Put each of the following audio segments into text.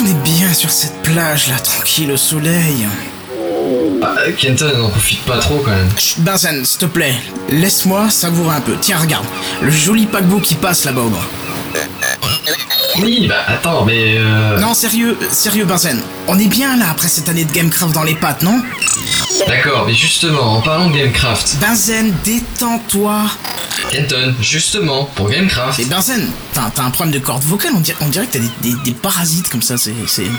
qu'on est bien sur cette plage là, tranquille au soleil. Ah, Kenton, n'en profite pas trop quand même. Chut, Benzen, s'il te plaît, laisse-moi savourer un peu. Tiens, regarde, le joli paquebot qui passe là-bas au loin. Oui, bah attends, mais euh... Non, sérieux, euh, sérieux, Benzen. On est bien là après cette année de Gamecraft dans les pattes, non? D'accord, mais justement, en parlant de Gamecraft, Benzen, détends-toi. Kenton, justement, pour Gamecraft, Et Benzen, t'as un problème de corde vocale, on dirait, on dirait que t'as des, des- des parasites comme ça, c'est... c'est-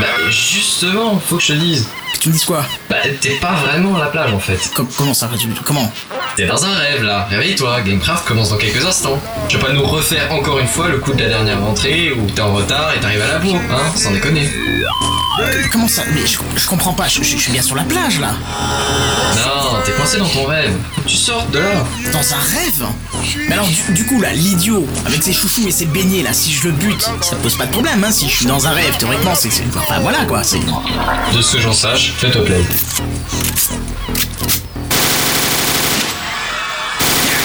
bah justement, faut que je te dise. Que tu me dises quoi? Bah t'es pas vraiment à la plage en fait. Com- Comment ça tu- Comment? T'es dans un rêve là, réveille-toi, Gamecraft commence dans quelques instants. Tu vas pas nous refaire encore une fois le coup de la dernière rentrée où t'es en retard et t'arrives à la bourre, hein, sans déconner. Comment ça Mais je, je comprends pas, je, suis bien sur la plage là. Non, t'es coincé dans ton rêve. Tu sortes de là. Dans un rêve? Mais alors du, du coup là, l'idiot, avec ses chouchous et ses beignets là, si je le bute, ça pose pas de problème, hein, si je suis dans un rêve, théoriquement, c'est... c'est- Enfin voilà quoi, c'est... De ce que j'en sache, fais-toi play.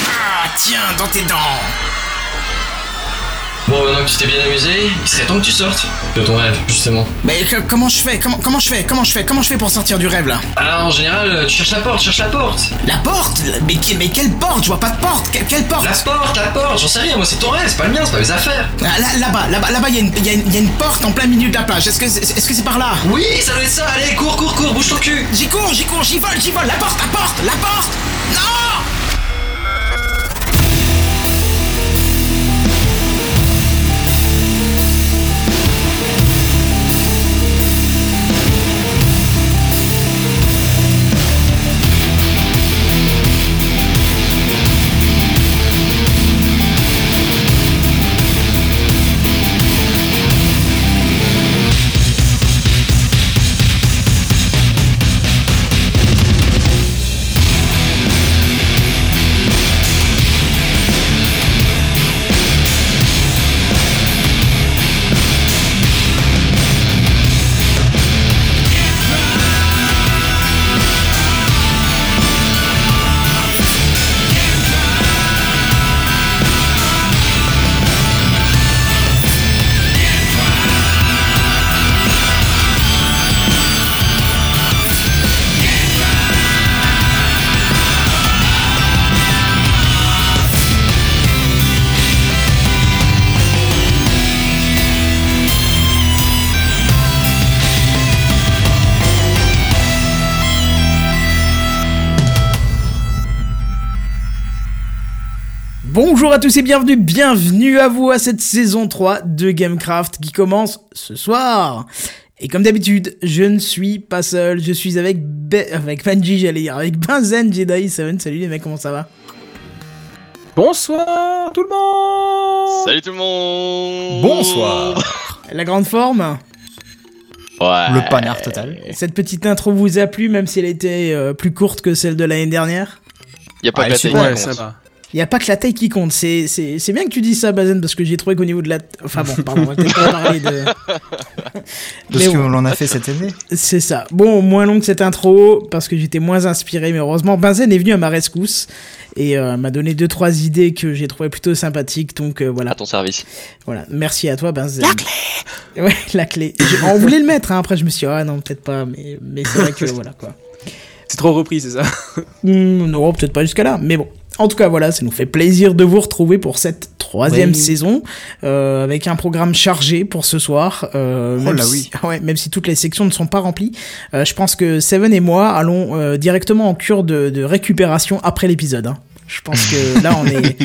Ah tiens, dans tes dents. Bon, maintenant que tu t'es bien amusé, il serait temps que tu sortes de ton rêve, justement. Mais que- comment je fais? Comment, comment je fais? Comment je fais? Comment je fais pour sortir du rêve là? Alors en général, tu cherches la porte, cherche la porte. La porte? Mais, mais quelle porte? Je vois pas de porte. Que- Quelle porte? La porte, la porte, j'en sais rien, moi c'est ton rêve, c'est pas le mien, c'est pas mes affaires. Ah, là- Là-bas, là-bas, là-bas, il y, a une- il y a une- il y a une porte en plein milieu de la plage. Est-ce que c'est est -ce c'est par là? Oui, ça doit être ça, allez, cours, cours, cours, bouge ton cul. J'y cours, j'y cours, j'y vole, j'y vole. La porte, la porte, la porte. Non tous et bienvenue, bienvenue à vous à cette saison 3 de Gamecraft qui commence ce soir. Et comme d'habitude, je ne suis pas seul, je suis avec Be- avec Benji, j'allais dire, avec Benzen Jedi 7. Salut les mecs, comment ça va? Bonsoir tout le monde Salut tout le monde Bonsoir La grande forme? Ouais. Le panard total. Cette petite intro vous a plu, même si elle était euh, plus courte que celle de l'année dernière? Y a pas Ah, taille ouais, va. Il n'y a pas que la taille qui compte, c'est, c'est, c'est bien que tu dis ça, Bazen, parce que j'ai trouvé qu'au niveau de la... Enfin bon, pardon, on va peut-être pas parler de... De ce que bon. l'on a fait cette année. C'est ça. Bon, moins long que cette intro, parce que j'étais moins inspiré, mais heureusement, Benzen est venu à ma rescousse et euh, m'a donné deux, trois idées que j'ai trouvé plutôt sympathiques, donc euh, voilà. À ton service. Voilà, merci à toi, Benzen. La clé Ouais, la clé. On voulait le mettre, hein, après je me suis dit, ah non, peut-être pas, mais, mais c'est vrai que voilà, quoi. C'est trop repris, c'est ça? Hmm, non, peut-être pas jusqu'à là, mais bon. En tout cas, voilà, ça nous fait plaisir de vous retrouver pour cette troisième Oui. saison, euh, avec un programme chargé pour ce soir. Euh, Oh même là si, ouais, même si toutes les sections ne sont pas remplies. Euh, je pense que Seven et moi allons euh, directement en cure de, de récupération après l'épisode. hein. Je pense que là, on est,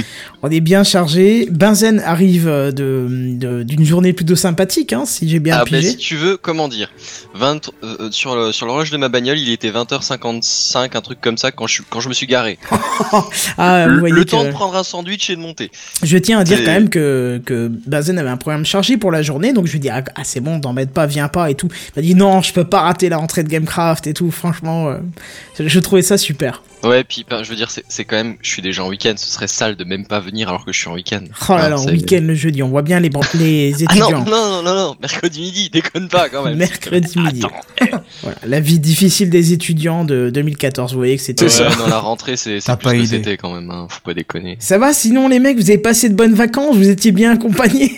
on est bien chargé. Benzen arrive euh, de, de- d'une journée plutôt sympathique, hein, si j'ai bien ah bah pigé. si tu veux, comment dire? 20, euh, sur le sur l'horloge de ma bagnole, il était 20h55, un truc comme ça quand je quand je me suis garé. Ah, le temps de prendre un sandwich et de monter. Je tiens à dire quand même que, que Bazen avait un programme chargé pour la journée, donc je lui dis ah, ah, c'est bon, t'embête pas, viens pas et tout. Il m'a dit non, je peux pas rater la rentrée de Gamecraft et tout. Franchement, euh, je trouvais ça super. Ouais, puis ben, je veux dire, c'est c'est quand même, je suis déjà en week-end, ce serait sale de même pas venir alors que je suis en week-end. Oh là là, Ah, en c'est- week-end le jeudi, on voit bien les, les Ah non, étudiants. non, non, non, non, mercredi midi, déconne pas quand même. Mercredi midi. Attends. Voilà, la vie difficile des étudiants de 2014. Vous voyez que c'était. Ouais, ça. non, la rentrée, c'est c'est plus que idée. c'était quand même, hein, faut pas déconner. Ça va sinon les mecs, vous avez passé de bonnes vacances, vous étiez bien accompagnés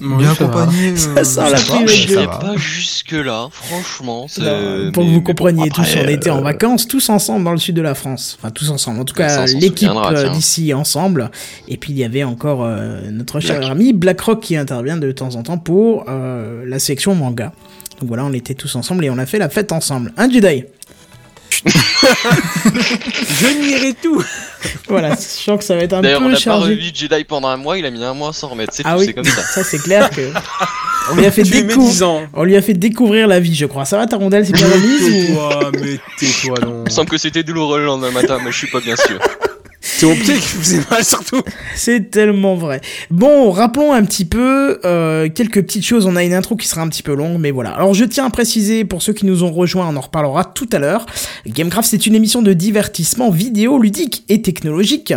Bien accompagné. Ça euh, la prime ça avec va. Pas jusque là, franchement. Non, pour que vous compreniez tous, on était en euh, vacances tous ensemble dans le sud de la France. Enfin, tous ensemble. En tout ça, cas, l'équipe euh, d'ici ensemble. Et puis, il y avait encore euh, notre cher Black. ami BlackRock qui intervient de temps en temps pour euh, la section manga. Donc voilà, on était tous ensemble et on a fait la fête ensemble. Un Jedi Je nierai tout Voilà, je sens que ça va être un D'ailleurs, on peu n'a pas chargé. revu Jedi pendant un mois, il a mis un mois à s'en remettre. C'est Ah tout, oui, c'est comme ça. ça c'est clair que. On lui a fait découvrir. médisant On lui a fait découvrir la vie, je crois. Ça va ta rondelle, c'est bien remise ou... Tais-toi, mais tais-toi donc. Il me semble que c'était douloureux le lendemain matin, mais je suis pas bien sûr. C'est mon pied qui faisait mal surtout. C'est tellement vrai. Bon, rappelons un petit peu euh, quelques petites choses. On a une intro qui sera un petit peu longue, mais voilà. Alors je tiens à préciser pour ceux qui nous ont rejoints, on en reparlera tout à l'heure. Gamecraft, c'est une émission de divertissement vidéo, ludique et technologique.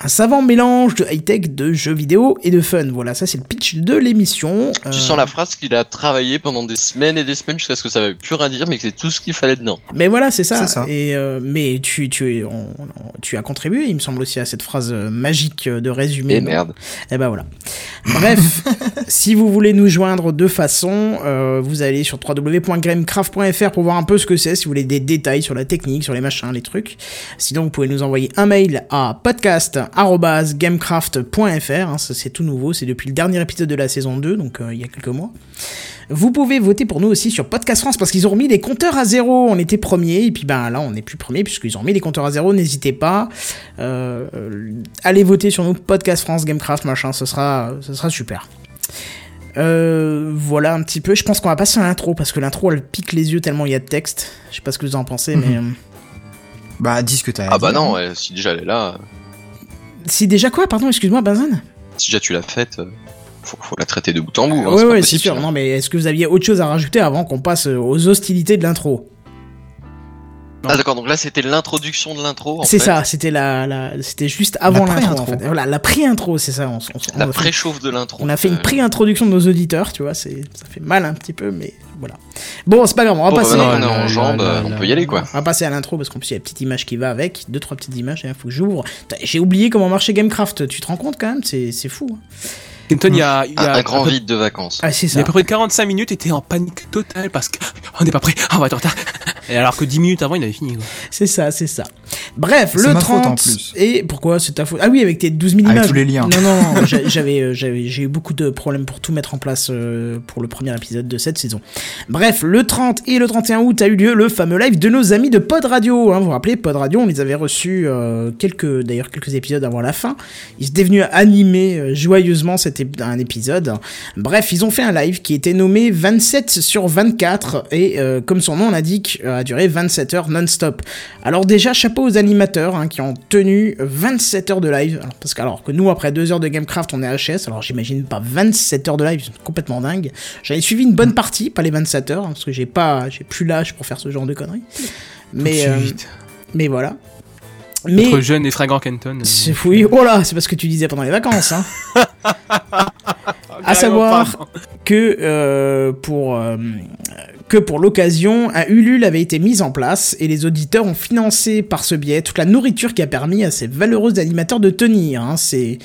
Un savant mélange de high-tech, de jeux vidéo et de fun. Voilà, ça c'est le pitch de l'émission. Euh, Tu sens la phrase qu'il a travaillé pendant des semaines et des semaines jusqu'à ce que ça ne plus rien dire, mais que c'est tout ce qu'il fallait dedans. Mais voilà, c'est ça. C'est ça. Et euh, mais tu tu es- on- on- tu as contribué, il me semble aussi à cette phrase euh, magique de résumé. Et merde. Et ben voilà. Bref, si vous voulez nous joindre de façon, euh, vous allez sur www.gamecraft.fr pour voir un peu ce que c'est, si vous voulez des détails sur la technique, sur les machins, les trucs. Sinon, vous pouvez nous envoyer un mail à podcast.gamecraft.fr. Hein, c'est tout nouveau, c'est depuis le dernier épisode de la saison 2, donc euh, il y a quelques mois. Vous pouvez voter pour nous aussi sur Podcast France parce qu'ils ont remis les compteurs à zéro. On était premier et puis ben là on n'est plus premier puisqu'ils ont remis les compteurs à zéro. N'hésitez pas, euh, allez voter sur nous Podcast France Gamecraft machin, ce sera, ce sera super. Euh, voilà un petit peu. Je pense qu'on va passer à l'intro parce que l'intro elle pique les yeux tellement il y a de texte. Je sais pas ce que vous en pensez, mais euh, Bah, dis ce que t'as Ah bah non, ouais, si déjà elle est là, si déjà quoi Pardon, excuse-moi, Benzen. si déjà tu l'as faite, euh, faut, faut la traiter de bout en bout. hein, ouais c'est possible, sûr. Non mais est-ce que vous aviez autre chose à rajouter avant qu'on passe euh, aux hostilités de l'intro? Ah d'accord, donc là c'était l'introduction de l'intro. C'est ça, c'était la, la c'était juste avant l'intro en pré-intro. fait. Voilà, la pré-intro, c'est ça. On, on- La préchauffe de l'intro. On a fait une Euh, pré-introduction de nos auditeurs, tu vois, c'est, ça fait mal un petit peu, mais voilà. Bon, c'est pas grave, on va Bon, bah, passer. maintenant, on est là, en là, euh, on peut y aller quoi. On va passer à l'intro parce qu'en plus il y a la petite image qui va avec, deux trois petites images, il faut que j'ouvre. J'ai oublié comment marchait Gamecraft, tu te rends compte quand même, c'est, c'est fou. hein. Kenton, il y a, il y Un, a un grand à peu- vide de vacances. Ah c'est Il y a ça. à peu près 45 minutes, était en panique totale parce que on n'est pas prêt, on va être en retard. Et alors que 10 minutes avant, il avait fini. Quoi. C'est ça, c'est ça. Bref, C'est le ma faute 30 en plus. et pourquoi c'est ta faute? Ah oui, avec tes 12 000 Avec images. tous les liens. Non non, non j'a- j'avais euh, j'avais j'ai eu beaucoup de problèmes pour tout mettre en place euh, pour le premier épisode de cette saison. Bref, le 30 et le 31 août a eu lieu le fameux live de nos amis de Pod Radio. Hein, vous vous rappelez, Pod Radio, on les avait reçus euh, quelques d'ailleurs quelques épisodes avant la fin. Ils étaient venus animer euh, joyeusement cet ép- un épisode. Bref, ils ont fait un live qui était nommé 27 sur 24 et euh, comme son nom l'indique, euh, a duré 27 heures non-stop. Alors déjà, chapeau aux animateurs hein, qui ont tenu 27 heures de live. Alors, parce que alors que nous, après 2 heures de Gamecraft, on est HS, alors j'imagine pas 27 heures de live, c'est complètement dingue. J'avais suivi une bonne partie, pas les 27 heures, hein, parce que j'ai pas, j'ai plus l'âge pour faire ce genre de conneries. Mais, euh, vite. mais voilà. Mais Notre jeune et fringant Kenton. euh, c'est oui, oh là, c'est parce que tu disais pendant les vacances, hein. à savoir que euh, pour euh, que pour l'occasion, un Ulule avait été mis en place et les auditeurs ont financé par ce biais toute la nourriture qui a permis à ces valeureux animateurs de tenir. Hein. C'est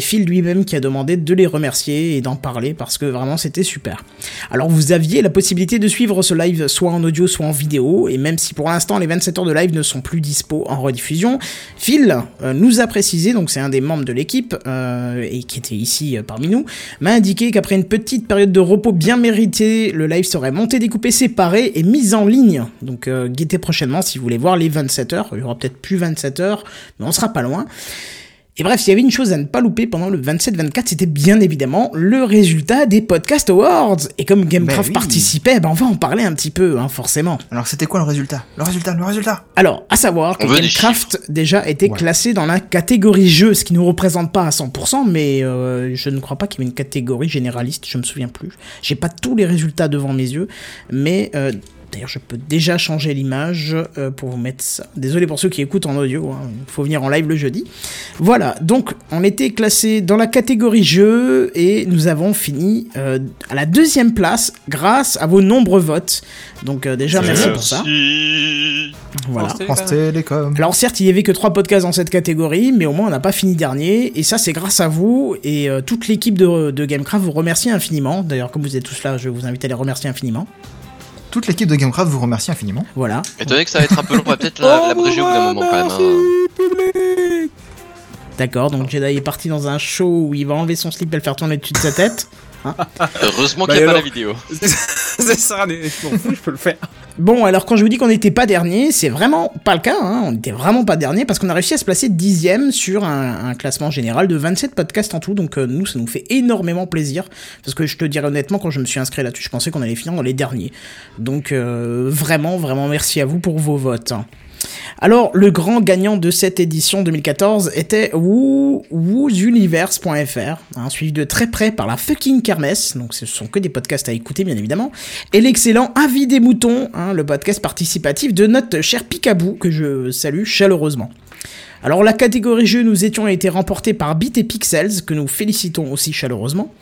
Phil lui-même qui a demandé de les remercier et d'en parler parce que vraiment c'était super. Alors vous aviez la possibilité de suivre ce live soit en audio soit en vidéo et même si pour l'instant les 27 heures de live ne sont plus dispo en rediffusion, Phil euh, nous a précisé, donc c'est un des membres de l'équipe euh, et qui était ici euh, parmi nous, m'a indiqué qu'après une petite période de repos bien méritée, le live serait monté, découpé, séparé et mis en ligne. Donc euh, guettez prochainement si vous voulez voir les 27 heures. Il y aura peut-être plus 27 heures, mais on sera pas loin. Et bref, s'il y avait une chose à ne pas louper pendant le 27-24, c'était bien évidemment le résultat des Podcast Awards. Et comme Gamecraft Ben oui. participait, ben on va en parler un petit peu, hein, forcément. Alors, c'était quoi le résultat? Le résultat, le résultat Alors, à savoir que Gamecraft déjà était Ouais. classé dans la catégorie jeu, ce qui ne nous représente pas à 100%, mais euh, je ne crois pas qu'il y ait une catégorie généraliste, je me souviens plus. J'ai pas tous les résultats devant mes yeux, mais euh, D'ailleurs, je peux déjà changer l'image euh, pour vous mettre ça. Désolé pour ceux qui écoutent en audio, hein, il faut venir en live le jeudi. Voilà, donc on était classé dans la catégorie jeu et nous avons fini euh, à la deuxième place grâce à vos nombreux votes. Donc euh, déjà, merci pour ça. Voilà. France Télécom. Alors certes, il y avait que trois podcasts dans cette catégorie, mais au moins on n'a pas fini dernier, et ça c'est grâce à vous, et euh, toute l'équipe de, de Gamecraft vous remercie infiniment. D'ailleurs, comme vous êtes tous là, je vous invite à les remercier infiniment. Toute l'équipe de Gamecraft vous remercie infiniment. Voilà. Étonné que ça va être un peu long, on va peut-être la- l'abréger au bout d'un moment quand même. hein. D'accord, donc Jedi est parti dans un show où il va enlever son slip et le faire tourner dessus de sa tête. Heureusement Bah qu'il n'y a pas alors. la vidéo. C'est ça, mais je m'en fous, je peux le faire. Bon, alors quand je vous dis qu'on n'était pas dernier, c'est vraiment pas le cas, hein. on n'était vraiment pas dernier parce qu'on a réussi à se placer dixième sur un, un classement général de 27 podcasts en tout, donc euh, nous ça nous fait énormément plaisir, parce que je te dirais honnêtement, quand je me suis inscrit là-dessus, je pensais qu'on allait finir dans les derniers. Donc euh, vraiment, vraiment merci à vous pour vos votes. Alors, le grand gagnant de cette édition 2014 était Woo- woosuniverse.fr, hein, suivi de très près par la fucking kermesse, donc ce sont que des podcasts à écouter bien évidemment, et l'excellent Avis des moutons, hein, le podcast participatif de notre cher Picaboo, que je salue chaleureusement. Alors la catégorie jeu, nous étions été remportés par Bit et Pixels, que nous félicitons aussi chaleureusement.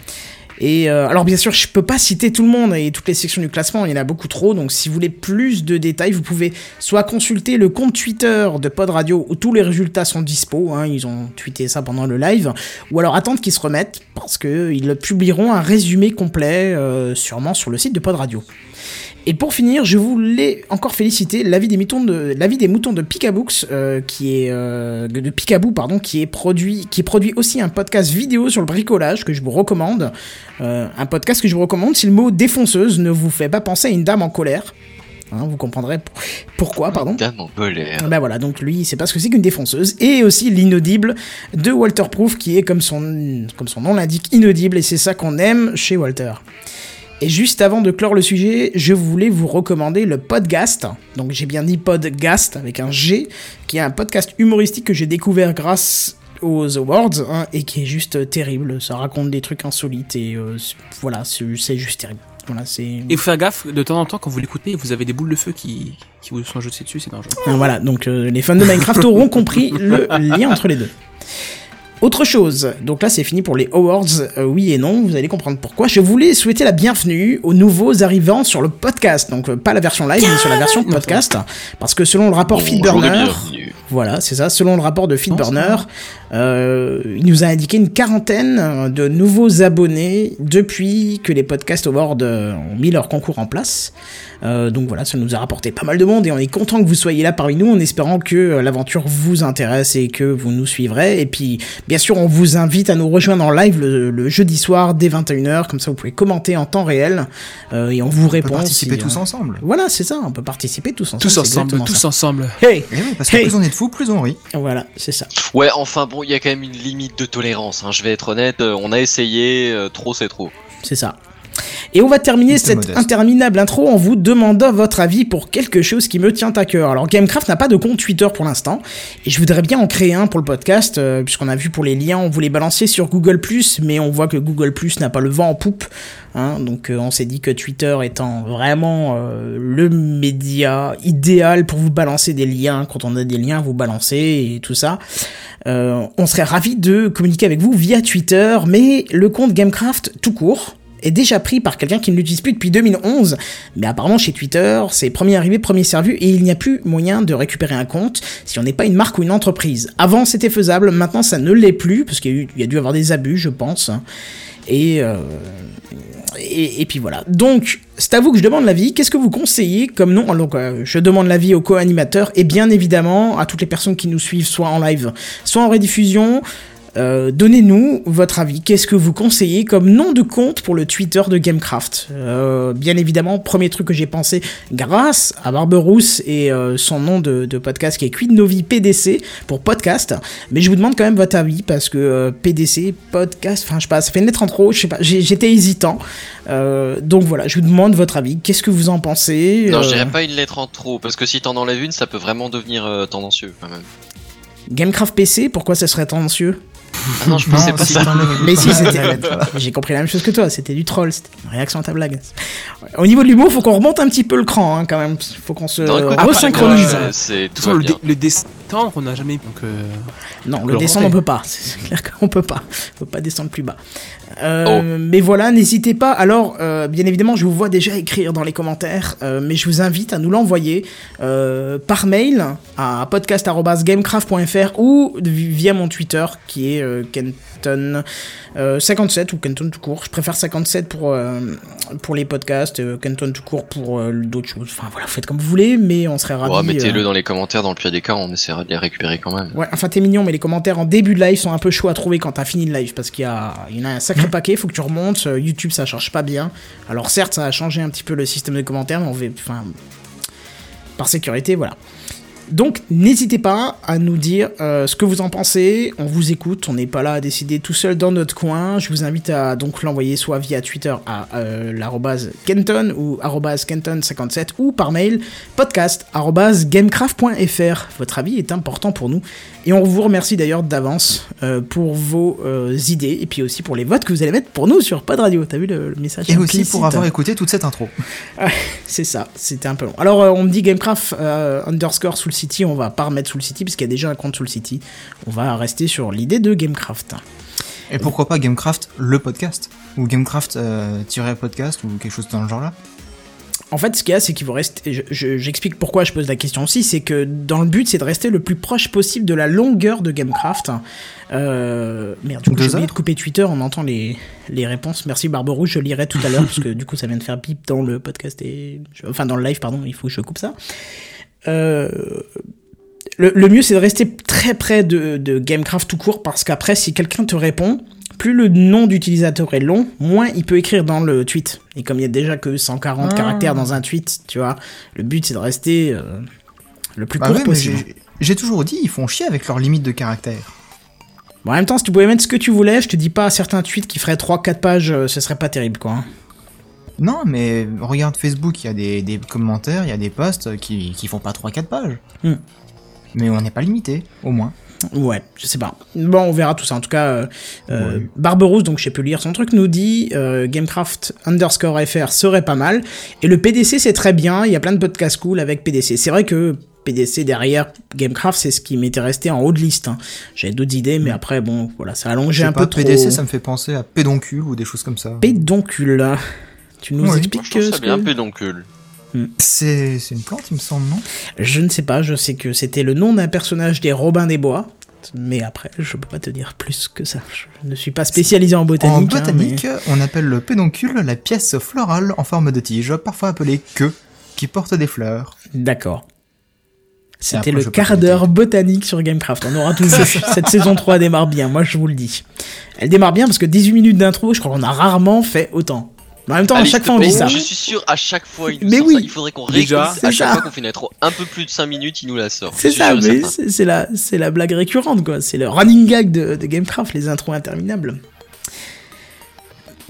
Et euh, alors bien sûr, je peux pas citer tout le monde et toutes les sections du classement, il y en a beaucoup trop. Donc si vous voulez plus de détails, vous pouvez soit consulter le compte Twitter de Pod Radio où tous les résultats sont dispo. Hein, ils ont tweeté ça pendant le live, ou alors attendre qu'ils se remettent parce que ils publieront un résumé complet euh, sûrement sur le site de Pod Radio. Et pour finir, je voulais encore féliciter l'avis des moutons de l'avis des moutons de Picabooks, euh, qui est euh, de Picaboo pardon, qui est produit qui produit aussi un podcast vidéo sur le bricolage que je vous recommande. Euh, un podcast que je vous recommande si le mot défonceuse ne vous fait pas penser à une dame en colère. Hein, vous comprendrez pour- pourquoi, pardon. Dame en colère. Ben voilà, donc lui, il sait pas ce que c'est qu'une défonceuse. Et aussi l'inaudible de Walter Proof, qui est, comme son, comme son nom l'indique, inaudible. Et c'est ça qu'on aime chez Walter. Et juste avant de clore le sujet, je voulais vous recommander le podcast. Donc j'ai bien dit podcast avec un G, qui est un podcast humoristique que j'ai découvert grâce aux awards hein, et qui est juste terrible. Ça raconte des trucs insolites et euh, voilà, c'est juste terrible. Voilà. Et faut faire gaffe, de temps en temps, quand vous l'écoutez, vous avez des boules de feu qui, qui vous sont jetées dessus, c'est dangereux. Voilà, donc euh, les fans de Minecraft auront compris le lien entre les deux. Autre chose, donc là c'est fini pour les awards, euh, oui et non, vous allez comprendre pourquoi. Je voulais souhaiter la bienvenue aux nouveaux arrivants sur le podcast, donc euh, pas la version live, mais sur la version podcast, parce que selon le rapport Feedburner. Voilà, c'est ça. Selon le rapport de Feedburner, euh, il nous a indiqué une quarantaine de nouveaux abonnés depuis que les Podcast Awards euh, ont mis leur concours en place. Euh, donc voilà, ça nous a rapporté pas mal de monde et on est content que vous soyez là parmi nous en espérant que l'aventure vous intéresse et que vous nous suivrez. Et puis, bien sûr, on vous invite à nous rejoindre en live le, le jeudi soir dès 21h, comme ça vous pouvez commenter en temps réel euh, et on vous On peut répond. participer si, tous ensemble. Voilà, c'est ça, on peut participer tous ensemble. Tous ensemble, tous ça. ensemble. Hey Et oui, parce que Hey. plus on est plus on rit. Voilà, c'est ça. Ouais, enfin bon, il y a quand même une limite de tolérance. hein, Je vais être honnête, euh, on a essayé, euh, trop c'est trop. C'est ça. Et on va terminer cette modeste. interminable intro en vous demandant votre avis pour quelque chose qui me tient à cœur. Alors Gamecraft n'a pas de compte Twitter pour l'instant, et je voudrais bien en créer un pour le podcast, euh, puisqu'on a vu pour les liens, on voulait balancer sur Google ⁇ mais on voit que Google ⁇ n'a pas le vent en poupe. Hein, donc euh, on s'est dit que Twitter étant vraiment euh, le média idéal pour vous balancer des liens, quand on a des liens, vous balancer et tout ça. On serait ravi de communiquer avec vous via Twitter, mais le compte Gamecraft tout court est déjà pris par quelqu'un qui ne l'utilise plus depuis 2011. Mais apparemment chez Twitter, c'est premier arrivé, premier servi, et il n'y a plus moyen de récupérer un compte si on n'est pas une marque ou une entreprise. Avant c'était faisable, maintenant ça ne l'est plus, parce qu'il y, a dû avoir des abus, je pense. Et, euh, et, et puis voilà. Donc, c'est à vous que je demande l'avis. Qu'est-ce que vous conseillez comme nom? Donc, je demande l'avis aux co-animateurs et bien évidemment à toutes les personnes qui nous suivent, soit en live, soit en rediffusion. Euh, Donnez-nous votre avis. Qu'est-ce que vous conseillez comme nom de compte pour le Twitter de Gamecraft Euh, Bien évidemment, premier truc que j'ai pensé, grâce à Barberousse et euh, son nom de, de podcast qui est Quid Novi PDC pour podcast. Mais je vous demande quand même votre avis parce que PDC, podcast, enfin je sais pas, ça fait une lettre en trop, je sais pas, j'ai- j'étais hésitant. Donc voilà, je vous demande votre avis. Qu'est-ce que vous en pensez Non, je dirais pas une lettre en trop, parce que si t'en enlèves une, ça peut vraiment devenir tendancieux quand même. Gamecraft PC, pourquoi ça serait tendancieux? Ah non, je pensais Non, pas si, ça. Mais si, c'était. J'ai compris la même chose que toi, c'était du troll, c'était une réaction à ta blague. Au niveau de l'humour, faut qu'on remonte un petit peu le cran, hein, quand même. Faut qu'on se Non, écoute, resynchronise. va le, bien. Descendre, on n'a jamais. Donc, euh, Non, le le descendre, on peut pas. C'est clair qu'on peut pas. Faut pas descendre plus bas. Euh, Mais voilà, n'hésitez pas. Alors, euh, bien évidemment, je vous vois déjà écrire dans les commentaires, euh, mais je vous invite à nous l'envoyer euh, par mail à podcast@gamecraft.fr ou via mon Twitter qui est euh, Kenton euh, 57 ou Kenton tout court. Je préfère 57 pour euh, pour les podcasts, euh, Kenton tout court pour euh, d'autres choses. Enfin voilà, faites comme vous voulez, mais on serait ravis. Ouais, mettez-le euh, dans les commentaires, dans le pire des cas, on essaiera de les récupérer quand même. Ouais, enfin t'es mignon, mais les commentaires en début de live sont un peu chauds à trouver quand t'as fini le live parce qu'il y, a... il y en a un sacré paquet, faut que tu remontes. euh, YouTube ça charge pas bien. Alors certes, ça a changé un petit peu le système de commentaires, mais on va. Enfin. Par sécurité, voilà. Donc n'hésitez pas à nous dire euh, ce que vous en pensez. On vous écoute. On n'est pas là à décider tout seul dans notre coin. Je vous invite à donc l'envoyer soit via Twitter à euh, l'arrobase Kenton ou arrobase Kenton57 ou par mail podcast gamecraft.fr. Votre avis est important pour nous et on vous remercie d'ailleurs d'avance euh, pour vos idées et puis aussi pour les votes que vous allez mettre pour nous sur Pod Radio. T'as vu le, le message Et aussi pour avoir écouté toute cette intro. c'est ça, c'était un peu long. Alors, on me dit Gamecraft underscore sous le City, on va pas remettre sous le City, parce qu'il y a déjà un compte sous le City. On va rester sur l'idée de Gamecraft. Et pourquoi pas Gamecraft, le podcast Ou Gamecraft euh, tiré podcast ou quelque chose dans le genre là En fait, ce qu'il y a, c'est qu'il vous reste. je- je- J'explique pourquoi je pose la question aussi. C'est que dans le but, c'est de rester le plus proche possible de la longueur de Gamecraft. Euh, merde, du coup, j'ai oublié de couper Twitter. On entend les, les réponses. Merci Barberouge, je lirai tout à l'heure parce que du coup, ça vient de faire bip dans le podcast et enfin dans le live, pardon. Il faut que je coupe ça. Euh, le, le mieux, c'est de rester très près de, de Gamecraft tout court parce qu'après, si quelqu'un te répond, plus le nom d'utilisateur est long, moins il peut écrire dans le tweet. Et comme il y a déjà que 140 Ah. caractères dans un tweet, tu vois, le but c'est de rester euh, le plus Bah court ouais, possible. j'ai- toujours dit, ils font chier avec leurs limites de caractères. Bon, en même temps, si tu pouvais mettre ce que tu voulais, je te dis pas certains tweets qui feraient 3-4 pages, euh, ce serait pas terrible quoi. Non, mais regarde Facebook, il y a des, des commentaires, il y a des posts qui, qui font pas 3-4 pages. Hmm. Mais on n'est pas limité, au moins. Ouais, je sais pas. Bon, on verra tout ça. En tout cas, euh, euh, Ouais. Barberousse, donc je sais plus lire son truc, nous dit euh, Gamecraft underscore FR serait pas mal. Et le PDC, c'est très bien. Il y a plein de podcasts cool avec PDC. C'est vrai que PDC derrière Gamecraft, c'est ce qui m'était resté en haut de liste. hein. J'avais d'autres idées, mais après, bon, voilà, ça a Je allongé sais un pas, peu trop. PDC, ça me fait penser à pédoncule ou des choses comme ça. Pédoncule. Tu nous Oui. expliques Moi, je ce bien que- pédoncule. C'est c'est une plante, il me semble, non? Je ne sais pas, je sais que c'était le nom d'un personnage des Robins des Bois. Mais après, je peux pas te dire plus que ça. Je ne suis pas spécialisé en botanique. En hein, botanique, on appelle le pédoncule la pièce florale en forme de tige, parfois appelée queue, qui porte des fleurs. D'accord. C'était le quart d'heure botanique sur Gamecraft. On aura tout vu. Cette saison 3 démarre bien, moi je vous le dis. Elle démarre bien parce que 18 minutes d'intro, je crois qu'on a rarement fait autant. Mais en même temps, à chaque fois on dit ça. Je suis sûr, à chaque fois, il nous Mais oui. ça. Il faudrait qu'on Déjà, réécoute. c'est À chaque ça. fois qu'on fait une intro un peu plus de 5 minutes, il nous la sort. C'est ça, mais c'est la, c'est la blague récurrente, quoi. C'est le running gag de, de Gamecraft, les intros interminables.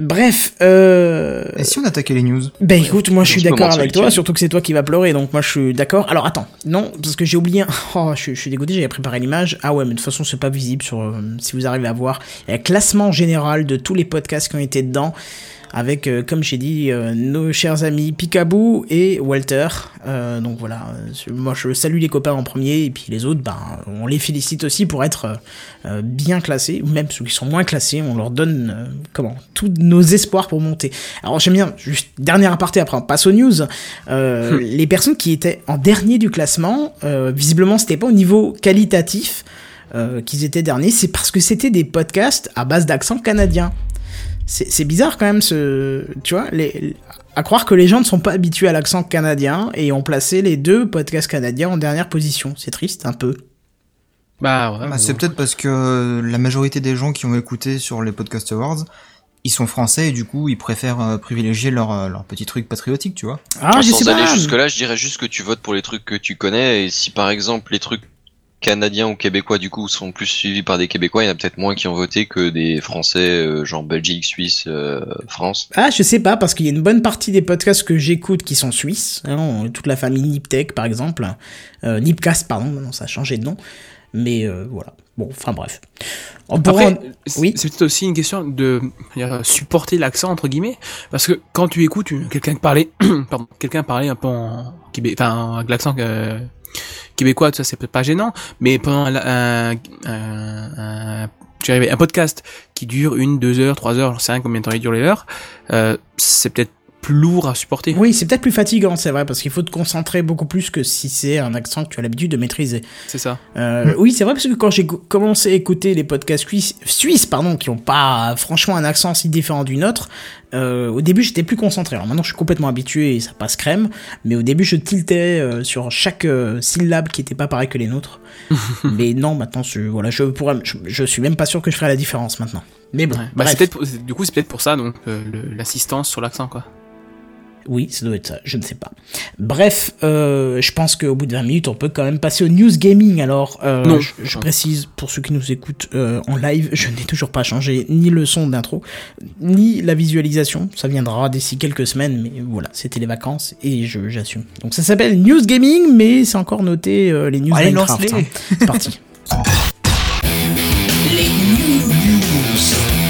Bref, euh... Et si on attaquait les news? Ben écoute, moi je suis d'accord avec toi, surtout que c'est toi qui vas pleurer, donc moi je suis d'accord. Alors attends, non, parce que j'ai oublié. un- Oh, je, suis- je suis dégoûté, j'avais préparé l'image. Ah ouais, mais de toute façon c'est pas visible sur. euh, si vous arrivez à voir, il y a un classement général de tous les podcasts qui ont été dedans, avec, euh, comme j'ai dit, euh, nos chers amis Picaboo et Walter. Euh, donc voilà, moi je salue les copains en premier, et puis les autres, ben on les félicite aussi pour être bien classés, ou même ceux qui sont moins classés, on leur donne comment tous nos espoirs pour monter. Alors j'aime bien, juste dernière aparté après on passe aux news, les personnes qui étaient en dernier du classement, visiblement c'était pas au niveau qualitatif euh, qu'ils étaient derniers, c'est parce que c'était des podcasts à base d'accent canadien. C'est c'est bizarre quand même ce, tu vois, les, à croire que les gens ne sont pas habitués à l'accent canadien et ont placé les deux podcasts canadiens en dernière position. C'est triste un peu. Bah ouais. Bah, mais C'est peut-être parce que la majorité des gens qui ont écouté sur les Podcast Awards, ils sont français et du coup ils préfèrent euh, privilégier leur, euh, leur petit truc patriotique, tu vois. Ah, je sais Sans aller pas. jusque-là, je dirais juste que tu votes pour les trucs que tu connais, et si par exemple les trucs canadiens ou québécois du coup sont plus suivis par des québécois, il y en a peut-être moins qui ont voté que des français euh, genre Belgique, Suisse, euh, France. Ah, je sais pas, parce qu'il y a une bonne partie des podcasts que j'écoute qui sont suisses. hein, toute la famille Niptech, par exemple. Euh, Nipcast, pardon, ça a changé de nom. Mais euh, voilà. Bon, enfin bref. On Après, en- oui. c'est peut-être aussi une question de supporter l'accent entre guillemets, parce que quand tu écoutes quelqu'un parler, pardon, quelqu'un parler un peu en québé, enfin avec l'accent euh, québécois, tout ça c'est peut-être pas gênant, mais pendant un, un, un, un podcast qui dure une, deux heures, trois heures, je sais combien de temps il dure les heures, euh, c'est peut-être plus lourd à supporter. Oui, c'est peut-être plus fatigant, c'est vrai, parce qu'il faut te concentrer beaucoup plus que si c'est un accent que tu as l'habitude de maîtriser. C'est ça. Euh, Oui, c'est vrai, parce que quand j'ai co- commencé à écouter les podcasts suisses, suisses pardon, qui ont pas franchement un accent si différent du nôtre, euh, au début j'étais plus concentré. Alors maintenant je suis complètement habitué et ça passe crème, mais au début je tiltais euh, sur chaque syllabe qui était pas pareil que les nôtres. mais non, maintenant je, voilà, je, pourrais, je, je suis même pas sûr que je ferai la différence maintenant. Mais bon, Ouais. Bah, c'est peut-être du coup c'est peut-être pour ça donc euh, l'assistance sur l'accent quoi. Oui, ça doit être ça, je ne sais pas. Bref, euh, je pense qu'au bout de 20 minutes, on peut quand même passer au news gaming. Alors, euh, Non. je, je précise pour ceux qui nous écoutent euh, en live, je n'ai toujours pas changé ni le son d'intro, ni la visualisation. Ça viendra d'ici quelques semaines, mais voilà, c'était les vacances et je j'assume. Donc ça s'appelle news gaming, mais c'est encore noté euh, les news Allez, Minecraft. hein. C'est parti.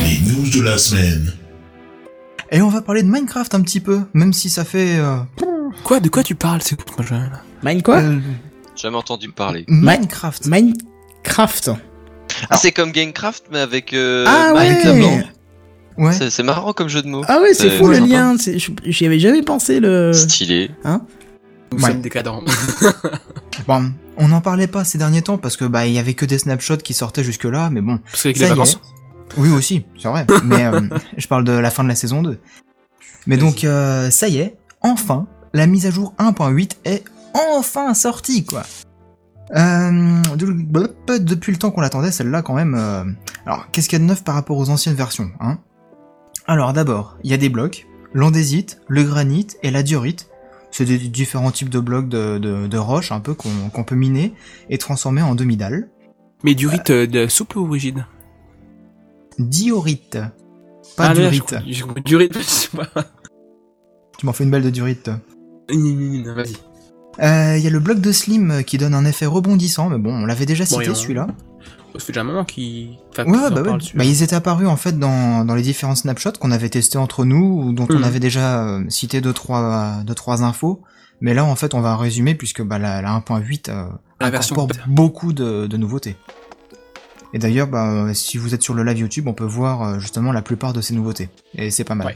Les news de la semaine. Et on va parler de Minecraft un petit peu, même si ça fait... euh, Quoi de quoi tu parles c'est Mine quoi euh, Jamais entendu parler. Minecraft. Minecraft. Ah, c'est comme Gamecraft, mais avec euh, ah Mine ouais. Ouais. C'est marrant comme jeu de mots. Ah ouais, c'est C'est fou le sympa. lien. J'y avais jamais pensé le. Stylé. nous Ouais. sommes décadents. Bon, on n'en parlait pas ces derniers temps parce que bah il y avait que des snapshots qui sortaient jusque là, mais bon. Parce qu'avec Ça les y est. Oui aussi, c'est vrai. mais euh, je parle de la fin de la saison 2. Mais donc euh, ça y est, enfin, la mise à jour 1.8 est enfin sortie quoi. Euh, de- depuis le temps qu'on l'attendait, celle-là quand même. euh, Alors, qu'est-ce qu'il y a de neuf par rapport aux anciennes versions, hein? Alors d'abord, il y a des blocs, l'andésite, le granit et la diorite. C'est des différents types de blocs de, de, de roches un peu qu'on peut miner et transformer en demi-dalles. Mais du rite euh, de souple ou rigide? Diorite, pas Ah, durite. je je sais pas. Tu m'en fais une belle de durite. Vas-y. Euh, Il y a le bloc de slim euh, qui donne un effet rebondissant, mais bon, on l'avait déjà cité Bon, celui-là. Ça fait déjà un moment qui. Enfin, Ouais, qu'ils ouais, bah, ouais. Bah, ils étaient apparus en fait dans, dans les différents snapshots qu'on avait testés entre nous, ou dont on Mhm. avait déjà euh, cité deux trois, deux, trois infos. Mais là, en fait, on va résumer puisque bah, la, la 1.8 euh, La incorpore beaucoup de, de nouveautés. Et d'ailleurs, bah, euh, si vous êtes sur le live YouTube, on peut voir euh, justement la plupart de ces nouveautés. Et c'est pas mal. Ouais.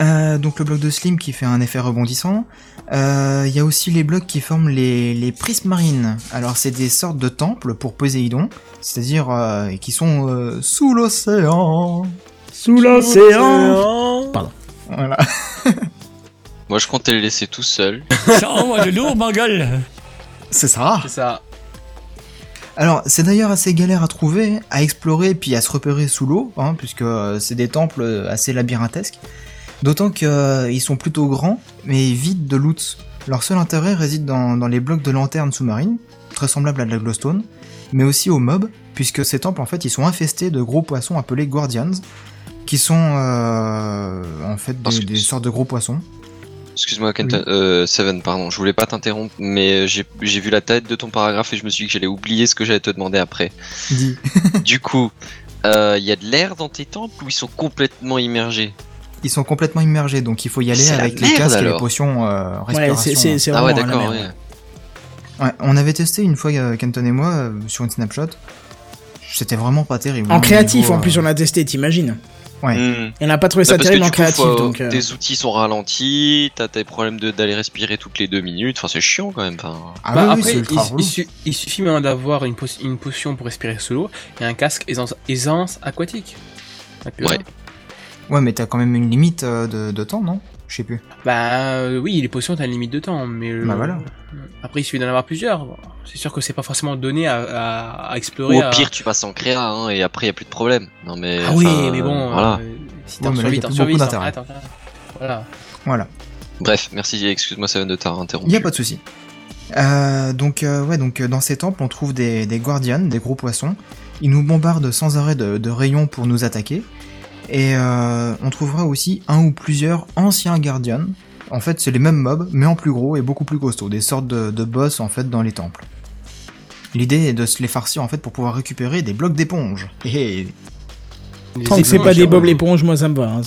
Euh, donc le bloc de Slim qui fait un effet rebondissant. Euh, Il y a aussi les blocs qui forment les, les prismes marines. Alors c'est des sortes de temples pour Poséidon, c'est-à-dire euh, qui sont euh, sous l'océan. Sous l'océan. Voilà. Moi, je comptais le laisser tout seul. Ça envoie de lourd, ma gueule. C'est ça. C'est ça. Alors, c'est d'ailleurs assez galère à trouver, à explorer, puis à se repérer sous l'eau, hein, puisque euh, c'est des temples euh, assez labyrinthesques. D'autant qu'ils sont plutôt grands, mais vides de loot. Leur seul intérêt réside dans, dans les blocs de lanternes sous-marines, très semblables à de la glowstone, mais aussi aux mobs, puisque ces temples, en fait, ils sont infestés de gros poissons appelés guardians, qui sont euh, en fait des sortes de gros poissons. Excuse-moi, Kenton, euh, Seven, pardon, je voulais pas t'interrompre, mais j'ai j'ai vu la tête de ton paragraphe et je me suis dit que j'allais oublier ce que j'allais te demander après. Dis. du coup, il y a de l'air dans tes temples ou ils sont complètement immergés? Ils sont complètement immergés, donc il faut y aller avec les merde, casques et les potions euh, Ouais, respiration. c'est- Ah ouais, d'accord, merde. ouais. Ouais, on avait testé une fois, euh, Kenton et moi, euh, sur une snapshot. C'était vraiment pas terrible. En créatif, niveau, en plus, euh, on a testé, t'imagines. Ouais. Et on n'a pas trouvé ça Bah, parce que terrible en coup, créatif, faut- donc. euh, tes outils sont ralentis, t'as tes problèmes de- d'aller respirer toutes les deux minutes, enfin c'est chiant quand même. Enfin, Ah Bah, oui, après, il, ultra il relou. su- il suffit maintenant d'avoir une, po- une potion pour respirer sous l'eau et un casque aisance, aisance aquatique. Puis Ouais. mais t'as quand même une limite euh, de, de temps, non? Je sais plus. Bah euh, oui, les potions, t'as une limite de temps, mais... euh, Bah voilà. Après, il suffit d'en avoir plusieurs. Bon, C'est sûr que c'est pas forcément donné à, à, à explorer. ou au à- pire, tu passes en créa hein, et après y a plus de problème. Non mais. Ah oui, mais bon, euh, voilà. euh, si Ouais, t'en là, survis, t'en survis, hein. Voilà. Voilà. Bref, merci, excuse-moi Seven de t'avoir interrompu. Y a pas de souci. Euh, donc euh, ouais, donc dans ces temples, on trouve des, des guardians, des gros poissons. Ils nous bombardent sans arrêt de, de rayons pour nous attaquer. Et euh, on trouvera aussi un ou plusieurs anciens guardians. En fait, c'est les mêmes mobs, mais en plus gros et beaucoup plus costauds. Des sortes de, de boss en fait dans les temples. L'idée est de se les farcir en fait pour pouvoir récupérer des blocs d'éponge. Et Les Tant que c'est pas des Bob l'éponge, moi ça me va. hein,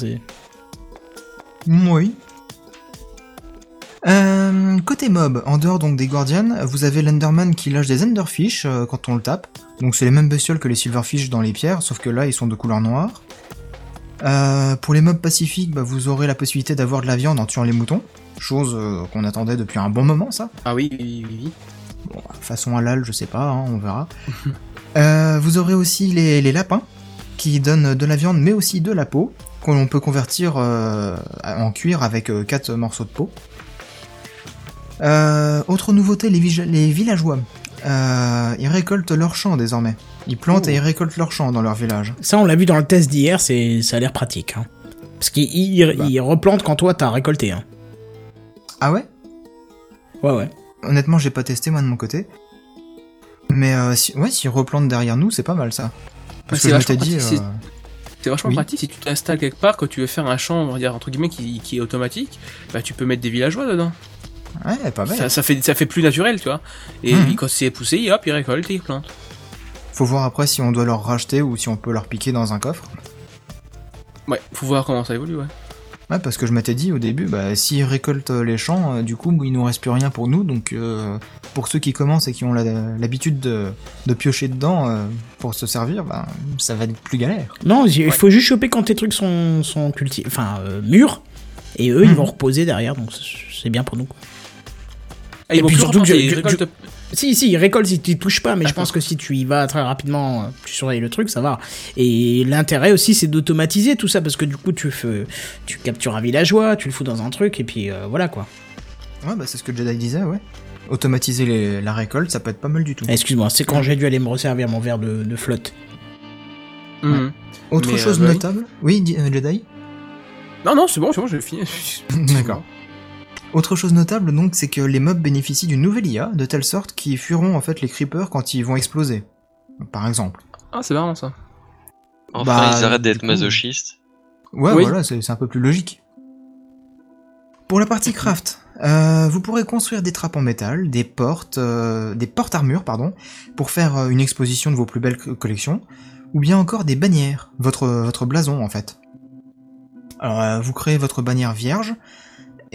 Oui. Euh, côté mob, en dehors donc des Guardians, vous avez l'Enderman qui lâche des Enderfish euh, quand on le tape. Donc c'est les mêmes bestioles que les Silverfish dans les pierres, sauf que là ils sont de couleur noire. Euh, pour les mobs pacifiques, bah, vous aurez la possibilité d'avoir de la viande en tuant les moutons. Chose euh, qu'on attendait depuis un bon moment ça. Ah oui, oui, oui, oui. Bon, façon halal, je sais pas, hein, on verra. Euh, vous aurez aussi les, les lapins, qui donnent de la viande mais aussi de la peau, qu'on peut convertir en cuir avec 4 morceaux de peau. Autre nouveauté, les, les villageois. Ils récoltent leurs champs désormais. Ils plantent Oh. et ils récoltent leurs champs dans leur village. Ça, on l'a vu dans le test d'hier, c'est ça a l'air pratique. hein. Parce qu'ils ils- Bah. replantent quand toi t'as récolté. Hein. Ah ouais? Ouais, ouais. Honnêtement, j'ai pas testé moi de mon côté. Mais euh, si, ouais, s'ils replantent derrière nous, c'est pas mal ça. Parce c'est que je vachement m'étais dit... pratique, euh, C'est vachement Oui. pratique si tu t'installes quelque part, que tu veux faire un champ, on va dire, entre guillemets, qui, qui est automatique, bah tu peux mettre des villageois dedans. Ouais, pas mal. Ça, ça fait, ça fait plus naturel, tu vois. Et Mhm. quand c'est poussé, hop, ils récoltent et ils plantent. Faut voir après si on doit leur racheter ou si on peut leur piquer dans un coffre. Ouais, faut voir comment ça évolue, ouais. Ouais, parce que je m'étais dit au début, bah, s'ils récoltent euh, les champs, euh, du coup, il nous reste plus rien pour nous. Donc, euh, pour ceux qui commencent et qui ont l'habitude de, de piocher dedans euh, pour se servir, bah, ça va être plus galère. Non, il Ouais. faut juste choper quand tes trucs sont, sont cultivés, enfin euh, mûrs. Et eux, ils Mhm. vont reposer derrière, donc c'est- bien pour nous. Ah, ils Et vont puis plus surtout que je- je- Si, si, ils récoltent si tu y touches pas, mais je pense que si tu y vas très rapidement, euh, tu surveilles le truc, ça va. Et l'intérêt aussi, c'est d'automatiser tout ça, parce que du coup, tu, fais, tu captures un villageois, tu le fous dans un truc, et puis euh, voilà quoi. Ouais, bah, c'est ce que Jedi disait, ouais. Automatiser les- la récolte, ça peut être pas mal du tout. Ah, Excuse-moi, c'est quand j'ai dû aller me resservir mon verre de, de flotte. Mhm. Autre Mais, chose euh, bah oui. notable? Oui, euh, Jedi? Non, non, c'est bon, c'est bon, j'ai fini. D'accord. Autre chose notable, donc, c'est que les mobs bénéficient d'une nouvelle IA, de telle sorte qu'ils fuiront en fait les creepers quand ils vont exploser. Par exemple. Ah, c'est marrant ça. Enfin, Bah, ils arrêtent d'être coup- masochistes. Ouais, Oui. voilà, c'est un peu plus logique. Pour la partie craft, euh, vous pourrez construire des trappes en métal, des portes, euh, des portes armures, pardon, pour faire euh, une exposition de vos plus belles co- collections, ou bien encore des bannières, votre votre blason en fait. Alors, euh, vous créez votre bannière vierge,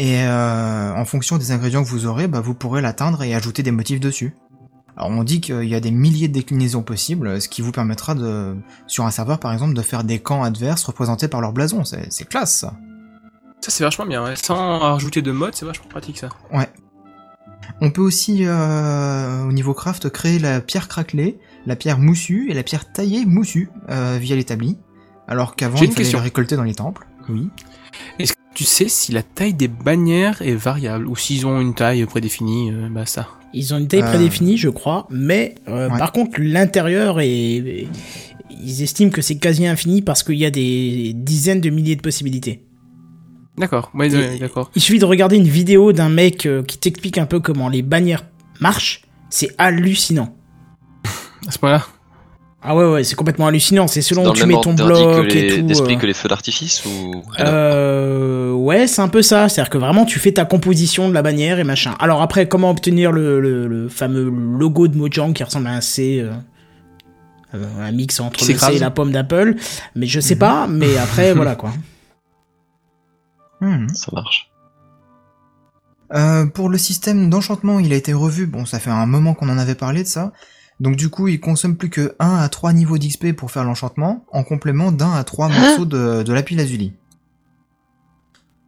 et euh, en fonction des ingrédients que vous aurez, bah, vous pourrez l'atteindre et ajouter des motifs dessus. Alors on dit qu'il y a des milliers de déclinaisons possibles, ce qui vous permettra de, sur un serveur par exemple, de faire des camps adverses représentés par leur blason. C'est classe ça. Ça, c'est vachement bien, ouais. Sans rajouter de mode, c'est vachement pratique ça. On peut aussi, euh, au niveau craft, créer la pierre craquelée, la pierre moussue et la pierre taillée moussue euh, via l'établi. Alors qu'avant, il fallait question. les récolter dans les temples. Oui. Est-ce tu sais si la taille des bannières est variable ou s'ils ont une taille prédéfinie, euh, bah ça. Ils ont une taille Euh. prédéfinie, je crois, mais euh, Ouais. par contre, l'intérieur est. Ils estiment que c'est quasi infini parce qu'il y a des dizaines de milliers de possibilités. D'accord, ouais, d'accord. Il suffit de regarder une vidéo d'un mec qui t'explique un peu comment les bannières marchent. C'est hallucinant. À ce point-là. Ah ouais, ouais, c'est complètement hallucinant. C'est selon où tu mets ton bloc que et tout. d'esprit euh. que les feux d'artifice ou Euh, ouais, c'est un peu ça. C'est-à-dire que vraiment, tu fais ta composition de la bannière et machin. Alors après, comment obtenir le, le, le fameux logo de Mojang qui ressemble à un C, euh, euh, un mix entre le C et la pomme d'Apple. Mais je sais Mhm. pas. Mais après, voilà quoi. Mhm. Ça marche. Euh, pour le système d'enchantement, il a été revu. Bon, ça fait un moment qu'on en avait parlé de ça. Donc du coup, il consomme plus que 1 à 3 niveaux d'XP pour faire l'enchantement, en complément d'un à 3 morceaux de, de lapis lazuli.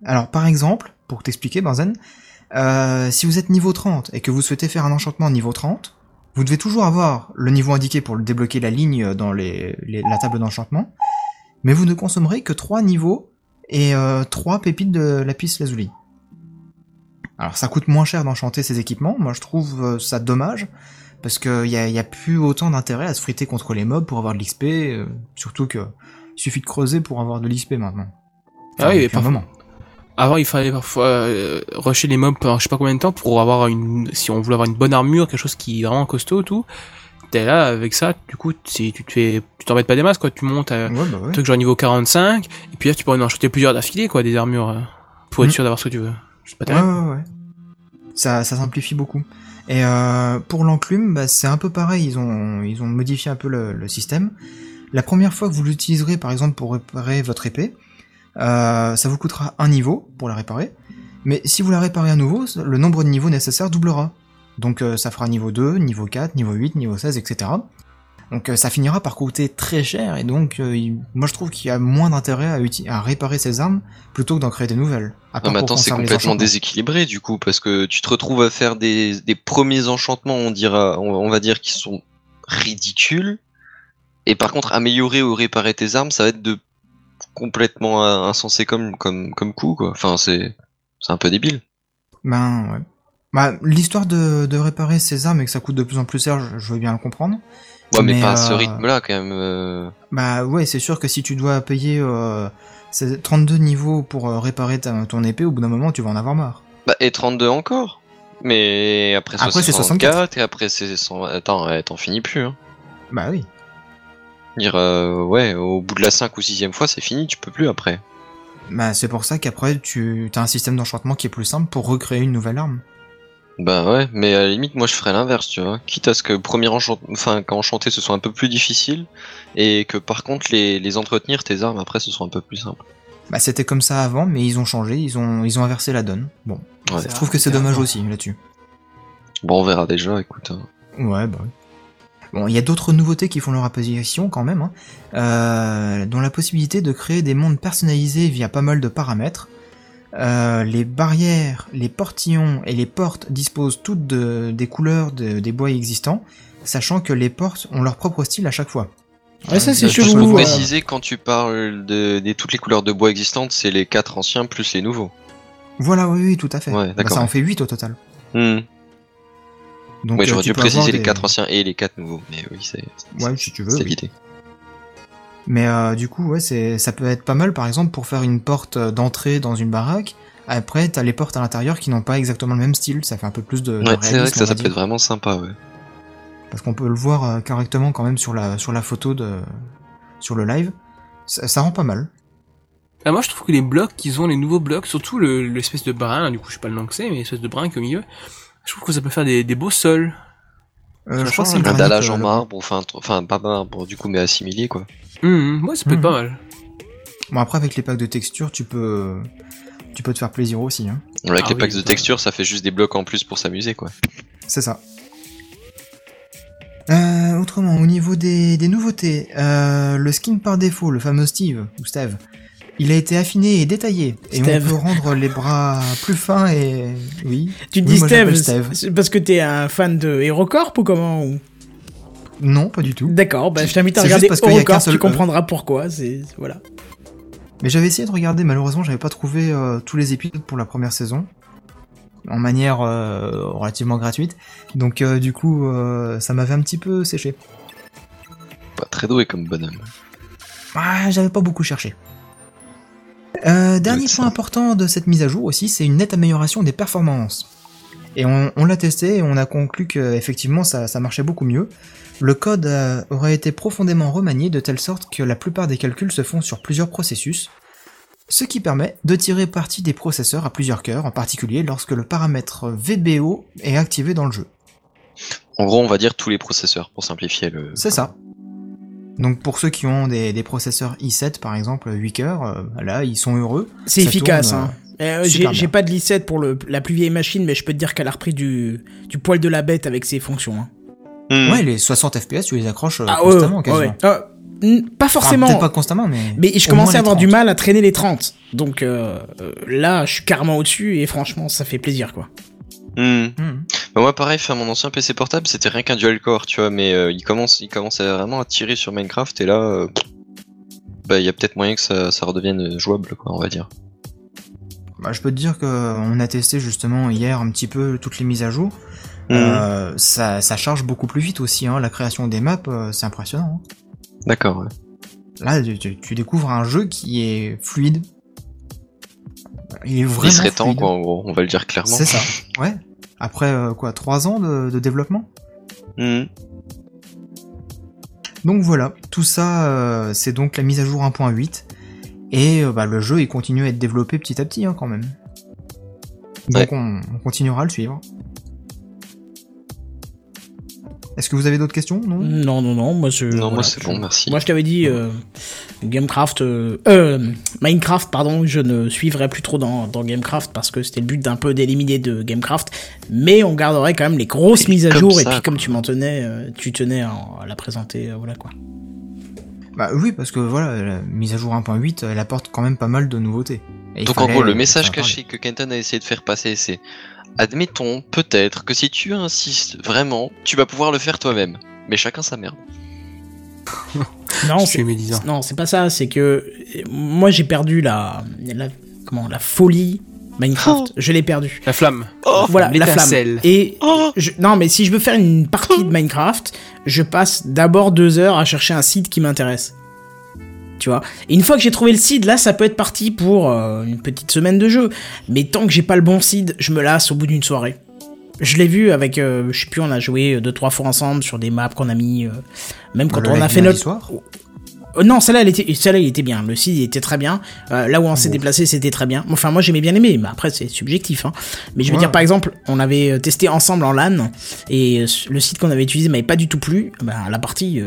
Alors par exemple, pour t'expliquer Benzen, euh, si vous êtes niveau 30 et que vous souhaitez faire un enchantement niveau 30, vous devez toujours avoir le niveau indiqué pour débloquer la ligne dans les, les- la table d'enchantement, mais vous ne consommerez que 3 niveaux et euh, 3 pépites de lapis lazuli. Alors ça coûte moins cher d'enchanter ces équipements, moi je trouve euh, ça dommage, parce qu'il y a, y a plus autant d'intérêt à se friter contre les mobs pour avoir de l'XP, euh, surtout que il suffit de creuser pour avoir de l'XP maintenant. Ah oui, et un parfois- moment. Avant, il fallait parfois euh, rusher les mobs pendant je sais pas combien de temps pour avoir une, si on voulait avoir une bonne armure, quelque chose qui est vraiment costaud, tout. T'es là avec ça, du coup, si tu te fais, tu t'embêtes pas des masses, quoi. Tu montes à Ouais, bah ouais. truc genre niveau 45, et puis là, tu peux en acheter plusieurs d'affilée, quoi, des armures, euh, pour être Mhm. sûr d'avoir ce que tu veux. C'est pas Ouais, terrible. ouais, ouais. Ça, ça simplifie beaucoup. Et euh, pour l'enclume, bah, c'est un peu pareil. Ils ont, modifié un peu le, le système. La première fois que vous l'utiliserez, par exemple, pour réparer votre épée, euh, ça vous coûtera un niveau pour la réparer. Mais si vous la réparez à nouveau, le nombre de niveaux nécessaires doublera. Donc euh, ça fera niveau 2, niveau 4, niveau 8, niveau 16, etc. Donc euh, ça finira par coûter très cher et donc euh, il- moi je trouve qu'il y a moins d'intérêt à, uti- à réparer ces armes plutôt que d'en créer des nouvelles. À Non, mais attends, c'est complètement déséquilibré du coup, parce que tu te retrouves à faire des, des premiers enchantements, on dira, on, on va dire, qui sont ridicules. Et par contre, améliorer ou réparer tes armes, ça va être de complètement euh, insensé comme comme comme coup quoi. Enfin, c'est c'est un peu débile. Ben ouais. Bah, l'histoire de, de réparer ces armes et que ça coûte de plus en plus cher, je, je veux bien le comprendre. Ouais, mais, Mais, pas à ce euh, rythme-là quand même. euh. Bah ouais, c'est sûr que si tu dois payer euh, ces 32 niveaux pour euh, réparer ta- ton épée, au bout d'un moment tu vas en avoir marre. Bah, et 32 encore. Mais après, Après, c'est 64, et après c'est 100... Attends, ouais, t'en finis plus. Hein. Bah oui. Dire, euh, ouais, au bout de la 5 ou 6 fois, c'est fini, tu peux plus après. Bah c'est pour ça qu'après tu as un système d'enchantement qui est plus simple pour recréer une nouvelle arme. Bah ouais, mais à la limite, moi je ferais l'inverse, tu vois. Quitte à ce que premier enchant... enfin, quand enchanter ce soit un peu plus difficile, et que par contre les, les entretenir, tes armes, après, ce soit un peu plus simple. Bah c'était comme ça avant, mais ils ont changé, ils ont ils ont inversé la donne. Bon, Ouais. je trouve que c'est dommage aussi là-dessus. Bon, on verra déjà, écoute. hein. Ouais, bah oui. Bon, il y a d'autres nouveautés qui font leur apparition quand même, hein, euh, dont la possibilité de créer des mondes personnalisés via pas mal de paramètres. Euh, les barrières, les portillons et les portes disposent toutes de, des couleurs de- des bois existants, sachant que les portes ont leur propre style à chaque fois. Ouais, ça c'est Euh, chelou. Pour préciser, quand tu parles de, des toutes les couleurs de bois existantes, c'est les quatre anciens plus les nouveaux. Voilà, oui, oui, tout à fait. Ouais, Bah, d'accord. ça en fait 8 au total. Hmm. Donc, ouais, euh, j'aurais dû préciser les des- quatre anciens et les quatre nouveaux, mais oui, c'est Ouais, si tu veux. c'est oui. Mais euh, du coup, ouais, c'est, ça peut être pas mal, par exemple, pour faire une porte euh, d'entrée dans une baraque. Après, t'as les portes à l'intérieur qui n'ont pas exactement le même style. Ça fait un peu plus de. de Ouais, c'est vrai que ça, on ça peut être vraiment sympa, ouais. Parce qu'on peut le voir euh, correctement quand même sur la sur la photo de sur le live. Ça, ça rend pas mal. Ah, moi, je trouve que les blocs qu'ils ont, les nouveaux blocs, surtout le- l'espèce de brin, du coup, je sais pas le nom que c'est, mais l'espèce de brin qui est au milieu, je trouve que ça peut faire des, des beaux sols. Euh, Ça je crois que c'est Un dallage euh, en marbre, enfin, enfin pas marbre du coup, mais assimilé quoi. Hum, ouais, ça peut être Mhm. pas mal. Bon après avec les packs de texture, tu peux tu peux te faire plaisir aussi. Hein. Avec Ah les oui, packs de ça- texture, ça fait juste des blocs en plus pour s'amuser quoi. C'est ça. Euh, autrement, au niveau des, des nouveautés, euh, le skin par défaut, le fameux Steve, ou Steve, il a été affiné et détaillé. Et on peut rendre les bras plus fins et... Oui. Tu te Oui, dis moi, Steve, Steve. c'est parce que t'es un fan de HeroCorp ou comment ou- Non, pas du tout. D'accord, bah je t'invite à regarder parce qu'il y a qu'un HeroCorp, seul tu comprendras pourquoi. C'est voilà. Mais j'avais essayé de regarder, malheureusement, j'avais pas trouvé euh, tous les épisodes pour la première saison. En manière euh, relativement gratuite. Donc euh, du coup, euh, ça m'avait un petit peu séché. Pas très doué comme bonhomme. Ah, j'avais pas beaucoup cherché. Euh, dernier point important de cette mise à jour aussi, c'est une nette amélioration des performances. Et on, on l'a testé et on a conclu que effectivement ça, ça marchait beaucoup mieux. Le code euh, aurait été profondément remanié de telle sorte que la plupart des calculs se font sur plusieurs processus, ce qui permet de tirer parti des processeurs à plusieurs cœurs, en particulier lorsque le paramètre VBO est activé dans le jeu. En gros, on va dire tous les processeurs pour simplifier le. C'est ça. Donc pour ceux qui ont des, des processeurs i7 par exemple, 8 cœurs, euh, là ils sont heureux. C'est efficace. tourne, hein. Euh, super j'ai pas de l'i7 pour le, la plus vieille machine, mais je peux te dire qu'elle a repris du, du poil de la bête avec ses fonctions. hein. Hmm. Ouais, les 60 FPS, tu les accroches euh, Ah constamment ouais, quasiment. ouais. Euh, n- pas forcément. Pas constamment, mais. Mais je commençais à avoir du 30. mal à traîner les 30. Donc euh, euh, là, je suis carrément au-dessus et franchement, ça fait plaisir quoi. Hmm. Mhm. Bah, moi, pareil, faire mon ancien PC portable, c'était rien qu'un dual core, tu vois, mais euh, il commence, il commence à vraiment à tirer sur Minecraft et là, euh, bah, il y a peut-être moyen que ça, ça redevienne jouable, quoi, on va dire. Bah, je peux te dire que on a testé justement hier un petit peu toutes les mises à jour. Hmm. Euh, ça, ça charge beaucoup plus vite aussi. Hein. La création des maps, euh, c'est impressionnant. hein. D'accord, ouais. Là, tu, découvres un jeu qui est fluide. Il est vraiment Il serait temps, fluide. quoi, en gros, on va le dire clairement. C'est ça. Ouais. Après euh, quoi, trois ans de, de développement? Hmm. Donc voilà, tout ça, euh, c'est donc la mise à jour 1.8. Et euh, bah, le jeu, il continue à être développé petit à petit hein, quand même. Donc on, on continuera à le suivre. Est-ce que vous avez d'autres questions? Non? Non, non, non, moi je. Non, voilà, moi c'est je- bon, merci. Moi je t'avais dit euh, Gamecraft, euh, euh, Minecraft, pardon, je ne suivrai plus trop dans, dans Gamecraft parce que c'était le but d'un peu d'éliminer de Gamecraft, mais on garderait quand même les grosses mises à jour et puis comme tu m'en tenais, euh, tu tenais à, à la présenter, euh, voilà quoi. Bah oui, parce que voilà, la mise à jour 1.8, elle apporte quand même pas mal de nouveautés. Et Donc en gros, le message caché que Kenton a essayé de faire passer, c'est admettons peut-être que si tu insistes vraiment, tu vas pouvoir le faire toi-même. Mais chacun sa merde. Non, c'est- non, pas ça, c'est que moi j'ai perdu la, la, comment, la folie Minecraft, je l'ai perdu. La flamme. voilà, la flamme. Et je- non, mais si je veux faire une partie de Minecraft, je passe d'abord deux heures à chercher un site qui m'intéresse. Tu vois. Et une fois que j'ai trouvé le seed, là, ça peut être parti pour euh, une petite semaine de jeu. Mais tant que j'ai pas le bon seed, je me lasse au bout d'une soirée. Je l'ai vu avec, euh, je sais plus, on a joué deux trois fois ensemble sur des maps qu'on a mis. euh, même quand Le on a fait notre. Euh, non, celle-là, elle était, celle-là, il était bien. Le site, il était très bien. Euh, là où on s'est Bon. déplacé, c'était très bien. Enfin, moi, j'aimais bien aimé, mais après, c'est subjectif. Hein. Mais je veux Ouais. dire, par exemple, on avait euh, testé ensemble en LAN, et le site qu'on avait utilisé m'avait pas du tout plu. Bah, la partie, euh,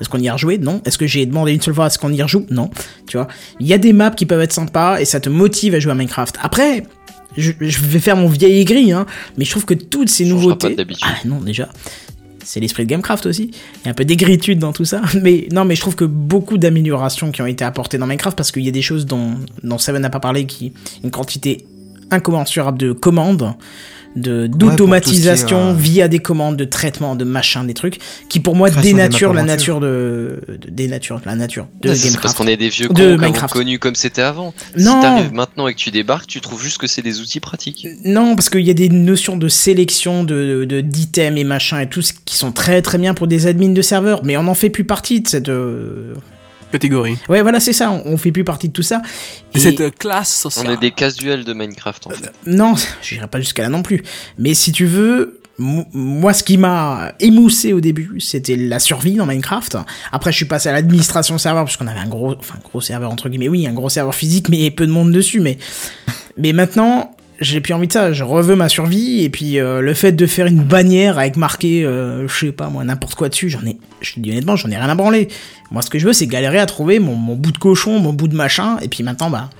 est-ce qu'on y a rejoué? Non. Est-ce que j'ai demandé une seule fois, est-ce qu'on y rejoue? Non. Tu vois, il y a des maps qui peuvent être sympas, et ça te motive à jouer à Minecraft. Après, je, je vais faire mon vieil aigri, hein, mais je trouve que toutes ces nouveautés. pas d'habitude. Ah non, déjà. C'est l'esprit de Gamecraft aussi. Il y a un peu d'aigritude dans tout ça. Mais non, mais je trouve que beaucoup d'améliorations qui ont été apportées dans Minecraft, parce qu'il y a des choses dont, dont Seven n'a pas parlé, qui une quantité incommensurable de commandes, de d'automatisation euh, via des commandes, de traitement, de machin, des trucs, qui pour moi maps la nature de, de dénature la nature de Ouais, c'est parce qu'on est des vieux De Minecraft. connu comme c'était avant. Non. Si t'arrives maintenant et que tu débarques, tu trouves juste que c'est des outils pratiques. Non, parce qu'il y a des notions de sélection, de de- d'items et machin et tout, ce qui sont très très bien pour des admins de serveurs, mais on n'en fait plus partie de cette. euh, Catégorie. Ouais, voilà, c'est ça, on, on fait plus partie de tout ça. Et- cette euh, classe On est des casuels de Minecraft en fait. Non, j'irai pas jusqu'à là non plus. Mais si tu veux, mo- moi, ce qui m'a émoussé au début, c'était la survie dans Minecraft. Après, je suis passé à l'administration serveur, parce qu'on avait un gros, enfin, gros serveur entre guillemets, oui, un gros serveur physique, mais peu de monde dessus, mais, mais maintenant, j'ai plus envie de ça. Je reveux ma survie, et puis, euh, le fait de faire une bannière avec marqué, euh, je sais pas, moi, n'importe quoi dessus, j'en ai, je te dis honnêtement, j'en ai rien à branler. Moi, ce que je veux, c'est galérer à trouver mon, mon bout de cochon, mon bout de machin, et puis maintenant, bah,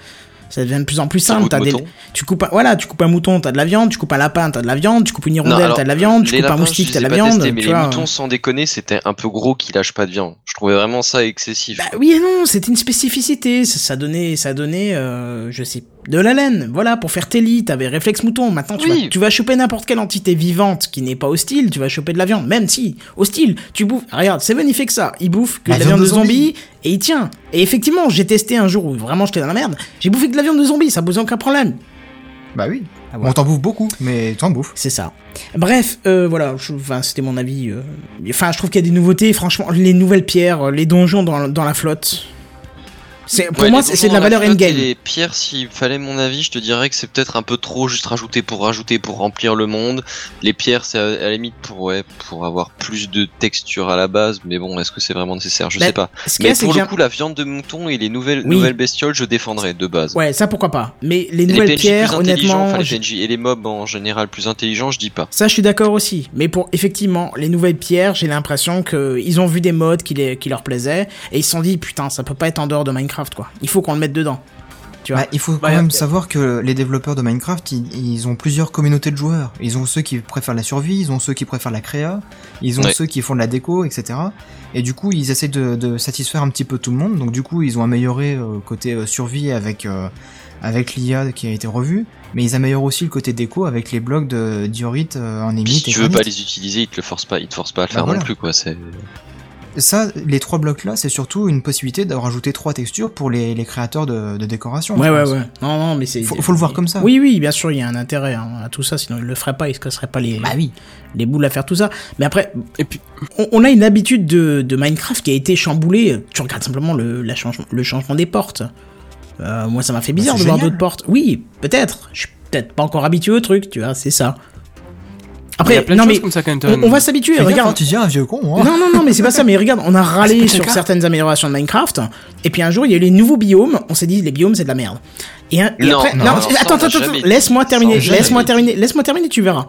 ça devient de plus en plus simple. de des, tu coupes un, voilà, tu coupes un mouton, t'as de la viande, tu coupes un lapin, t'as de la viande, tu coupes une hirondelle, t'as de la viande, tu coupes un moustique, t'as de la pas viande. mais tu les vois. moutons, sans déconner, c'était un peu gros qui lâchent pas de viande. Je trouvais vraiment ça excessif. Bah oui et non, c'était une spécificité, ça, ça donnait, ça donnait, euh, je sais, de la laine, voilà, pour faire tes lits, t'avais réflexe mouton, maintenant tu, Oui. vas, tu vas choper n'importe quelle entité vivante qui n'est pas hostile, tu vas choper de la viande, même si, hostile, tu bouffes, regarde, Seven il fait que ça, il bouffe que La de la viande de zombie, zombie. et il tient. Et effectivement, j'ai testé un jour où vraiment j'étais dans la merde, j'ai bouffé que de la viande de zombie, ça pose aucun problème. Bah oui. Ah, on t'en bouffe beaucoup, mais t'en bouffes. C'est ça. Bref, euh, voilà, enfin, c'était mon avis. euh. Enfin, je trouve qu'il y a des nouveautés. Franchement, les nouvelles pierres, les donjons dans, dans la flotte. C'est pour Ouais, moi, c'est de la valeur et endgame. Les pierres, s'il fallait mon avis, je te dirais que c'est peut-être un peu trop juste rajouter pour rajouter pour remplir le monde. Les pierres, c'est à, à la limite pour ouais, pour avoir plus de texture à la base, mais bon, est-ce que c'est vraiment nécessaire? Je Bah, sais pas. Ce Mais pour le coup, la viande de mouton et les nouvelles Oui. nouvelles bestioles, je défendrais de base. Ouais, ça pourquoi pas. Mais les les nouvelles PNJ pierres, plus honnêtement, enfin les je- PNJ et les mobs en général plus intelligents, je dis pas. ça, je suis d'accord aussi. Mais pour effectivement les nouvelles pierres, j'ai l'impression que ils ont vu des modes qui, les, qui leur plaisaient et ils se sont dit putain, ça peut pas être en dehors de Minecraft quoi. Il faut qu'on le mette dedans. Tu vois. Bah, il faut quand Bah, même euh, savoir que les développeurs de Minecraft, ils, ils ont plusieurs communautés de joueurs. Ils ont ceux qui préfèrent la survie, ils ont ceux qui préfèrent la créa, ils ont Ouais. ceux qui font de la déco, etc. Et du coup, ils essaient de, de satisfaire un petit peu tout le monde. Donc du coup, ils ont amélioré euh, côté euh, survie avec euh, avec l'IA qui a été revue, mais ils améliorent aussi le côté déco avec les blocs de diorite euh, en émite si tu veux pas les utiliser, ils te le forcent pas, ils te forcent pas à le Bah faire voilà. non plus quoi. C'est Ça, les trois blocs là, c'est surtout une possibilité de rajouter trois textures pour les, les créateurs de, de décoration. Ouais, ouais, pense. ouais. Non, non, mais c'est. Faut- faut le voir comme ça. Oui, oui, bien sûr, il y a un intérêt hein, à tout ça, sinon il le ferait pas, il se casserait pas les, Bah oui. les boules à faire tout ça. Mais après, Et puis, on, on a une habitude de, de Minecraft qui a été chamboulée. Tu regardes simplement le, la changement, le changement des portes. Euh, moi, ça m'a fait bizarre Bah, de c'est voir d'autres portes. Oui, peut-être. Je suis peut-être pas encore habitué au truc, tu vois, c'est ça. Après, il y a plein non de mais choses comme ça, on, on va s'habituer. Regarde, hein, tu dis un vieux con. Hein. Non, non, non, mais c'est pas ça. Mais regarde, on a râlé sur certaines améliorations de Minecraft. Et puis un jour, il y a eu les nouveaux biomes. On s'est dit, les biomes, c'est de la merde. Et, un- et Non, après, non, non, non, ça, attends, attends, attends, laisse-moi terminer, laisse-moi terminer, laisse-moi terminer, tu verras.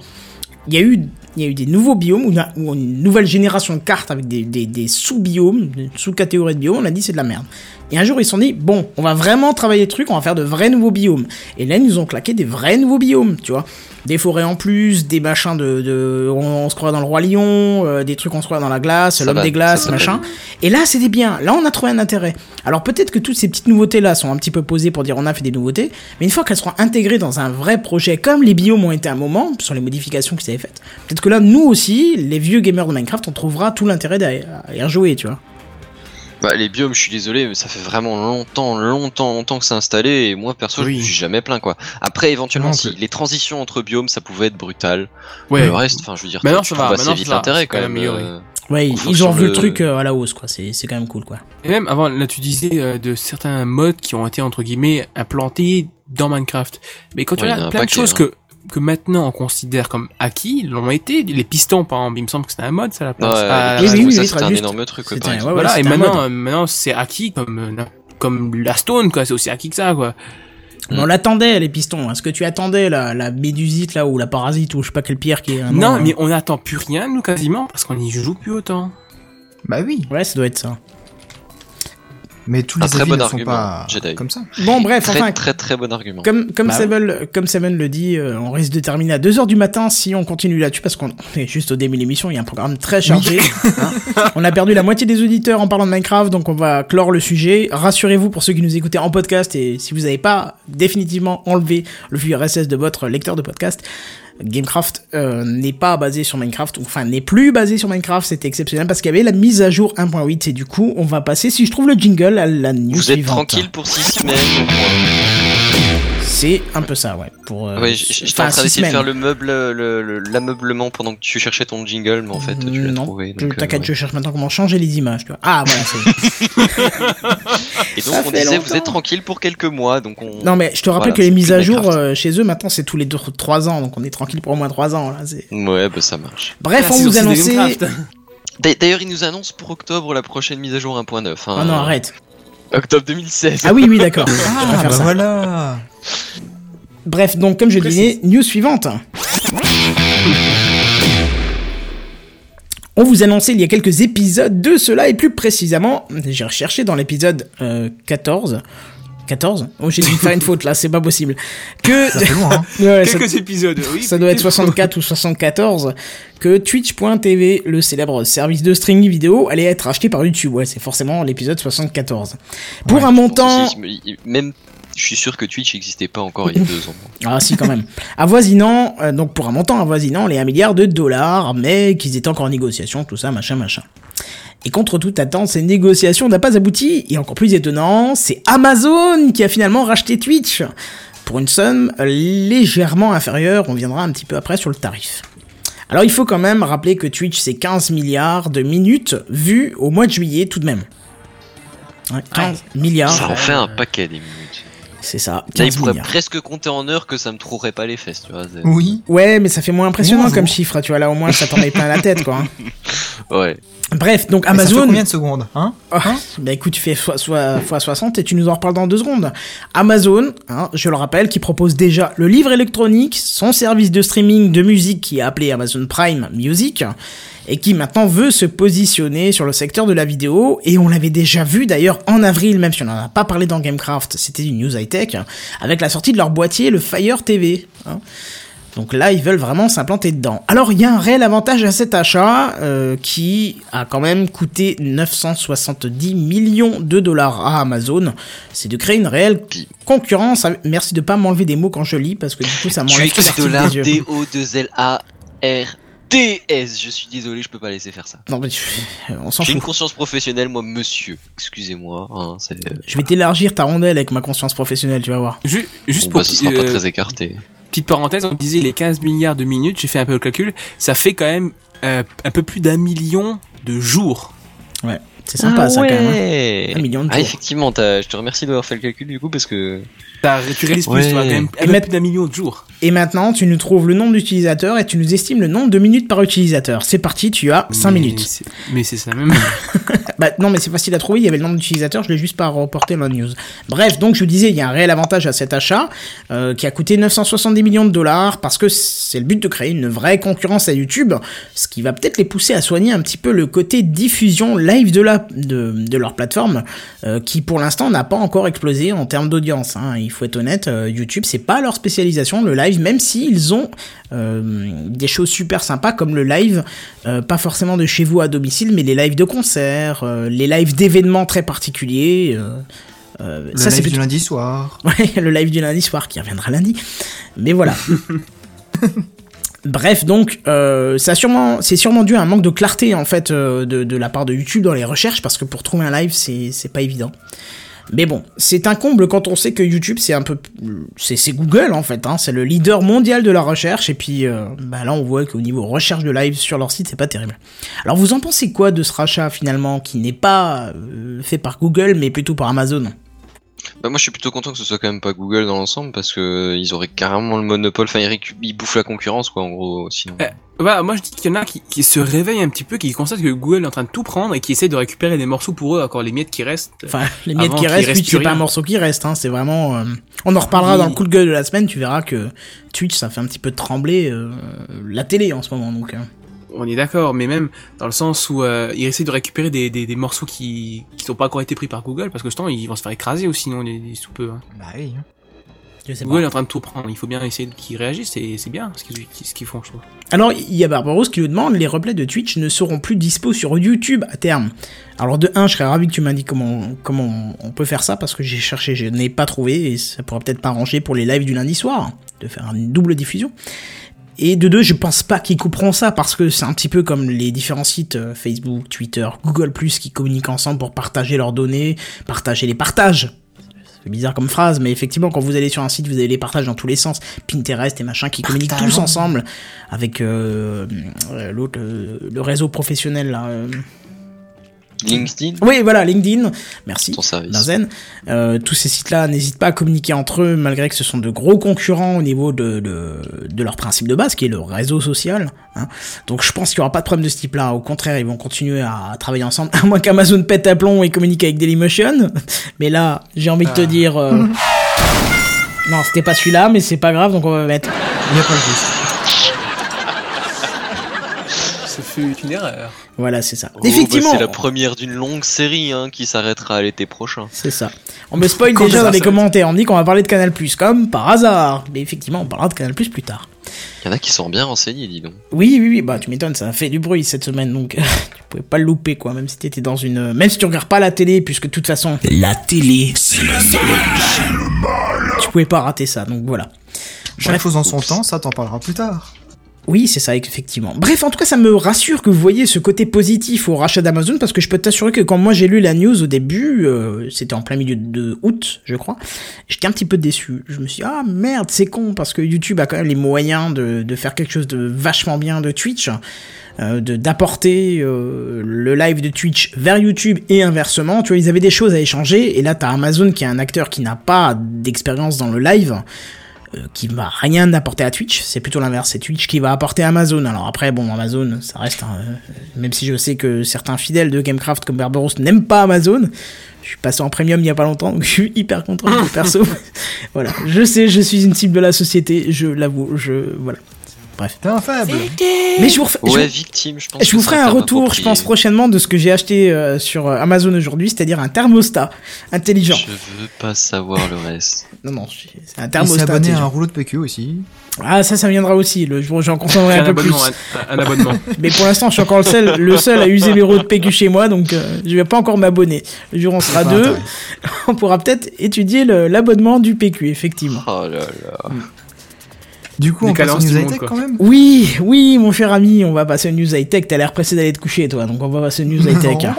Il y a eu, il y a eu des nouveaux biomes ou une, ou une nouvelle génération de cartes avec des, des, des sous-biomes, des sous-catégories de biomes. On a dit, c'est de la merde. Et un jour, ils se sont dit, bon, on va vraiment travailler le truc, on va faire de vrais nouveaux biomes. Et là, ils nous ont claqué des vrais nouveaux biomes, tu vois. Des forêts en plus, des machins de, de on, on se croit dans le roi lion, euh, des trucs on se croit dans la glace, l'homme des glaces, machin. Et là, c'était bien. Là, on a trouvé un intérêt. Alors peut-être que toutes ces petites nouveautés-là sont un petit peu posées pour dire on a fait des nouveautés, mais une fois qu'elles seront intégrées dans un vrai projet, comme les biomes ont été un moment, sur les modifications qu'ils avaient faites, peut-être que là, nous aussi, les vieux gamers de Minecraft, on trouvera tout l'intérêt d'à- à y rejouer, tu vois. Bah, les biomes, je suis désolé, mais ça fait vraiment longtemps, longtemps, longtemps que c'est installé, et moi perso, Oui. je suis jamais plaint quoi. Après, éventuellement, Non, si les transitions entre biomes, ça pouvait être brutal. Ouais. Le reste, enfin, je veux dire, Maintenant, tu ça va, assez maintenant, vite l'intérêt quand même. euh, Ouais, ils ont revu le truc euh, à la hausse, quoi. C'est c'est quand même cool, quoi. Et même avant, là, tu disais euh, de certains modes qui ont été entre guillemets implantés dans Minecraft. Mais quand tu Ouais, en regardes plein de choses hein. que que maintenant on considère comme acquis, l'ont été. Les pistons, par exemple, il me semble que c'était un mode, ça la Ouais, place. Ah, oui, oui, oui, c'était très un énorme truc, quoi, un- ouais, voilà. ouais, et maintenant, euh, maintenant c'est acquis comme euh, comme la stone, quoi. C'est aussi acquis que ça, quoi. On l'attendait, les pistons. Est-ce que tu attendais la, la médusite, là, ou la parasite, ou je sais pas quelle pierre qui est un non, mais on n'attend plus rien, nous, quasiment, parce qu'on y joue plus autant. Bah oui, Ouais, ça doit être ça. Mais tous les avis bon ne sont argument, pas Jedi. comme ça. Bon, bref, Très, enfin, très, très bon argument. Comme, comme, Bah Seven, comme Seven le dit, euh, on risque de terminer à 2h du matin si on continue là-dessus, parce qu'on est juste au début de l'émission, il y a un programme très chargé. hein. on a perdu la moitié des auditeurs en parlant de Minecraft, donc on va clore le sujet. Rassurez-vous pour ceux qui nous écoutez en podcast, et si vous n'avez pas définitivement enlevé le flux RSS de votre lecteur de podcast, Gamecraft euh, n'est pas basé sur Minecraft, ou enfin n'est plus basé sur Minecraft, c'était exceptionnel parce qu'il y avait la mise à jour 1.8 et du coup on va passer, si je trouve le jingle, à la news Vous êtes suivante. tranquille pour 6 semaines. C'est un peu ça, ouais. Pour, euh, Ouais, j'étais en train d'essayer de faire le meuble, le- le- l'ameublement pendant que tu cherchais ton jingle, mais en fait, tu l'as trouvé. donc, euh, T'inquiète, ouais. je cherche maintenant comment changer les images. Tu vois. Ah, voilà, c'est. Et donc, Ça on disait, longtemps. vous êtes tranquille pour quelques mois, donc on. non, mais je te rappelle Voilà, que les mises à jour euh, chez eux maintenant c'est tous les 3 ans, donc on est tranquille pour au moins 3 ans. Là, c'est- Ouais, bah ça marche. Bref, Ah, on vous annonçait. D'ailleurs, ils nous annoncent pour octobre la prochaine mise à jour 1.9. Hein. Ah non, arrête. Octobre 2016. Ah oui, oui, d'accord. Ah, bah ça. voilà Bref, donc comme je le disais, news suivante. On vous annonçait il y a quelques épisodes de cela, et plus précisément, j'ai recherché dans l'épisode euh, 14. 14 Oh, j'ai dû faire une faute là, c'est pas possible. Que. Ça fait loin, hein. Ouais, ça- Quelques épisodes, oui. ça doit être 64 ou 74, que Twitch.tv, le célèbre service de streaming vidéo, allait être acheté par YouTube. Ouais, c'est forcément l'épisode 74. Pour Ouais, un montant... Même, je suis sûr que Twitch n'existait pas encore il y a deux ans. Ah si, quand même. avoisinant, euh, donc pour un montant avoisinant les 1 milliard de dollars, mais qu'ils étaient encore en négociation, tout ça, machin, machin. Et contre toute attente, ces négociations n'ont pas abouti, et encore plus étonnant, c'est Amazon qui a finalement racheté Twitch pour une somme légèrement inférieure, on viendra un petit peu après sur le tarif. Alors il faut quand même rappeler que Twitch c'est 15 milliards de minutes vues au mois de juillet tout de même. Ouais, 15 milliards, Ça en fait un paquet des minutes. C'est ça. Là, il 15 pourrait milliards. presque compter en heures que ça me trouverait pas les fesses, tu vois. Oui. Ouais, mais ça fait moins impressionnant Bonjour. comme chiffre, tu vois, là au moins ça t'en met plein la tête, quoi. hein. Ouais. Bref, donc Et ça fait Amazon... combien de secondes Hein Ah, bah écoute, tu fais fois, fois, fois 60 et tu nous en reparles dans deux secondes. Amazon, hein, je le rappelle, qui propose déjà le livre électronique, son service de streaming de musique qui est appelé Amazon Prime Music, et qui maintenant veut se positionner sur le secteur de la vidéo, et on l'avait déjà vu d'ailleurs en avril, même si on n'en a pas parlé dans Gamecraft, c'était une news high-tech, avec la sortie de leur boîtier, le Fire TV. hein. Donc là, ils veulent vraiment s'implanter dedans. Alors, il y a un réel avantage à cet achat euh, qui a quand même coûté 970 millions de dollars à Amazon. C'est de créer une réelle concurrence. Merci de pas m'enlever des mots quand je lis parce que du coup, ça m'enlève écris tout de la des yeux. D-O-2-L-A-R-T-S. Je suis désolé, je peux pas laisser faire ça. Non, mais tu- on s'en J'ai une conscience professionnelle, moi, monsieur. Excusez-moi. Hein, c'est... Je vais t'élargir ta rondelle avec ma conscience professionnelle, tu vas voir. Ju- juste Bon, pour bah, ce sera pas euh, très écarté. petite parenthèse, on disait les 15 milliards de minutes, j'ai fait un peu le calcul, ça fait quand même euh, un peu plus d'un million de jours. Ouais, c'est sympa ça quand même. hein. Un million de Ah, effectivement, je te remercie d'avoir fait le calcul du coup parce que. Tu réalises plus, Ouais. quand même Et d'un million de jours. Et maintenant, tu nous trouves le nombre d'utilisateurs et tu nous estimes le nombre de minutes par utilisateur. C'est parti, tu as 5 Mais minutes. Mais c'est ça même. Bah non, mais c'est facile à trouver, il y avait le nombre d'utilisateurs, je l'ai juste pas reporté dans la news. Bref, donc je vous disais, il y a un réel avantage à cet achat euh, qui a coûté 970 millions de dollars parce que c'est le but de créer une vraie concurrence à YouTube, ce qui va peut-être les pousser à soigner un petit peu le côté diffusion live de, la, de, de leur plateforme euh, qui pour l'instant n'a pas encore explosé en termes d'audience. hein. Il faut être honnête, euh, YouTube c'est pas leur spécialisation, le live, même s'ils ont euh, des choses super sympas comme le live, pas forcément de chez vous à domicile, mais les lives de concerts, les lives d'événements très particuliers. Le ça c'est live du plutôt- lundi soir. Ouais, le live du lundi soir qui reviendra lundi. Mais voilà. Bref, donc, euh, ça sûrement, c'est sûrement dû à un manque de clarté en fait euh, de, la part de YouTube dans les recherches parce que pour trouver un live, c'est pas évident. Mais bon, c'est un comble quand on sait que YouTube c'est un peu, c'est c'est Google en fait, hein, c'est le leader mondial de la recherche et puis euh, bah là on voit qu'au niveau recherche de live sur leur site c'est pas terrible. Alors vous en pensez quoi de ce rachat finalement qui n'est pas euh, fait par Google mais plutôt par Amazon? Bah moi je suis plutôt content que ce soit quand même pas Google dans l'ensemble parce que euh, ils auraient carrément le monopole, enfin ils, ils bouffent la concurrence quoi en gros sinon. Eh, Bah, moi je dis qu'il y en a qui, qui se réveillent un petit peu, qui constatent que Google est en train de tout prendre et qui essaient de récupérer des morceaux pour eux, encore les miettes qui restent. Enfin, les miettes qui restent, reste Twitch, c'est pas un morceau qui reste, hein, c'est vraiment... euh, On en reparlera Oui. dans le coup de gueule de la semaine, tu verras que Twitch, ça fait un petit peu trembler euh, la télé en ce moment, donc... euh. On est d'accord, mais même dans le sens où euh, ils essaient de récupérer des, des, des morceaux qui qui n'ont pas encore été pris par Google, parce que ce temps ils vont se faire écraser aussi sinon les, les sous peu. hein. Bah oui. hein. Je sais Google est en train de tout prendre, il faut bien essayer qu'ils réagissent, et c'est bien ce qu'ils ce qu'ils font, je trouve. Alors, il y a Barbaros qui nous demande, les replays de Twitch ne seront plus dispo sur YouTube à terme. Alors de 1, je serais ravi que tu m'indiques comment, comment on peut faire ça, parce que j'ai cherché, je n'ai pas trouvé, et ça pourrait peut-être pas arranger pour les lives du lundi soir, de faire une double diffusion. Et de deux, je pense pas qu'ils couperont ça parce que c'est un petit peu comme les différents sites euh, Facebook, Twitter, Google qui communiquent ensemble pour partager leurs données, partager les partages. C'est bizarre comme phrase, mais effectivement, quand vous allez sur un site, vous avez les partages dans tous les sens. Pinterest et machin qui communiquent tous ensemble avec euh, euh, l'autre, euh, le réseau professionnel là. LinkedIn, Oui, voilà, LinkedIn. Merci. ton service. Euh, tous ces sites-là n'hésitent pas à communiquer entre eux, malgré que ce sont de gros concurrents au niveau de, de, de leur principe de base, qui est le réseau social. hein. Donc je pense qu'il n'y aura pas de problème de ce type-là. Au contraire, ils vont continuer à travailler ensemble, à moins qu'Amazon pète à plomb et communique avec Dailymotion. Mais là, j'ai envie de te dire... euh, Non, c'était pas celui-là, mais c'est pas grave, donc on va mettre... Il y a pas le risque. Fut une erreur. Voilà, c'est ça. Oh, bah, Effectivement, c'est la première d'une longue série hein, qui s'arrêtera à l'été prochain. c'est ça. On me spoil déjà dans les commentaires. On me dit qu'on va parler de Canal+, comme par hasard. Mais effectivement, on parlera de Canal+, plus tard. Il y en a qui sont bien renseignés, dis donc. Oui, oui, oui, bah tu m'étonnes, ça a fait du bruit cette semaine, donc tu pouvais pas le louper, quoi, même si t'étais dans une... Même si tu regardes pas la télé, puisque de toute façon, La télé, c'est le tu pouvais pas rater ça, donc voilà. Chaque Bref. chose en son temps, ça t'en parlera plus tard. Oui, c'est ça, effectivement. Bref, en tout cas, ça me rassure que vous voyez ce côté positif au rachat d'Amazon, parce que je peux t'assurer que quand moi j'ai lu la news au début, euh, c'était en plein milieu de août, je crois, j'étais un petit peu déçu. Je me suis dit, ah merde, c'est con, parce que YouTube a quand même les moyens de, de faire quelque chose de vachement bien de Twitch, euh, d'apporter euh, le live de Twitch vers YouTube et inversement. Tu vois, ils avaient des choses à échanger, et là, t'as Amazon qui est un acteur qui n'a pas d'expérience dans le live qui va rien apporter à Twitch, c'est plutôt l'inverse, c'est Twitch qui va apporter à Amazon. Alors après, bon, Amazon, ça reste, un, euh, même si je sais que certains fidèles de Gamecraft comme Barbaros n'aiment pas Amazon, je suis passé en premium il y a pas longtemps, donc je suis hyper content de perso. voilà, je sais, je suis une cible de la société, je l'avoue, je voilà. Bref. T'es un faible. Mais je vous refais, je Ouais, vous- victime, je pense. je vous c'est ferai un retour, je pense prochainement, de ce que j'ai acheté euh, sur euh, Amazon aujourd'hui, c'est-à-dire un thermostat intelligent. Je veux pas savoir le reste. Non, non, c'est un Il s'est thermostat abonné à un rouleau de PQ aussi. Ah, ça, ça viendra aussi. Le jour j'en consommerai Un, un peu plus. un, un abonnement. Mais pour l'instant, je suis encore le seul, le seul à user les roues de PQ chez moi, donc euh, je vais pas encore m'abonner. Le jour où on sera deux, on pourra peut-être étudier l'abonnement du PQ, effectivement. Oh là là. Du coup, on passe aux news high-tech quand même. Oui, oui, mon cher ami, on va passer aux news high-tech. T'as l'air pressé d'aller te coucher, toi, donc on va passer aux news high-tech. Hein.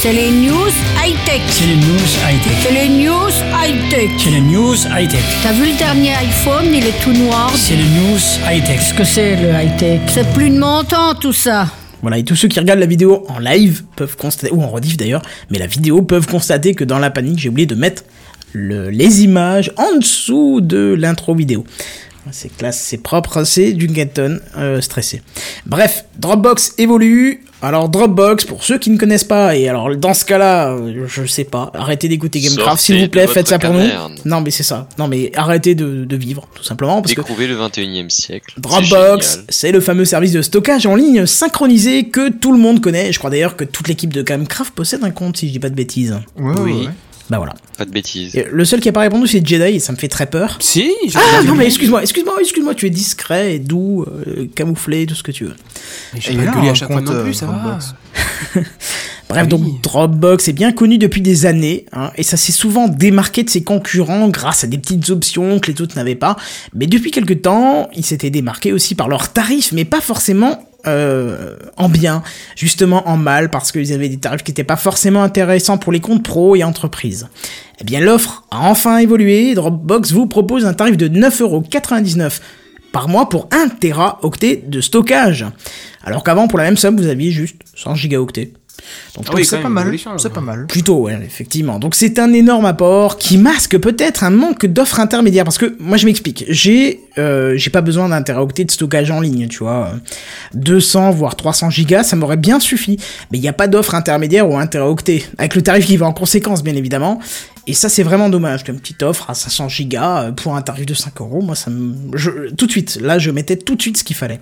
C'est les news high-tech. C'est les news high-tech. C'est les news high-tech. C'est les news high-tech. T'as vu le dernier iPhone, il est tout noir. C'est les news high-tech. Qu'est-ce que c'est le high-tech C'est plus de mon temps tout ça. Voilà, et tous ceux qui regardent la vidéo en live peuvent constater, ou en rediff d'ailleurs, mais la vidéo peuvent constater que dans la panique, j'ai oublié de mettre le- les images en dessous de l'intro vidéo. C'est classe, c'est propre, c'est du Gatton euh, stressé. Bref, Dropbox évolue. Alors Dropbox, pour ceux qui ne connaissent pas, et alors dans ce cas-là, euh, je sais pas, arrêtez d'écouter Gamecraft, s'il vous plaît, faites ça pour nous. Non mais c'est ça. Non mais arrêtez de, de vivre, tout simplement, parce que Découvrez le 21 e siècle. C'est Dropbox, c'est le fameux service de stockage en ligne synchronisé que tout le monde connaît. Je crois d'ailleurs que toute l'équipe de Gamecraft possède un compte, si je dis pas de bêtises. Ouais, Oui. ouais. Bah voilà. Pas de bêtises. Et le seul qui a pas répondu, c'est Jedi, et ça me fait très peur. Si, j'ai Ah non mais excuse-moi, excuse-moi, excuse-moi, tu es discret et doux, euh, camouflé, tout ce que tu veux. Mais Et J'ai il pas à chaque fois non plus, euh, ça va. Dropbox. Bref, Ah donc. Dropbox est bien connu depuis des années, hein, et ça s'est souvent démarqué de ses concurrents grâce à des petites options que les autres n'avaient pas. Mais depuis quelques temps, ils s'étaient démarqués aussi par leurs tarifs, mais pas forcément euh, en bien, justement en mal, parce qu'ils avaient des tarifs qui n'étaient pas forcément intéressants pour les comptes pro et entreprises. Eh bien, l'offre a enfin évolué. Dropbox vous propose un tarif de 9,99€ par mois pour 1 Teraoctet de stockage. Alors qu'avant, pour la même somme, vous aviez juste 100 gigaoctets. Donc, Ah oui, c'est pas mal. C'est pas mal. Plutôt, ouais, effectivement. Donc c'est un énorme apport qui masque peut-être un manque d'offres intermédiaires. Parce que moi je m'explique, j'ai euh, j'ai pas besoin d'un teraoctet de stockage en ligne, tu vois. 200 voire 300 gigas, ça m'aurait bien suffi. Mais il n'y a pas d'offre intermédiaire ou un teraoctet. Avec le tarif qui va en conséquence, bien évidemment. Et ça c'est vraiment dommage. Une petite offre à 500 gigas euh, pour un tarif de 5 euros, moi ça me... je- tout de suite, là je mettais tout de suite ce qu'il fallait.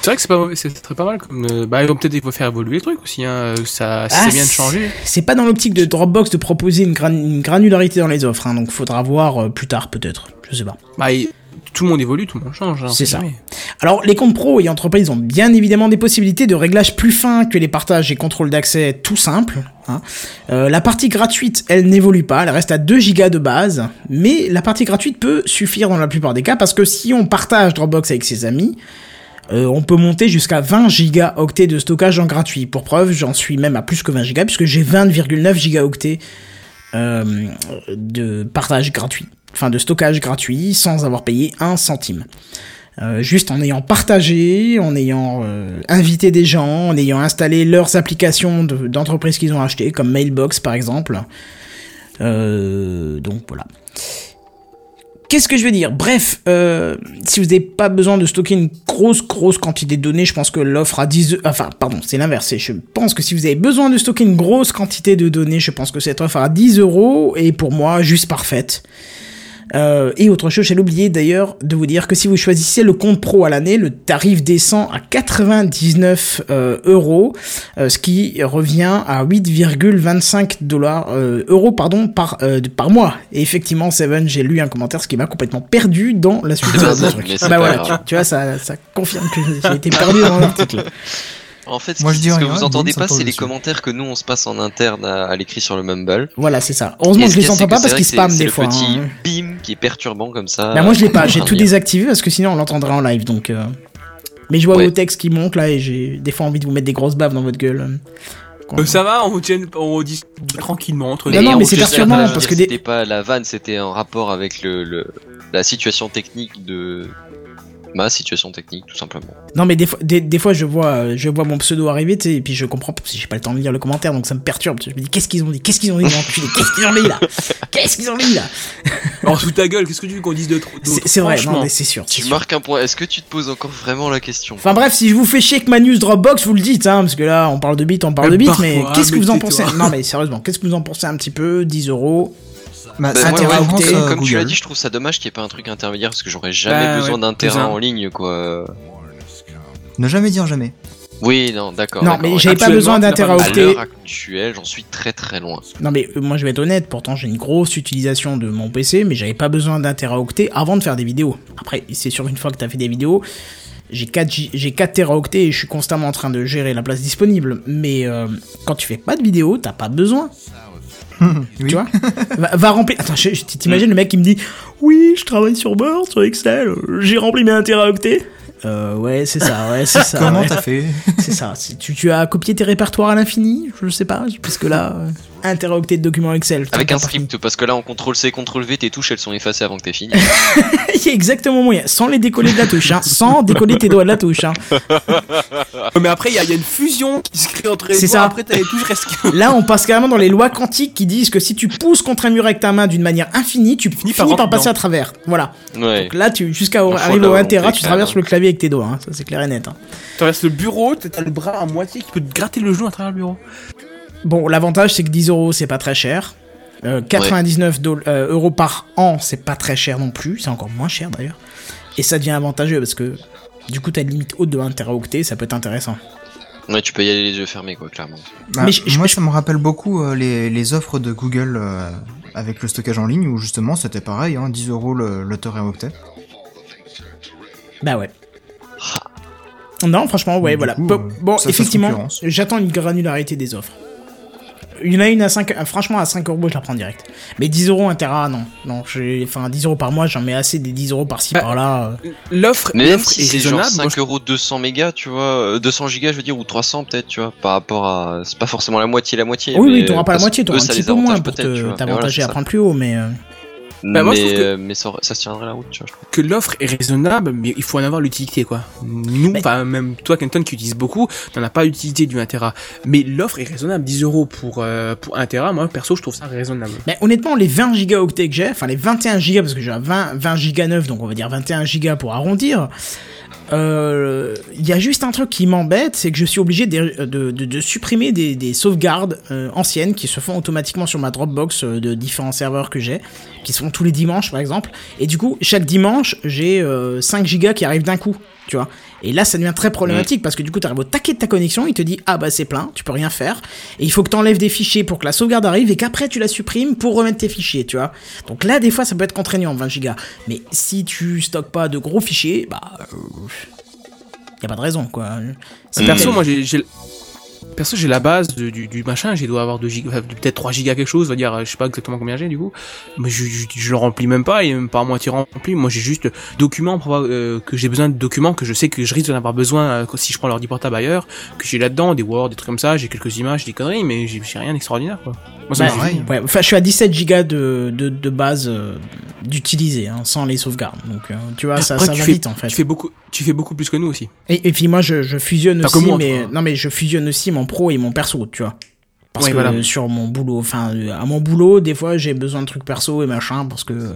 C'est vrai que c'est pas mauvais, c'est très pas mal. Comme, euh, bah, ils vont peut-être faire évoluer le truc aussi. Hein. euh, Ça, Ah, c'est bien de changer. C'est pas dans l'optique de Dropbox de proposer une, gran- une granularité dans les offres, hein, donc faudra voir euh, plus tard peut-être, je sais pas. Bah, tout le monde évolue, tout le monde change. hein, C'est ça. jamais. Alors les comptes pro et entreprises ont bien évidemment des possibilités de réglage plus fins que les partages et contrôles d'accès tout simples. hein. Euh, la partie gratuite, elle n'évolue pas, elle reste à 2 gigas de base, mais la partie gratuite peut suffire dans la plupart des cas parce que si on partage Dropbox avec ses amis, euh, on peut monter jusqu'à 20 gigaoctets de stockage en gratuit. Pour preuve, j'en suis même à plus que 20 gigas puisque j'ai 20,9 gigaoctets euh, de partage gratuit, enfin de stockage gratuit sans avoir payé un centime. Euh, juste en ayant partagé, en ayant invité des gens, en ayant installé leurs applications de- d'entreprises qu'ils ont achetées, comme Mailbox par exemple. Donc voilà. Qu'est-ce que je veux dire? Bref, euh, si vous n'avez pas besoin de stocker une grosse, grosse quantité de données, je pense que l'offre à 10... eu- Enfin, pardon, c'est l'inverse. Je pense que si vous avez besoin de stocker une grosse quantité de données, je pense que cette offre à 10 euros est pour moi juste parfaite. Euh, et autre chose, j'ai oublié d'ailleurs de vous dire que si vous choisissez le compte pro à l'année, le tarif descend à 99 euh, euros, euh, ce qui revient à 8,25 dollars euh, euros pardon par euh, par mois. Et effectivement, Seven, j'ai lu un commentaire, ce qui m'a complètement perdu dans la suite de truc. mais c'est Bah voilà, tu, tu vois, ça, ça confirme que j'ai été perdu dans l'article. En fait, ce, Moi, qui- je dis ce que rien, vous entendez pas, c'est les commentaires que nous on se passe en interne à, à l'écrit sur le Mumble. Voilà, c'est ça. Heureusement que je les c'est entends pas parce c'est qu'ils spamment c'est- des c'est fois. le petit hein. bim qui est perturbant comme ça. Bah moi je l'ai pas, j'ai tout désactivé parce que sinon on l'entendrait en live donc. euh, Mais je vois Ouais. vos textes qui montent là et j'ai des fois envie de vous mettre des grosses baves dans votre gueule. Euh, ça va, on tient, on dit tranquillement entre Non, nous. non, mais c'est perturbant, parce que des- C'était pas la vanne, c'était en rapport avec le, le- la situation technique de. Ma situation technique, tout simplement. Non mais des fois, des, des fois je vois, je vois mon pseudo arriver, tu sais, et puis je comprends pas parce que j'ai pas le temps de lire le commentaire, donc ça me perturbe. Je me dis qu'est-ce qu'ils ont dit, qu'est-ce qu'ils ont dit, qu'est-ce qu'ils ont dit là, qu'est-ce qu'ils ont dit là? Alors, sous ta gueule, qu'est-ce que tu veux qu'on dise de trop C'est vrai, non mais c'est sûr. Tu sûr. marques un point. Est-ce que tu te poses encore vraiment la question? Enfin bref, si je vous fais chier avec ma news Dropbox, vous le dites, hein, parce que là on parle de bits, on parle de bits, mais qu'est-ce que vous en pensez? Non mais sérieusement, qu'est-ce que vous en pensez un petit peu? 10 euros Bah, Bah, ouais, euh, comme tu l'as dit, je trouve ça dommage qu'il n'y ait pas un truc intermédiaire parce que j'aurais jamais Bah, besoin ouais, d'un terrain en ligne, quoi. Ne jamais dire jamais. Oui, non, d'accord. Non mais j'avais pas besoin pas À teraoctet. l'heure actuelle, j'en suis très très loin. Non mais euh, moi je vais être honnête, pourtant j'ai une grosse utilisation de mon PC, mais j'avais pas besoin d'un teraoctet avant de faire des vidéos. Après, c'est sûr une fois que t'as fait des vidéos, j'ai 4, G- j'ai 4 teraoctets et je suis constamment en train de gérer la place disponible. Mais euh, quand tu fais pas de vidéo, t'as pas besoin. Oui. Tu vois va, va remplir. Attends, t'imagines le mec qui me dit Oui, je travaille sur Word, sur Excel, euh, j'ai rempli mes 1 teraoctets. Euh, ouais, c'est ça, ouais, c'est ça. Comment ouais. t'as fait C'est ça. Tu, tu as copié tes répertoires à l'infini Je sais pas, puisque là. 1 teraoctet de documents Excel. Avec un script, parce que là en CTRL C, CTRL V, tes touches elles sont effacées avant que t'aies fini. Il y a exactement moyen, sans les décoller de la touche, hein, sans décoller tes doigts de la touche. Hein. Mais après, il y, a il y a une fusion qui se crée entre les C'est doigts, ça. Après, t'as les touches restent. Là, on passe carrément dans les lois quantiques qui disent que si tu pousses contre un mur avec ta main d'une manière infinie, tu finis par par, passer dedans. à travers. Voilà. Ouais. Donc là, tu jusqu'à arriver au 1 volonté, Tera, tu traverses le clavier avec tes doigts. Hein. Ça, c'est clair et net. hein. Tu traverses le bureau, t'as le bras à moitié qui peut te gratter le genou à travers le bureau. Bon, l'avantage, c'est que 10 euros, c'est pas très cher. Euh, 99 doll- euh, euros par an, c'est pas très cher non plus. C'est encore moins cher d'ailleurs. Et ça devient avantageux parce que du coup, t'as une limite haute de 1 teraoctet, ça peut être intéressant. Ouais, tu peux y aller les yeux fermés, quoi, clairement. Bah, Mais je- je- moi, je- ça me rappelle beaucoup euh, les, les offres de Google euh, avec le stockage en ligne où justement c'était pareil, hein, 10 euros le, le teraoctet. Bah ouais. Non, franchement, ouais, voilà. coup, Bon, effectivement, j'attends une granularité des offres. Il y en a une à 5, euh, franchement, à 5 euros, je la prends direct. Mais 10 euros un Tera, non. Non, j'ai, enfin, 10 euros par mois, j'en mets assez des 10 euros par-ci, Bah, par-là. euh. L'offre Mais même l'offre si est c'est genre raisonnable. 5 moi, je- euros 200 mégas, tu vois, euh, 200 gigas, je veux dire, ou 300 peut-être, tu vois, par rapport à. C'est pas forcément la moitié, la moitié. Oui, mais, oui, t'auras pas la moitié, t'auras un petit peu moins pour voilà, t'avantager à prendre plus haut, mais. Euh, Bah, moi, je mais, trouve que- euh, mais ça, ça se tiendrait la route, tu vois. que l'offre est raisonnable, mais il faut en avoir l'utilité, quoi. Nous, Mais- enfin, même toi, Kenton, qui utilise beaucoup, t'en as pas l'utilité du 1 Tera. Mais l'offre est raisonnable. 10 euros pour, euh, pour 1 Tera, moi, perso, je trouve ça raisonnable. Mais honnêtement, les 20 gigaoctets que j'ai, enfin les 21 gigas, parce que j'ai un 20, 20 gigas 9, donc on va dire 21 gigas pour arrondir, euh, y a juste un truc qui m'embête, c'est que je suis obligé de, de, supprimer des, des sauvegardes euh, anciennes qui se font automatiquement sur ma Dropbox euh, de différents serveurs que j'ai, qui se font tous les dimanches par exemple. Et du coup, chaque dimanche, j'ai euh, 5 gigas qui arrivent d'un coup, tu vois. Et là, ça devient très problématique parce que du coup, tu arrives au taquet de ta connexion, il te dit ah bah c'est plein, tu peux rien faire. Et il faut que tu enlèves des fichiers pour que la sauvegarde arrive et qu'après tu la supprimes pour remettre tes fichiers, tu vois. Donc là, des fois, ça peut être contraignant 20 gigas. Mais si tu stockes pas de gros fichiers, bah euh, y a pas de raison quoi. C'est Perso, moi, j'ai- perso, j'ai la base du, machin, j'ai dois avoir 2 gigas, peut-être 3 gigas quelque chose, on va dire, euh, je sais pas exactement combien j'ai, du coup. Mais je, je, le remplis même pas, il est même pas à moitié rempli. Moi, j'ai juste documents, euh, que j'ai besoin de documents que je sais que je risque d'en avoir besoin euh, si je prends l'ordi portable ailleurs, que j'ai là-dedans, des Word, des trucs comme ça, j'ai quelques images, des conneries, mais j'ai rien d'extraordinaire, quoi. Moi, ça Bah, pareil. ouais, enfin, je suis à 17 gigas de, de, de base euh, d'utiliser, hein, sans les sauvegardes. Donc, euh, tu vois, ça, Après, ça tu va fais- vite en fait. Tu fais beaucoup, tu fais beaucoup plus que nous aussi. Et, et puis moi, je, je fusionne Enfin, aussi, moi, mais non, mais je fusionne aussi mon pro et mon perso, tu vois. Parce Ouais, que voilà. sur mon boulot, enfin, euh, à mon boulot, des fois, j'ai besoin de trucs perso et machin, parce que. euh,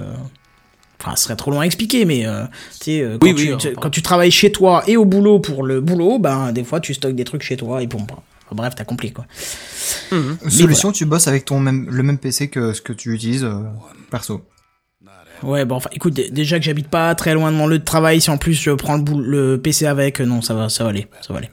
Enfin, ce serait trop long à expliquer, mais euh, tu sais, euh, quand, Oui, tu, oui, tu- quand tu travailles chez toi et au boulot pour le boulot, ben des fois tu stockes des trucs chez toi et bon, bah, enfin, bref, t'as compris quoi. Solution, tu bosses avec ton même, le même PC que ce que tu utilises euh, perso. Ouais, bon, enfin, écoute, dé- déjà que j'habite pas très loin de mon lieu de travail, si en plus je prends le, PC avec, euh, non, ça va, ça va aller, ça va aller.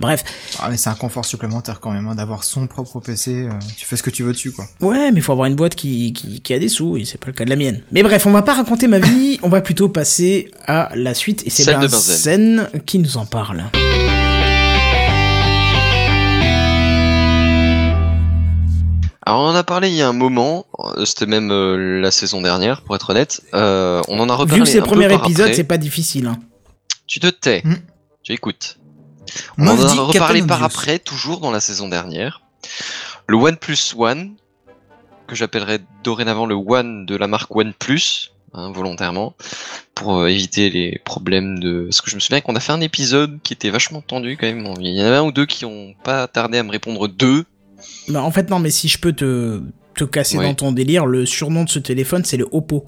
Bref, Ah, mais c'est un confort supplémentaire quand même, hein, d'avoir son propre PC. euh, tu fais ce que tu veux dessus, quoi. ouais, mais faut avoir une boîte qui, qui, qui a des sous, et c'est pas le cas de la mienne. Mais bref, on va pas raconter ma vie, on va plutôt passer à la suite, et c'est de Benzen qui nous en parle. Alors on en a parlé il y a un moment, euh, c'était même euh, la saison dernière pour être honnête. Euh, on en a reparlé Vu que c'est le premier épisode, c'est pas difficile, hein. Tu te tais, Hmm. tu écoutes. On Moi, en a reparlé par après, toujours dans la saison dernière. Le OnePlus One, que j'appellerais dorénavant le One de la marque OnePlus, hein, volontairement, pour euh, éviter les problèmes de... Parce que je me souviens qu'on a fait un épisode qui était vachement tendu quand même. Il y en avait un ou deux qui ont pas tardé à me répondre deux. Bah, en fait, non, mais si je peux te, te casser Ouais. dans ton délire, le surnom de ce téléphone, c'est le Oppo.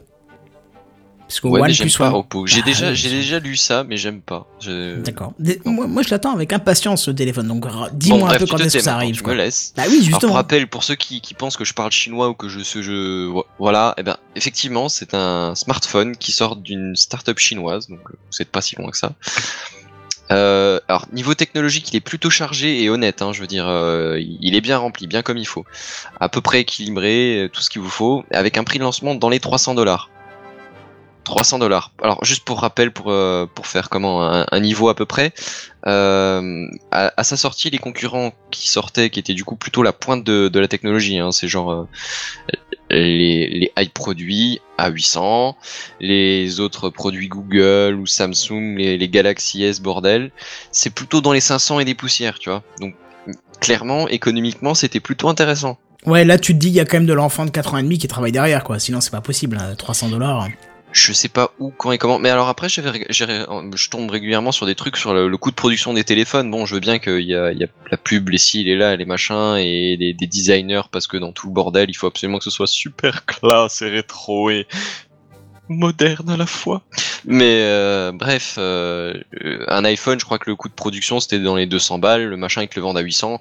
Parce que Ouais, mais One j'aime plus pas One. Oppo. J'ai Ah, déjà, j'ai déjà lu ça, mais j'aime pas. Je... D'accord. Moi, moi, je l'attends avec impatience ce téléphone. Donc, Bon, dis-moi un peu quand est-ce que ça arrive. Quoi. me laisses. Bah oui, Alors pour justement. rappel, pour ceux qui, qui pensent que je parle chinois ou que je, je, je- voilà, eh ben effectivement c'est un smartphone qui sort d'une startup chinoise, donc euh, vous êtes pas si loin que ça. Euh, alors niveau technologique, il est plutôt chargé et honnête, hein, je veux dire, euh, il est bien rempli, bien comme il faut, à peu près équilibré, euh, tout ce qu'il vous faut, avec un prix de lancement dans les 300 dollars. 300 dollars. Alors juste pour rappel, pour euh, pour faire comment un, niveau à peu près, euh, à, sa sortie, les concurrents qui sortaient, qui étaient du coup plutôt la pointe de, de la technologie, hein, c'est genre euh, les, les high produits à 800, les autres produits Google ou Samsung, les, Galaxy S bordel, c'est plutôt dans les 500 et des poussières, tu vois. Donc clairement, économiquement, c'était plutôt intéressant. Ouais, là tu te dis il y a quand même de l'enfant de 4 ans et demi qui travaille derrière quoi, sinon c'est pas possible, hein, 300 dollars. Je sais pas où, quand et comment. Mais alors après, ré- je tombe régulièrement sur des trucs sur le, le coût de production des téléphones. Bon, je veux bien qu'il y a, il y a la pub, les ci, les là, les machins, et des, des designers, parce que dans tout le bordel, il faut absolument que ce soit super classe et rétro et moderne à la fois. Mais euh, bref, euh, un iPhone, je crois que le coût de production c'était dans les 200 balles, le machin ils te le vendent à 800.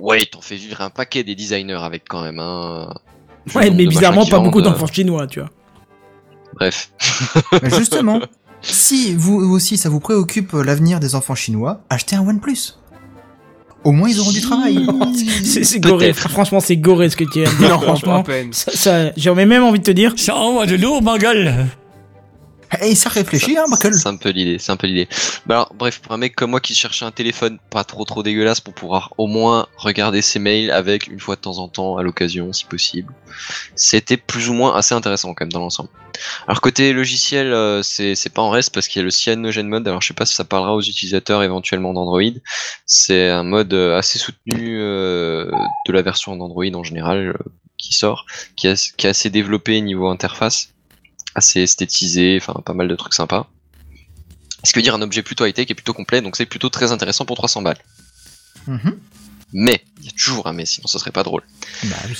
Ouais, t'en fais vivre un paquet des designers avec quand même. Hein. Ouais, mais bizarrement pas beaucoup vendent, euh, d'enfants chinois, tu vois. Bref. Mais justement, si vous aussi ça vous préoccupe euh, l'avenir des enfants chinois, achetez un OnePlus. Au moins ils auront du travail. C'est goré, franchement c'est goré ce que tu as dit, Non, franchement. Ça, ça- J'aurais même envie de te dire, Ça envoie de lourd, ma gueule. Et ça réfléchit, hein, Buckle. C'est un peu l'idée, c'est un peu l'idée. Bah alors, bref, pour un mec comme moi qui cherchait un téléphone pas trop trop dégueulasse pour pouvoir au moins regarder ses mails avec une fois de temps en temps à l'occasion si possible, c'était plus ou moins assez intéressant quand même dans l'ensemble. Alors côté logiciel, euh, c'est pas en reste parce qu'il y a le Cyanogen Mode. Alors je sais pas si ça parlera aux utilisateurs éventuellement d'Android. C'est un mode euh, assez soutenu euh, de la version d'Android en général euh, qui sort, qui est, qui est assez développé niveau interface assez esthétisé, enfin pas mal de trucs sympas. Ce qui veut dire un objet plutôt high-tech et plutôt complet, donc c'est plutôt très intéressant pour 300 balles. Mhm. Mais, il y a toujours un mais, sinon ce serait pas drôle. Bah oui.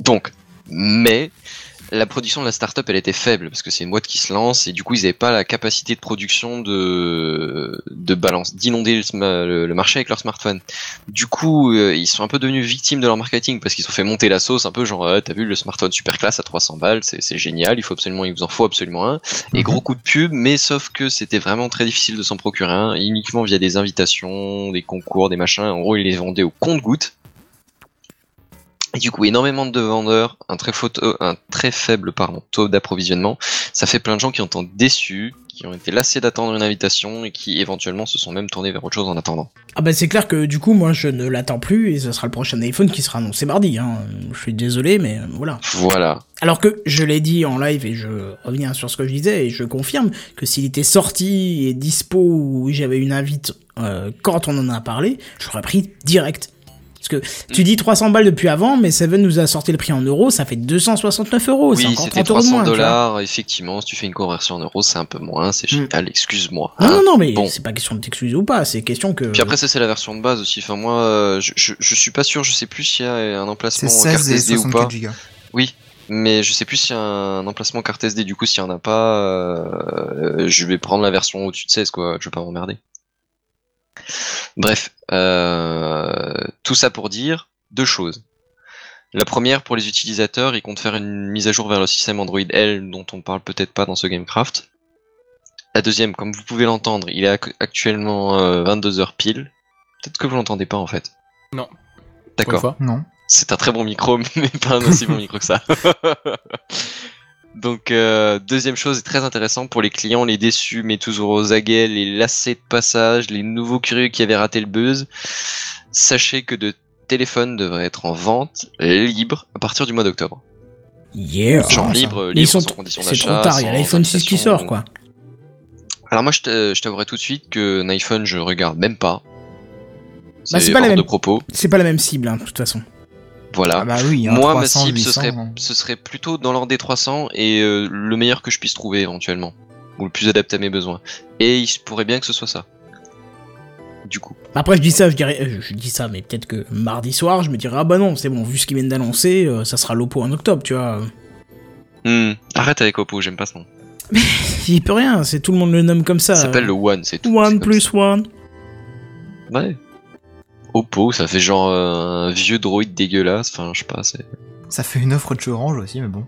Donc, mais, la production de la startup elle était faible parce que c'est une boîte qui se lance et du coup ils n'avaient pas la capacité de production de de balance d'inonder le, marché avec leur smartphone. Du coup euh, ils sont un peu devenus victimes de leur marketing parce qu'ils ont fait monter la sauce un peu genre euh, t'as vu le smartphone super classe à 300 balles c'est c'est génial il faut absolument il vous en faut absolument un et Mhm. gros coup de pub mais sauf que c'était vraiment très difficile de s'en procurer un uniquement via des invitations des concours des machins en gros ils les vendaient au compte-gouttes et du coup, énormément de vendeurs, un très, photo, un très faible pardon, taux d'approvisionnement. Ça fait plein de gens qui ont été déçus, qui ont été lassés d'attendre une invitation et qui éventuellement se sont même tournés vers autre chose en attendant. ah bah c'est clair que du coup moi je ne l'attends plus et ce sera le prochain iPhone qui sera annoncé mardi. Hein. Je suis désolé mais euh, voilà. Voilà. Alors que je l'ai dit en live et je reviens sur ce que je disais et je confirme que s'il était sorti et dispo ou j'avais une invite euh, quand on en a parlé, j'aurais pris direct. Parce que tu dis 300 balles depuis avant, mais Seven nous a sorti le prix en euros, ça fait 269 euros, oui, c'était 30 euros de 300 moins. tu vois. dollars. Effectivement, si tu fais une conversion en euros, c'est un peu moins. C'est Mm. génial, excuse-moi. Non, hein. non, non, mais Bon. c'est pas question de t'excuser ou pas, c'est question que. Puis après, ça, c'est la version de base aussi. Enfin, moi, euh, je, je, je suis pas sûr, je sais plus s'il y a un emplacement carte 16 et SD ou pas. 64 gigas. Oui, mais je sais plus s'il y a un emplacement carte SD. Du coup, s'il y en a pas, euh, je vais prendre la version au-dessus de 16, quoi. Je vais pas m'emmerder. Bref, euh, tout ça pour dire deux choses. La première, pour les utilisateurs, ils comptent faire une mise à jour vers le système Android L, dont on parle peut-être pas dans ce Gamecraft. La deuxième, comme vous pouvez l'entendre, il est ac- actuellement 22h pile. Peut-être que vous l'entendez pas en fait. Non. D'accord. Non. C'est un très bon micro, mais pas un aussi bon micro que ça. Donc, euh, deuxième chose très intéressant pour les clients, les déçus, mais toujours aux aguets, les lassés de passage, les nouveaux curieux qui avaient raté le buzz. Sachez que de téléphones devraient être en vente libre à partir du mois d'octobre. Yeah. Genre libre, ils libre sont sans condition C'est d'achat. trop tard, il y a sans l'iPhone 6 qui sort, quoi. Alors moi, je t'a- je t'avouerai tout de suite que un iPhone, je regarde même pas. Bah, C'est c'est pas la hors même- de propos. C'est pas la même cible, hein, de toute façon. Voilà. Ah bah oui, hein, Moi, 300, ma cible, 800, ce serait, hein. ce serait plutôt dans l'ordre des 300 et euh, le meilleur que je puisse trouver éventuellement. Ou le plus adapté à mes besoins. Et il se pourrait bien que ce soit ça. Du coup. Après, je dis ça, je dirais, euh, je dis ça, mais peut-être que mardi soir, je me dirais, ah bah non, c'est bon, vu ce qu'ils viennent d'annoncer, euh, ça sera l'Oppo en octobre, tu vois. Hmm, Arrête avec Oppo, j'aime pas ce nom. Il peut rien, c'est tout le monde le nomme comme ça. Ça s'appelle le One, c'est tout. One plus One. Ouais. Oppo, ça fait genre euh, un vieux droïde dégueulasse. Enfin, je sais pas, c'est. Ça fait une offre de chez Orange aussi, mais bon.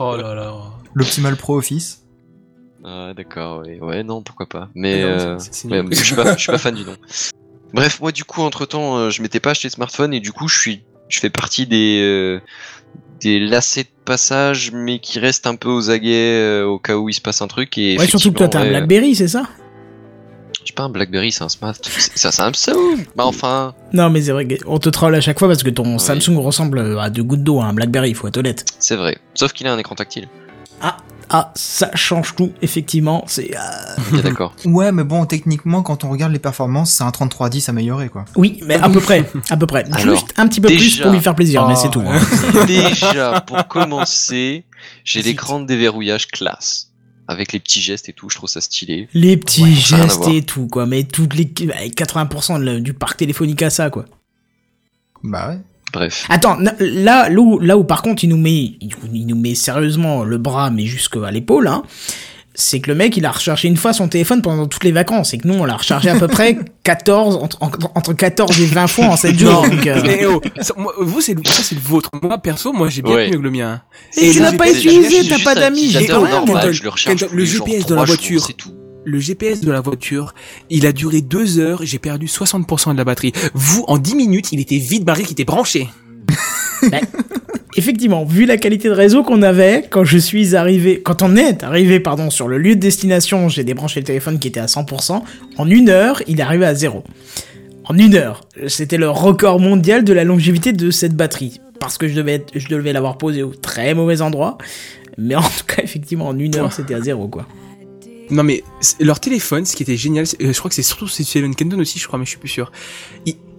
Oh là là. L'Optimal Pro Office. Ah, d'accord, ouais. ouais, non, pourquoi pas. Mais, Ah non, euh, ouais, mais je suis pas, je suis pas fan du nom. Bref, moi, du coup, entre temps, je m'étais pas acheté de smartphone et du coup, je suis, je fais partie des, euh, des lacets de passage, mais qui restent un peu aux aguets euh, au cas où il se passe un truc. Et Ouais, surtout que toi, t'as un Blackberry, c'est ça? Pas, un Blackberry, c'est un smart. c'est- Ça, c'est un Samsung. Bah, enfin. Non, mais c'est vrai qu'on te troll à chaque fois parce que ton Oui. Samsung ressemble à deux gouttes d'eau à un Blackberry, il faut être honnête. C'est vrai. Sauf qu'il a un écran tactile. Ah, ça change tout, effectivement. C'est euh, d'accord. Ouais, mais bon, techniquement, quand on regarde les performances, c'est un 3310 amélioré, quoi. oui, mais à peu près, à peu près. Alors, Juste un petit peu plus pour lui faire plaisir, mais c'est tout. ouais. hein. Déjà, pour commencer, j'ai l'écran de déverrouillage classe. Avec les petits gestes et tout, je trouve ça stylé. Les petits Ouais, à gestes et tout, quoi. Mais toutes les 80% de la- du parc téléphonique à ça, quoi. Bah ouais. Bref. Attends, là, là où, là où par contre il nous met, il, il nous met sérieusement le bras, mais jusqu'à l'épaule, hein, c'est que le mec il a rechargé une fois son téléphone pendant toutes les vacances, et que nous on l'a rechargé à peu près 14, entre, entre, entre 14 et 20 fois en 7 jours. Non, donc, euh, mais oh, ça, moi, vous, c'est le, ça, c'est le vôtre. Moi, perso, moi, j'ai bien Ouais. mieux que le mien. Et tu le l'as pas GPS, utilisé, t'as pas d'amis, j'ai quand même. normal, Quand- je le GPS de la voiture. c'est tout. Le GPS de la voiture, il a duré deux heures, j'ai perdu 60% de la batterie. Vous, en 10 minutes, il était vide barré, qui était branché. effectivement, vu la qualité de réseau qu'on avait, quand je suis arrivé, quand on est arrivé, pardon, sur le lieu de destination, j'ai débranché le téléphone qui était à 100%, en une heure, il est arrivé à zéro. En une heure. C'était le record mondial de la longévité de cette batterie. Parce que je devais, être- je devais l'avoir posé au très mauvais endroit. Mais en tout cas, effectivement, en une heure, c'était à zéro, quoi. Non mais leur téléphone, ce qui était génial, euh, je crois que c'est surtout c'est Kenton aussi, je crois, mais je suis plus sûr.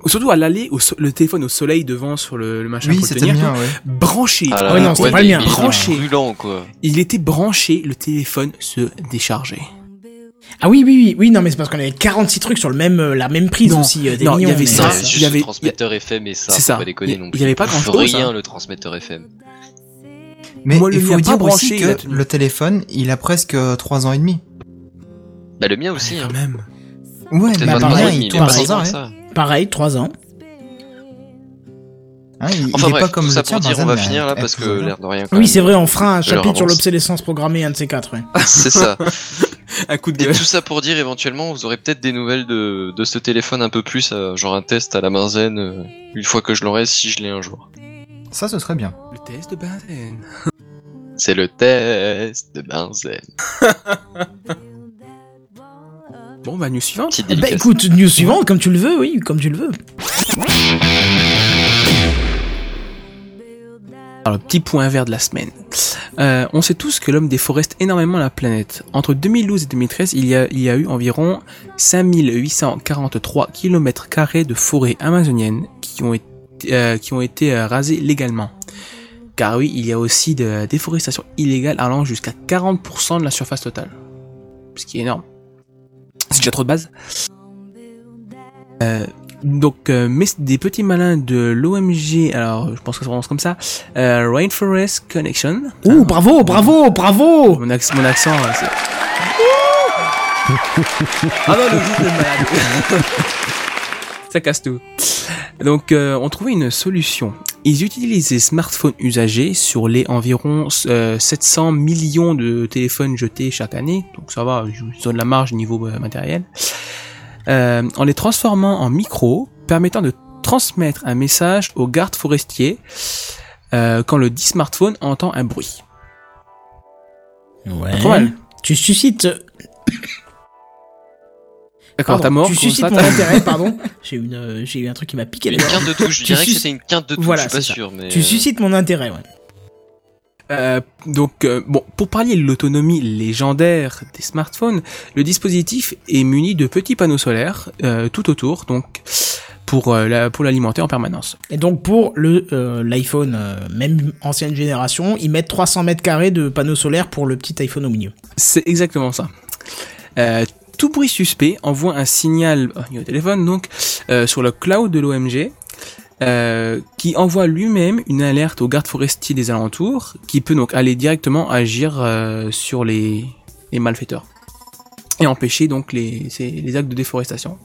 Surtout à l'aller, le téléphone au soleil devant sur le, le machin Oui, pour le c'était tenir, bien, ouais. branché. Ah là Ouais, non, c'était pas le mien. Branché. brûlant, quoi. Il était branché, le téléphone se déchargeait. Ah oui, oui, oui, oui, non, mais c'est parce qu'on avait 46 trucs sur le même, euh, la même prise Non, aussi. euh, des non, il y avait mais- ça, il y avait- le transmetteur FM et ça, c'est faut ça. pas déconner Il- non il y avait pas grand-chose, Rien, hein. le transmetteur FM. Mais Moi, le il mien faut dire aussi que le téléphone, il a presque 3 ans et demi. Bah, le mien aussi, hein. Quand même. Ouais, mais bah, apparemment, pareil, il tourne pas sans grand arrêt. Pareil, 3 ans. Hein, il, Enfin il est bref, pas comme tout ça pour dire, on Benzen, va finir là parce que l'air de rien. quand Oui, c'est vrai, on fera un chapitre sur l'obsolescence programmée, un de ces quatre, ouais. C'est ça. Un coup de Et gueule. tout ça pour dire éventuellement vous aurez peut-être des nouvelles de, de ce téléphone un peu plus, euh, genre un test à la Benzen, euh, une fois que je l'aurai si je l'ai un jour. Ça, ce serait bien. Le test de benzène. C'est le test de Benzen. Bon, bah, news suivante. Petite Bah écoute, news suivante, comme tu le veux, oui, comme tu le veux. Alors, petit point vert de la semaine. Euh, on sait tous que l'homme déforeste énormément la planète. Entre 2012 et 2013, il y a, il y a eu environ 5843 km de forêt amazonienne qui ont été, euh, qui ont été euh, rasées légalement. Car oui, il y a aussi de la déforestation illégale allant jusqu'à 40% de la surface totale. Ce qui est énorme. C'est déjà trop de base. Euh, donc, euh, mais des petits malins de l'OMG, alors je pense que ça prononce comme ça, euh, Rainforest Connection. Ouh, bravo, bravo, bravo Mon, acc- mon accent, c'est... ah non, le est malade. ça casse tout. Donc, euh, on trouvait une solution. Ils utilisent des smartphones usagés sur les environ euh, 700 millions de téléphones jetés chaque année. Donc ça va, ils ont de la marge niveau euh, matériel. Euh, en les transformant en micros, permettant de transmettre un message au garde forestier euh, quand le dit smartphone entend un bruit. Ouais. Tu suscites... D'accord, t'as mort Tu suscites mon intérêt, pardon. J'ai eu, une, euh, j'ai eu un truc qui m'a piqué les Une quinte de touche, je dirais que c'était une quinte de touche, Voilà, je suis pas ça. sûr, mais... Tu euh, suscites mon intérêt, ouais. Euh, donc, euh, bon, pour parler de l'autonomie légendaire des smartphones, le dispositif est muni de petits panneaux solaires euh, tout autour, donc pour euh, la- pour l'alimenter en permanence. Et donc pour le euh, l'iPhone, euh, même ancienne génération, ils mettent 300 mètres carrés de panneaux solaires pour le petit iPhone au milieu. C'est exactement ça. Tout bruit suspect envoie un signal euh, au téléphone, donc euh, sur le cloud de l'OMG. euh, qui envoie lui-même une alerte au garde forestier des alentours, qui peut donc aller directement agir euh, sur les, les malfaiteurs et empêcher donc les, les actes de déforestation.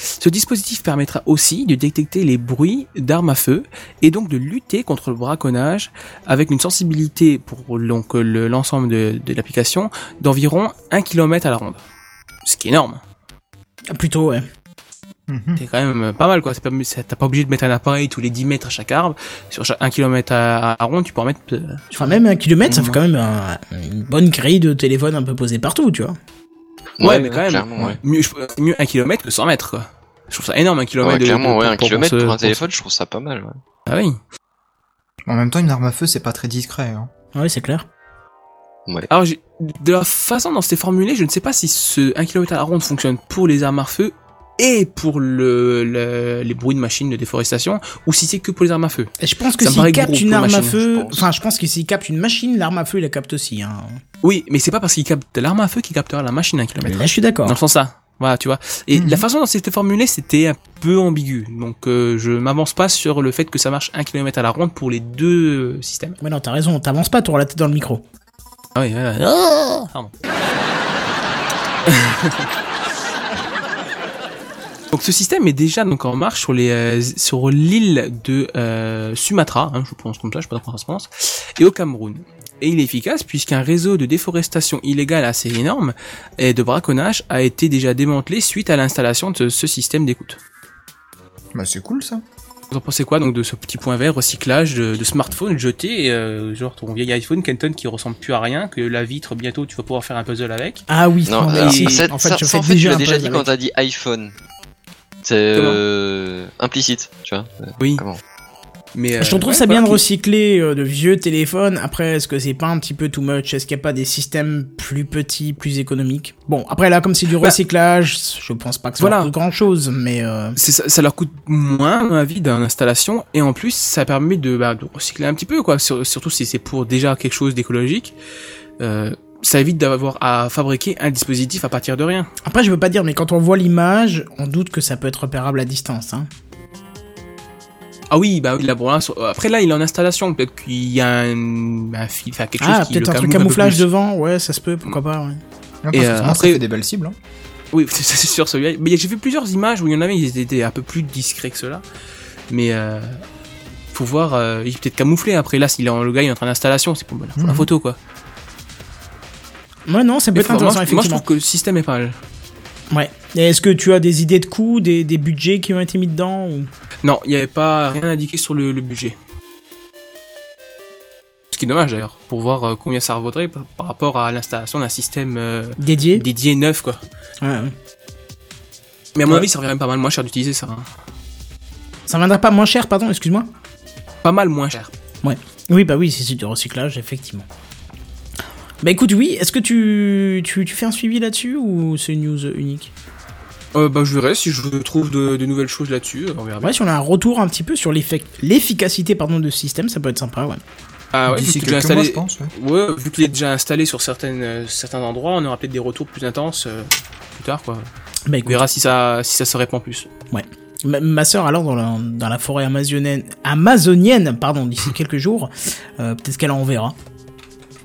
Ce dispositif permettra aussi de détecter les bruits d'armes à feu et donc de lutter contre le braconnage avec une sensibilité pour l'ensemble de, de l'application d'environ 1 km à la ronde. Ce qui est énorme. Ah, Plutôt, ouais. Mhm. C'est quand même pas mal quoi. Pas- T'as pas obligé de mettre un appareil tous les 10 mètres à chaque arbre. Sur chaque 1 km à, à ronde, tu peux en mettre... euh, Enfin, même un kilomètre, ça fait quand même un- une bonne grille de téléphone un peu posée partout, tu vois. Ouais, mais quand même. Clairement, ouais. Mieux, je- c'est mieux 1 km que 100 mètres quoi. Je trouve ça énorme un kilomètre. Ouais, de- clairement, de- ouais, un pour- kilomètre ce- pour un téléphone, je trouve ça pas mal, ouais. Ah oui. En même temps, une arme à feu, c'est pas très discret. Hein. Ouais, c'est clair. Ouais. Alors, j'ai- de la façon dont c'était formulé, je ne sais pas si ce 1 km à la ronde fonctionne pour les armes à feu et pour le, le- les bruits de machines de déforestation, ou si c'est que pour les armes à feu. Et je pense que s'il capte une arme à machine, feu, je pense. enfin, je pense que s'il capte une machine, l'arme à feu, il la capte aussi. Hein. Oui, mais c'est pas parce qu'il capte l'arme à feu qu'il captera la machine à 1 km. Là, je suis d'accord. Dans le sens ça. Voilà, tu vois. Et Mhm. la façon dont c'était formulé, c'était un peu ambigu. Donc, euh, je m'avance pas sur le fait que ça marche 1 km à la ronde pour les deux euh, systèmes. Mais non, t'as raison, t'avances pas, t'auras la tête dans le micro. Ah oui, ouais, ouais. Ah Pardon. Donc ce système est déjà donc en marche sur les euh, sur l'île de euh, Sumatra, hein, je pense comme ça, je sais pas comment ça se prononce, et au Cameroun. Et il est efficace puisqu'un réseau de déforestation illégale assez énorme et de braconnage a été déjà démantelé suite à l'installation de ce système d'écoute. Bah, c'est cool ça. Vous en pensez quoi donc de ce petit point vert recyclage de, de smartphone jeté, euh, genre ton vieil iPhone Kenton qui ressemble plus à rien, que la vitre bientôt tu vas pouvoir faire un puzzle avec? Ah oui, Non, alors, si, ça, en fait, ça- je ça, fais en fait, tu déjà l'as dit quand t'as dit iPhone. C'est euh, implicite, tu vois. Oui. Comment? Mais euh, Je trouve ouais, ça bien de recycler euh, de vieux téléphones. Après, est-ce que c'est pas un petit peu too much? Est-ce qu'il n'y a pas des systèmes plus petits, plus économiques? Bon, après là, comme c'est du Bah, recyclage, je pense pas que ça voilà. coûte grand chose, mais euh, ça, ça leur coûte moins à mon avis dans l'installation et en plus ça permet de, bah, de recycler un petit peu quoi Sur- surtout si c'est pour déjà quelque chose d'écologique euh, ça évite d'avoir à fabriquer un dispositif à partir de rien après, je veux pas dire, mais quand on voit l'image, on doute que ça peut être repérable à distance. Hein. Ah oui bah oui là bon là sur- après là il est en installation peut-être qu'il y a un, un fil enfin quelque Ah, chose qui le peut-être un truc camouflage devant, ouais, ça se peut, pourquoi pas. Ouais. Non, Et, que euh, sinon, après- ça fait des belles cibles. Hein. oui c'est c'est sûr celui-là mais j'ai vu plusieurs images où il y en avait ils étaient un peu plus discrets que cela mais euh, faut voir euh, il est peut-être camouflé après là s'il est en, le gars il est en train d'installation c'est pour, pour la Mhm. photo quoi Ouais, non, ça peut Mais être faut- moi, intéressant, moi, je effectivement. trouve que le système est pas mal Ouais. Et est-ce que tu as des idées de coûts, des, des budgets qui ont été mis dedans ou... Non, il n'y avait pas rien indiqué sur le, le budget. Ce qui est dommage d'ailleurs, pour voir euh, combien ça revaudrait par, par rapport à l'installation d'un système euh, dédiés dédié neuf quoi. Ouais, ouais. Mais à mon Ouais. avis, ça revient même pas mal moins cher d'utiliser ça. hein. Ça viendra pas moins cher, pardon, excuse-moi? Pas mal moins cher. Oui, bah oui, c'est du recyclage, effectivement. Bah écoute, oui, est-ce que tu, tu, tu fais un suivi là-dessus ou c'est une news unique Euh, bah je verrai si je trouve de, de nouvelles choses là-dessus. On verra. Ouais, si on a un retour un petit peu sur l'efficacité pardon, de ce système, ça peut être sympa, ouais. Ah ouais, vu mois, installé. je pense. ouais. Ouais, vu qu'il est déjà installé sur certaines, euh, certains endroits, on aura peut-être des retours plus intenses euh, plus tard quoi. Bah On écoute, verra si ça, si ça se répand plus. ma, ma soeur alors dans la, dans la forêt amazonienne, amazonienne pardon, d'ici quelques jours, euh, peut-être qu'elle en verra.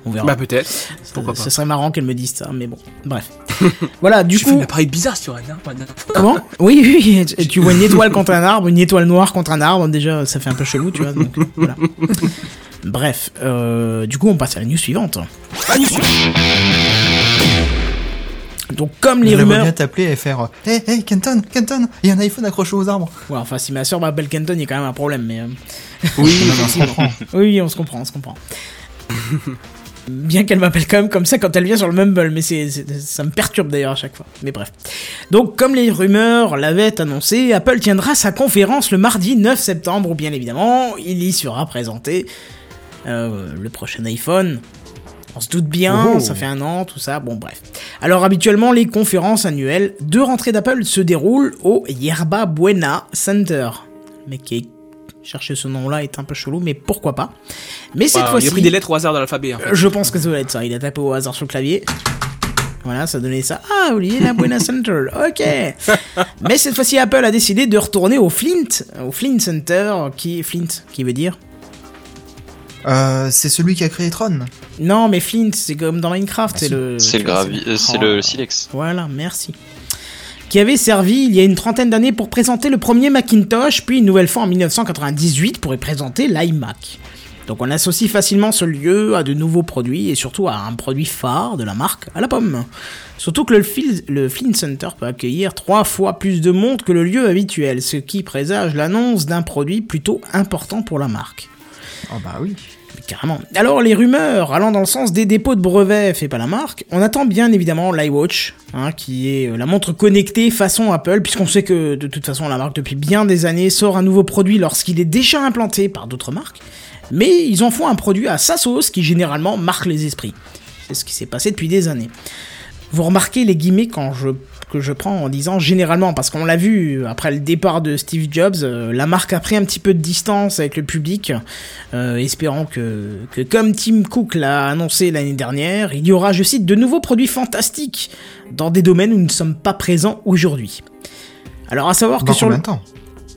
On verra. Bah peut-être. Ça- pourquoi Ce pas. serait marrant qu'elle me dise ça, mais bon, bref. voilà, du Tu fais coup... un appareil bizarre sur un arbre. un arbre. Comment? Oui, oui, et tu vois une étoile contre un arbre, une étoile noire contre un arbre, déjà ça fait un peu chelou, tu vois. Donc, voilà. Bref, euh, du coup on passe à la news suivante. Donc comme les J'aimerais rumeurs... bien t'appeler et faire Hey, hey, Kenton, Kenton, il y a un iPhone accroché aux arbres. Ouais, enfin si ma soeur m'appelle Kenton, il y a quand même un problème, mais... euh, Oui, on se comprend. Oui, on se comprend, on se comprend. Bien qu'elle m'appelle quand même comme ça quand elle vient sur le Mumble, mais c'est, ça me perturbe d'ailleurs à chaque fois. Mais bref. Donc, comme les rumeurs l'avaient annoncé, Apple tiendra sa conférence le mardi 9 septembre, où bien évidemment, il y sera présenté euh, le prochain iPhone. On se doute bien, Oh. ça fait un an, tout ça, bon bref. Alors habituellement, les conférences annuelles de rentrée d'Apple se déroulent au Yerba Buena Center. Mais qui est... Chercher ce nom-là est un peu chelou, mais pourquoi pas. Mais cette Bah, fois-ci... il a pris des lettres au hasard dans l'alphabet. en fait. Euh, Je pense que ça doit être ça. Il a tapé au hasard sur le clavier. Voilà, ça donnait ça. Ah, Olivier La Buena Center. Ok. Mais cette fois-ci, Apple a décidé de retourner au Flint, au Flint Center, qui Flint, qui veut dire? Euh, c'est celui qui a créé Tron. Non, mais Flint, c'est comme dans Minecraft, c'est le. C'est le gravi, euh, c'est Oh. le silex. Voilà, merci. Qui avait servi il y a une trentaine d'années pour présenter le premier Macintosh, puis une nouvelle fois en 1998 pour y présenter l'iMac. Donc on associe facilement ce lieu à de nouveaux produits et surtout à un produit phare de la marque, à la pomme. Surtout que le, Fil- Flint Center peut accueillir trois fois plus de monde que le lieu habituel, ce qui présage l'annonce d'un produit plutôt important pour la marque. Oh bah oui. Carrément. Alors, les rumeurs allant dans le sens des dépôts de brevets faits par la marque, on attend bien évidemment l'iWatch, hein, qui est euh, la montre connectée façon Apple, puisqu'on sait que de toute façon la marque depuis bien des années sort un nouveau produit lorsqu'il est déjà implanté par d'autres marques, mais ils en font un produit à sa sauce qui généralement marque les esprits. C'est ce qui s'est passé depuis des années. Vous remarquez les guillemets quand je, que je prends en disant généralement, parce qu'on l'a vu après le départ de Steve Jobs, euh, la marque a pris un petit peu de distance avec le public, euh, espérant que, que comme Tim Cook l'a annoncé l'année dernière, il y aura, je cite, de nouveaux produits fantastiques dans des domaines où nous ne sommes pas présents aujourd'hui. Alors à savoir Dans que sur le... temps?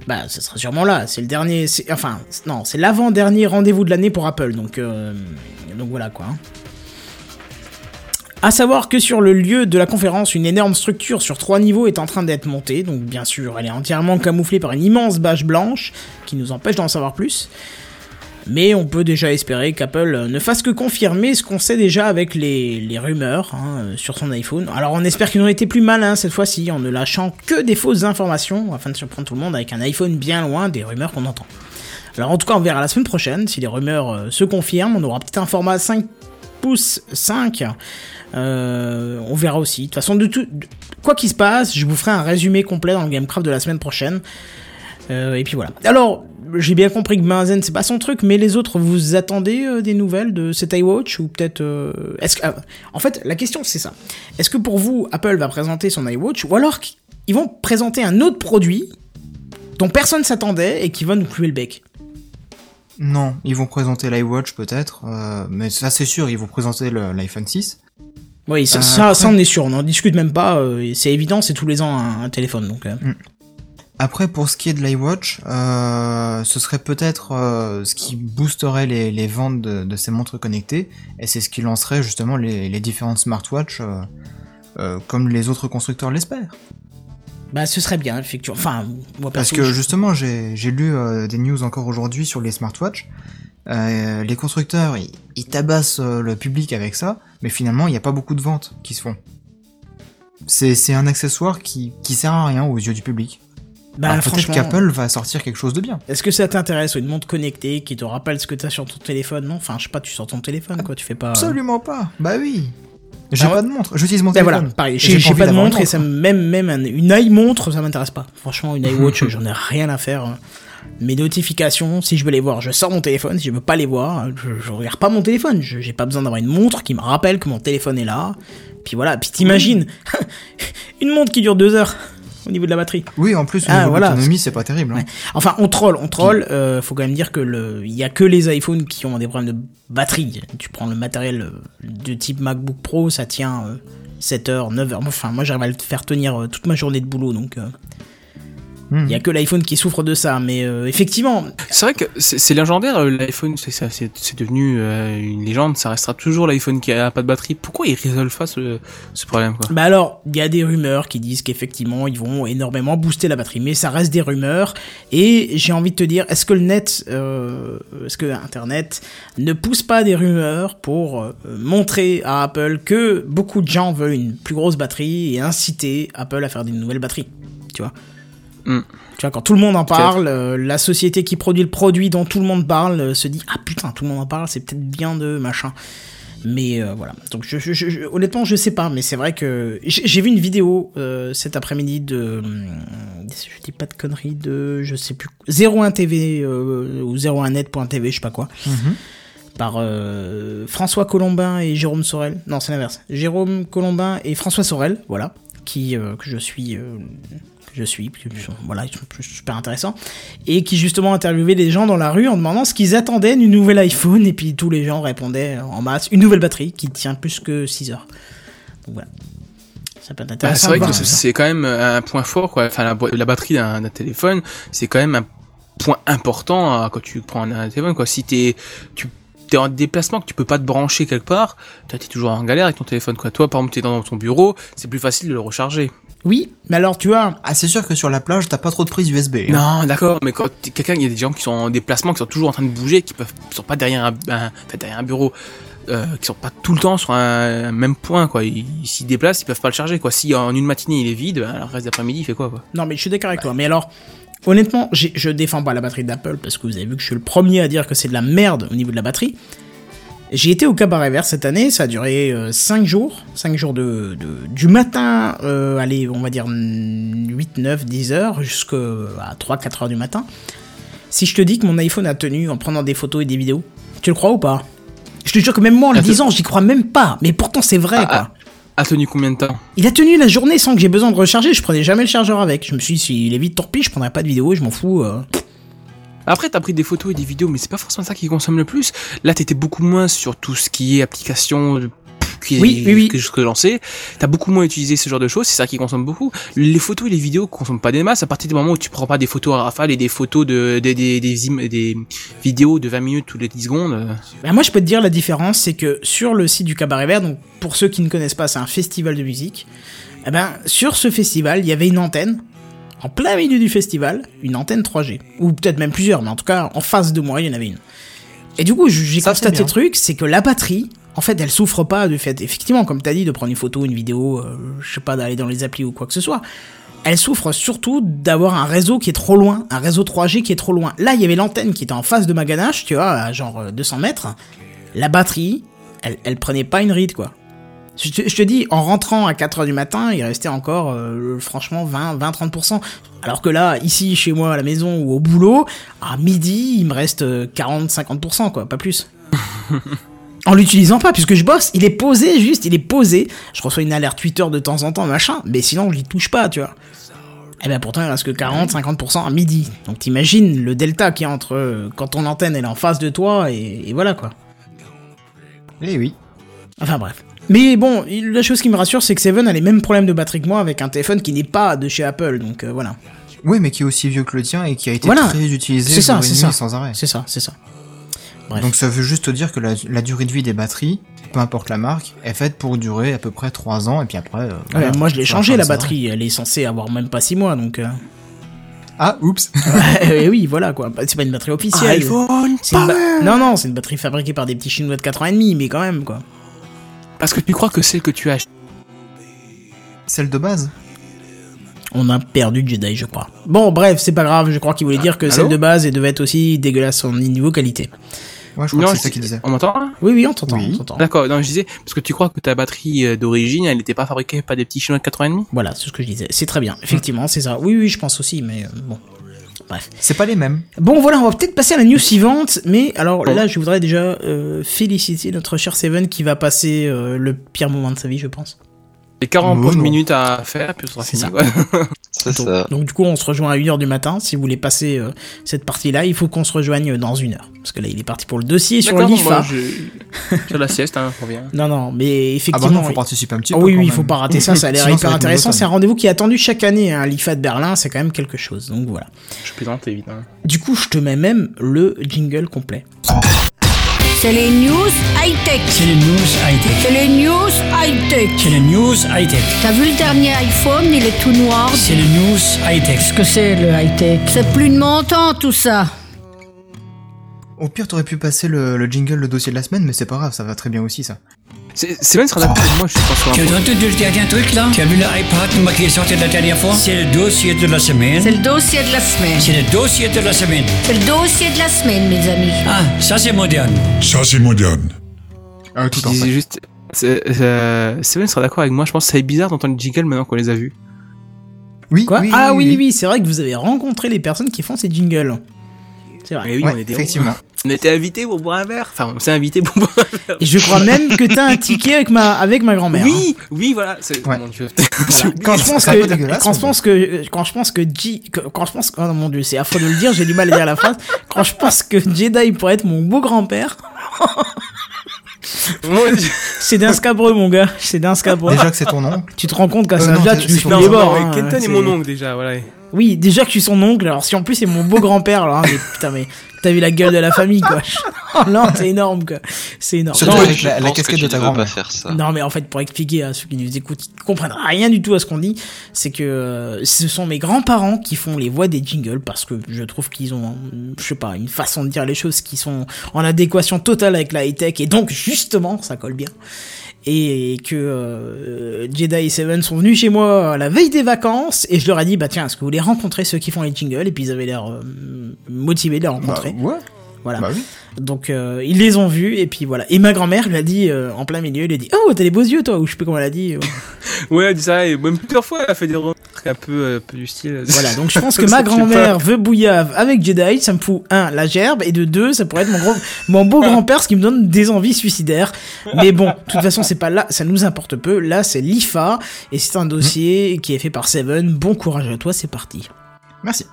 Bah, ce sera sûrement là. C'est le dernier. Enfin, non, c'est l'avant-dernier rendez-vous de l'année pour Apple. Donc, euh, donc voilà quoi. À savoir que sur le lieu de la conférence, une énorme structure sur trois niveaux est en train d'être montée. Donc, bien sûr, elle est entièrement camouflée par une immense bâche blanche qui nous empêche d'en savoir plus. Mais on peut déjà espérer qu'Apple ne fasse que confirmer ce qu'on sait déjà avec les, rumeurs hein, euh, sur son iPhone. Alors on espère qu'ils ont été plus malins cette fois-ci en ne lâchant que des fausses informations afin de surprendre tout le monde avec un iPhone bien loin des rumeurs qu'on entend. Alors en tout cas on verra la semaine prochaine si les rumeurs euh, se confirment. On aura peut-être un format 5 pouces 5. Euh, on verra aussi. De toute façon, tout, quoi qu'il se passe, je vous ferai un résumé complet dans le Gamecraft de la semaine prochaine. Euh, et puis voilà. Alors, j'ai bien compris que Benzen c'est pas son truc, mais les autres, vous attendez euh, des nouvelles de cet iWatch ou peut-être ah, en fait, la question c'est ça. Est-ce que pour vous, Apple va présenter son iWatch ou alors qu'ils vont présenter un autre produit dont personne s'attendait et qui va nous clouer le bec? Non, ils vont présenter l'iWatch peut-être, mais ça c'est sûr, ils vont présenter l'iPhone 6. Oui, ça, Euh, ça, on est sûr, on n'en discute même pas. euh, c'est évident, c'est tous les ans un, un téléphone. Donc, euh. Après, pour ce qui est de l'iWatch, euh, ce serait peut-être euh, ce qui boosterait les, les ventes de, de ces montres connectées, et c'est ce qui lancerait justement les, les différentes smartwatches, euh, comme les autres constructeurs l'espèrent. bah, ce serait bien, effectivement. Enfin, moi Parce perso, que je- justement, j'ai j'ai lu des news encore aujourd'hui sur les smartwatches. Euh, les constructeurs, ils, ils tabassent euh, le public avec ça, mais finalement, il n'y a pas beaucoup de ventes qui se font. C'est un accessoire qui, qui sert à rien aux yeux du public. bah, Peut-être qu'Apple va sortir quelque chose de bien. Est-ce que ça t'intéresse une montre connectée qui te rappelle ce que t'as sur ton téléphone? Non, enfin, je sais pas, tu sors ton téléphone, quoi. Tu fais pas. Absolument pas. Bah oui. J'ai Ah ouais pas de montre. J'utilise mon Ben téléphone. voilà, pareil. J'ai pas de montre et ça même même un- une eye montre, ça m'intéresse pas. Franchement, une iWatch, j'en ai rien à faire. Mes notifications, si je veux les voir, je sors mon téléphone. Si je veux pas les voir, je, je regarde pas mon téléphone. Je- J'ai pas besoin d'avoir une montre qui me rappelle que mon téléphone est là. Puis voilà. Puis t'imagines une montre qui dure deux heures au niveau de la batterie. Oui, en plus, au Ah, niveau voilà. d'autonomie, c'est pas terrible. hein. Ouais. Enfin, on troll, on troll. Euh, faut quand même dire que le, il y a que les iPhones qui ont des problèmes de batterie. Tu prends le matériel euh, de type MacBook Pro, ça tient euh, 7 heures, 9 heures. Enfin, moi, j'arrive à le faire tenir euh, toute ma journée de boulot, donc. Hmm. Il y a que l'iPhone qui souffre de ça, mais euh, effectivement, C'est vrai que c'est légendaire euh, l'iPhone, c'est devenu euh, une légende. Ça restera toujours l'iPhone qui a pas de batterie. Pourquoi ils résolvent pas ce, ce problème quoi? Bah alors, il y a des rumeurs qui disent qu'effectivement, ils vont énormément booster la batterie, mais ça reste des rumeurs. Et j'ai envie de te dire, est-ce que le net, euh, est-ce que Internet ne pousse pas des rumeurs pour euh, montrer à Apple que beaucoup de gens veulent une plus grosse batterie et inciter Apple à faire des nouvelles batteries, tu vois? Hmm. Tu vois, quand tout le monde en parle, euh, la société qui produit le produit dont tout le monde parle euh, se dit ah putain tout le monde en parle, c'est peut-être bien de machin. Mais euh, voilà. Donc je, je- je- honnêtement je sais pas, mais c'est vrai que j'ai vu une vidéo cet après-midi de, je dis pas de conneries de, je sais plus 01 TV euh, ou 01net.tv, je sais pas quoi, Mhm. par euh, François Colombin et Jérôme Sorel. Non c'est l'inverse. Jérôme Colombin et François Sorel, voilà, qui euh, que je suis. euh, je suis, euh, voilà, ils sont plus- super intéressants, et qui justement interviewait les gens dans la rue en demandant ce qu'ils attendaient du nouvel iPhone, et puis tous les gens répondaient en masse, une nouvelle batterie qui tient plus que 6 heures. Donc voilà. Ça peut être Bah, c'est vrai que c'est- quand même un point fort quoi. Enfin la, batterie d'un téléphone, c'est quand même un point important euh, quand tu prends un, téléphone quoi. Si t'es tu t'es en déplacement que tu peux pas te brancher quelque part, toi t'es toujours en galère avec ton téléphone quoi. Toi par exemple t'es dans ton bureau, c'est plus facile de le recharger. Oui, mais alors tu vois, Ah, c'est sûr que sur la plage, t'as pas trop de prise USB. hein. Non, d'accord, mais quand quelqu'un, il y a des gens qui sont en déplacement, qui sont toujours en train de bouger, qui peuvent, qui sont pas derrière un, un- enfin, derrière un bureau, euh, qui sont pas tout le temps sur un, un même point, quoi. Ils s'y déplacent, ils peuvent pas le charger, quoi. Si en une matinée il est vide, ben, le reste d'après-midi il fait quoi, quoi? Non, mais je suis d'accord avec toi. Mais alors, honnêtement, je défends pas la batterie d'Apple parce que vous avez vu que je suis le premier à dire que c'est de la merde au niveau de la batterie. J'ai été au cabaret vert cette année, ça a duré 5 jours, 5 jours de, de- du matin, euh, allez, on va dire 8, 9, 10 heures, jusqu'à 3, 4 heures du matin. Si je te dis que mon iPhone a tenu en prenant des photos et des vidéos, tu le crois ou pas? Je te jure que même moi en le disant, j'y crois même pas. Mais pourtant, c'est vrai, Ah, quoi. A tenu combien de temps? Il a tenu la journée sans que j'ai besoin de recharger. Je prenais jamais le chargeur avec. Je me suis dit, s'il est vite torpille, je prendrai pas de vidéo, je m'en fous. euh. Après, t'as pris des photos et des vidéos, mais c'est pas forcément ça qui consomme le plus. Là, t'étais beaucoup moins sur tout ce qui est application, euh, qui Oui, oui, oui. que je que lancer. T'as beaucoup moins utilisé ce genre de choses, c'est ça qui consomme beaucoup. Les photos et les vidéos consomment pas des masses à partir du moment où tu prends pas des photos à rafale et des photos de, des, des, des, vidéos de 20 minutes toutes les 10 secondes. Ben, moi, je peux te dire la différence, c'est que sur le site du Cabaret Vert, donc pour ceux qui ne connaissent pas, c'est un festival de musique. Eh ben, sur ce festival, il y avait une antenne, en plein milieu du festival, une antenne 3G. Ou peut-être même plusieurs, mais en tout cas, en face de moi, il y en avait une. Et du coup, j'ai constaté le truc, c'est que la batterie, en fait, elle souffre pas du fait, effectivement, comme t'as dit, de prendre une photo, une vidéo, euh, je sais pas, d'aller dans les applis ou quoi que ce soit. Elle souffre surtout d'avoir un réseau qui est trop loin, un réseau 3G qui est trop loin. Là, il y avait l'antenne qui était en face de ma ganache, tu vois, à genre euh, 200 mètres. La batterie, elle, elle prenait pas une ride, quoi. Je te, je te dis, en rentrant à 4h du matin, il restait encore, euh, franchement, 20, 20, 30%. Alors que là, ici, chez moi, à la maison ou au boulot, à midi, il me reste euh, 40, 50%, quoi, pas plus. en l'utilisant pas, puisque je bosse, il est posé, juste, il est posé. Je reçois une alerte Twitter de temps en temps, machin, mais sinon, je l'y touche pas, tu vois. Eh ben pourtant, il reste que 40, 50% à midi. Donc t'imagines le delta qu'il y a entre euh, quand ton antenne elle est en face de toi et, et voilà quoi. Eh oui. Enfin bref. Mais bon, la chose qui me rassure, c'est que Seven a les mêmes problèmes de batterie que moi avec un téléphone qui n'est pas de chez Apple, donc euh, voilà. Oui, mais qui est aussi vieux que le tien et qui a été Voilà. très utilisé C'est ça, c'est ça. sans arrêt. C'est ça, c'est ça. Bref. Donc ça veut juste te dire que la, la durée de vie des batteries, peu importe la marque, est faite pour durer à peu près 3 ans et puis après... euh, Ouais, moi je l'ai changé la batterie, elle est censée avoir même pas 6 mois, donc... euh, Ah, oups et oui, voilà quoi. Bah, C'est pas une batterie officielle. Ba- Non, non, c'est une batterie fabriquée par des petits chinois de 4 ans et demi, mais quand même quoi. Parce que tu crois que celle que tu as Celle de base On a perdu Jedi, je crois. Bon, bref, c'est pas grave, je crois qu'il voulait dire que allô celle de base elle devait être aussi dégueulasse en niveau qualité. Ouais, je crois Non, que c'est ça qu'il disait. on m'entend Oui, oui, on t'entend, Oui. on t'entend. D'accord, non, je disais, parce que tu crois que ta batterie euh, d'origine, elle n'était pas fabriquée par des petits chinois de 4 ans et demi Voilà, c'est ce que je disais. C'est très bien, effectivement, c'est ça. Oui, oui, je pense aussi, mais euh, bon. Bref. C'est pas les mêmes. Bon, voilà, on va peut-être passer à la news suivante, mais alors là, je voudrais déjà euh, féliciter notre cher Seven qui va passer euh, le pire moment de sa vie, je pense. Les 40 Oh, prochaines non. minutes à faire, puis on sera fini. ça. donc, ça. donc, du coup, on se rejoint à 1h du matin. Si vous voulez passer euh, cette partie-là, il faut qu'on se rejoigne dans une heure. Parce que là, il est parti pour le dossier sur l'IFA. Sur la sieste, hein, on revient. Non, non, mais Ah effectivement... bah non, faut participer un petit Ah peu oui, oui, il faut pas rater ça, ça a l'air hyper intéressant. C'est un rendez-vous qui est attendu chaque année, hein. l'IFA de Berlin, c'est quand même quelque chose. Donc voilà. Je plaisante, évidemment. Du coup, je te mets même le jingle complet. C'est les news high-tech. C'est les news high-tech. C'est les news high-tech. C'est les news high-tech. T'as vu le dernier iPhone, il est tout noir. C'est les news high-tech. Qu'est-ce que c'est le high-tech? C'est plus de mon temps tout ça. Au pire, t'aurais pu passer le, le jingle, le dossier de la semaine, mais c'est pas grave, ça va très bien aussi, ça. C'est c'est bien sera d'accord avec moi, je sur un Tu as entendu le dernier truc là? Tu as vu l'iPad qui est sorti la dernière fois? C'est le dossier de la semaine. C'est le dossier de la semaine. C'est le dossier de la semaine. C'est le dossier de la semaine, mes amis. Ah, ça c'est moderne. Ça, c'est moderne. Ah, tout Je en disais fait. juste, c'est- euh, Seven sera d'accord avec moi, je pense que ça est bizarre d'entendre les jingles maintenant qu'on les a vus. Oui, Quoi? oui, Ah oui, oui, c'est vrai que vous avez rencontré les personnes qui font ces jingles. C'est vrai. Mais oui, Ouais, on était effectivement. On était invités pour boire un verre. Enfin, on s'est invités pour boire un verre. Et je crois même que t'as un ticket avec ma, avec ma grand-mère. hein. Oui, oui, voilà. c'est- Ouais. Mon Dieu. Voilà. Quand je pense que, quand je pense que, quand je pense que G, quand je pense, oh mon dieu, c'est affreux de le dire, j'ai du mal à dire la phrase. Quand je pense que Jedi pourrait être mon beau grand-père, Mon Dieu. c'est d'un scabreux, mon gars. C'est d'un scabreux. Déjà que c'est ton oncle. Tu te rends compte qu'à Euh, ça là c'est- tu bords. ouais, hein, Kenton est mon oncle déjà, voilà. Oui, déjà que je suis son oncle, alors si en plus c'est mon beau grand-père, alors, hein, mais putain, mais t'as vu la gueule de la famille, quoi. Oh non, c'est énorme, quoi. C'est énorme. Surtout Non, avec je la- la casquette de ta ne veux pas grand-mère. faire ça. Non mais en fait pour expliquer à ceux qui nous écoutent, qui comprennent rien du tout à ce qu'on dit, c'est que euh, ce sont mes grands-parents qui font les voix des jingles parce que je trouve qu'ils ont, je sais pas, une façon de dire les choses qui sont en adéquation totale avec la high-tech et donc justement ça colle bien. Et que euh, Jedi et Seven sont venus chez moi la veille des vacances et je leur ai dit bah tiens est-ce que vous voulez rencontrer ceux qui font les jingles? Et puis ils avaient l'air euh, motivés de les Bah, rencontrer. ouais. Voilà. Bah oui. Donc euh, ils les ont vus et puis voilà. Et ma grand-mère lui a dit euh, en plein milieu, elle lui a dit "Oh, t'as des beaux yeux toi" ou je sais plus comment elle a dit. euh. Ouais, elle dit ça, et même plusieurs fois, elle a fait des remarques. un peu, euh, un peu du style. Voilà, donc je pense que ma grand-mère veut bouillave avec Jedi, ça me fout, un, la gerbe, et de deux, ça pourrait être mon, gros, mon beau grand-père, ce qui me donne des envies suicidaires. Mais bon, de toute façon, c'est pas là, ça nous importe peu. Là, c'est l'IFA, et c'est un dossier qui est fait par Seven. Bon courage à toi, c'est parti. Merci.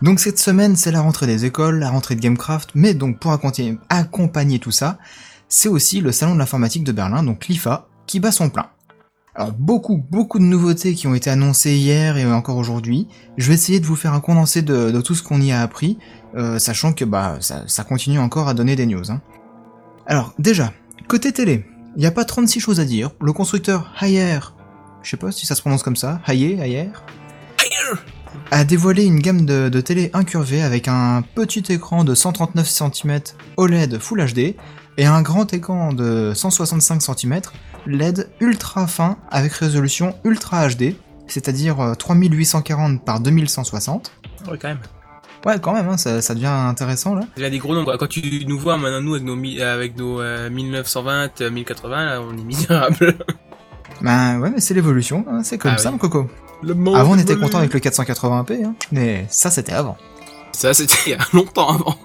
Donc cette semaine, c'est la rentrée des écoles, la rentrée de Gamecraft, mais donc pour accompagner, tout ça, c'est aussi le salon de l'informatique de Berlin, donc l'IFA, qui bat son plein. Alors beaucoup, beaucoup de nouveautés qui ont été annoncées hier et encore aujourd'hui. Je vais essayer de vous faire un condensé de, de tout ce qu'on y a appris, euh, sachant que bah ça, ça continue encore à donner des news. hein. Alors déjà, côté télé, il n'y a pas 36 choses à dire. Le constructeur Haier, je sais pas si ça se prononce comme ça, Haier, Haier, a dévoilé une gamme de, de télé incurvée avec un petit écran de 139 cm OLED Full HD et un grand écran de 165 cm LED ultra fin avec résolution Ultra HD, c'est-à-dire euh, 3840 par 2160. Ouais, quand même. Ouais, quand même, hein, ça, ça devient intéressant là. Il a des gros nombres. Quand tu nous vois maintenant, nous, avec nos, mi- avec nos euh, 1920, euh, 1080, là, on est misérable. Ben ouais, mais c'est l'évolution, hein, c'est comme Ah ça, oui. mon coco. Le monde Avant, on était évolue. content avec le 480p, hein, mais ça, c'était avant. Ça, c'était il y a longtemps avant.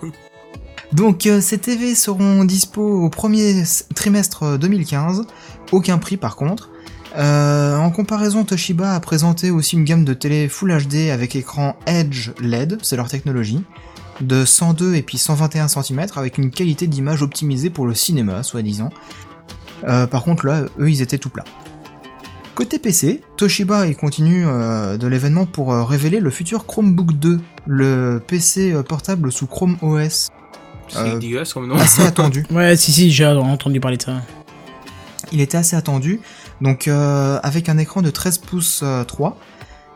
Donc euh, ces TV seront dispo au premier trimestre euh, 2015, aucun prix par contre. Euh, en comparaison, Toshiba a présenté aussi une gamme de télé Full HD avec écran Edge LED, c'est leur technologie, de 102 et puis 121 cm avec une qualité d'image optimisée pour le cinéma, soi-disant. Euh, par contre là, eux ils étaient tout plats. Côté PC, Toshiba il continue euh, de l'événement pour euh, révéler le futur Chromebook 2, le PC euh, portable sous Chrome OS C'est dégueulasse comme nom. assez attendu. Ouais, si, si, j'ai entendu parler de ça. Il était assez attendu. Donc euh, avec un écran de 13 pouces euh, 3,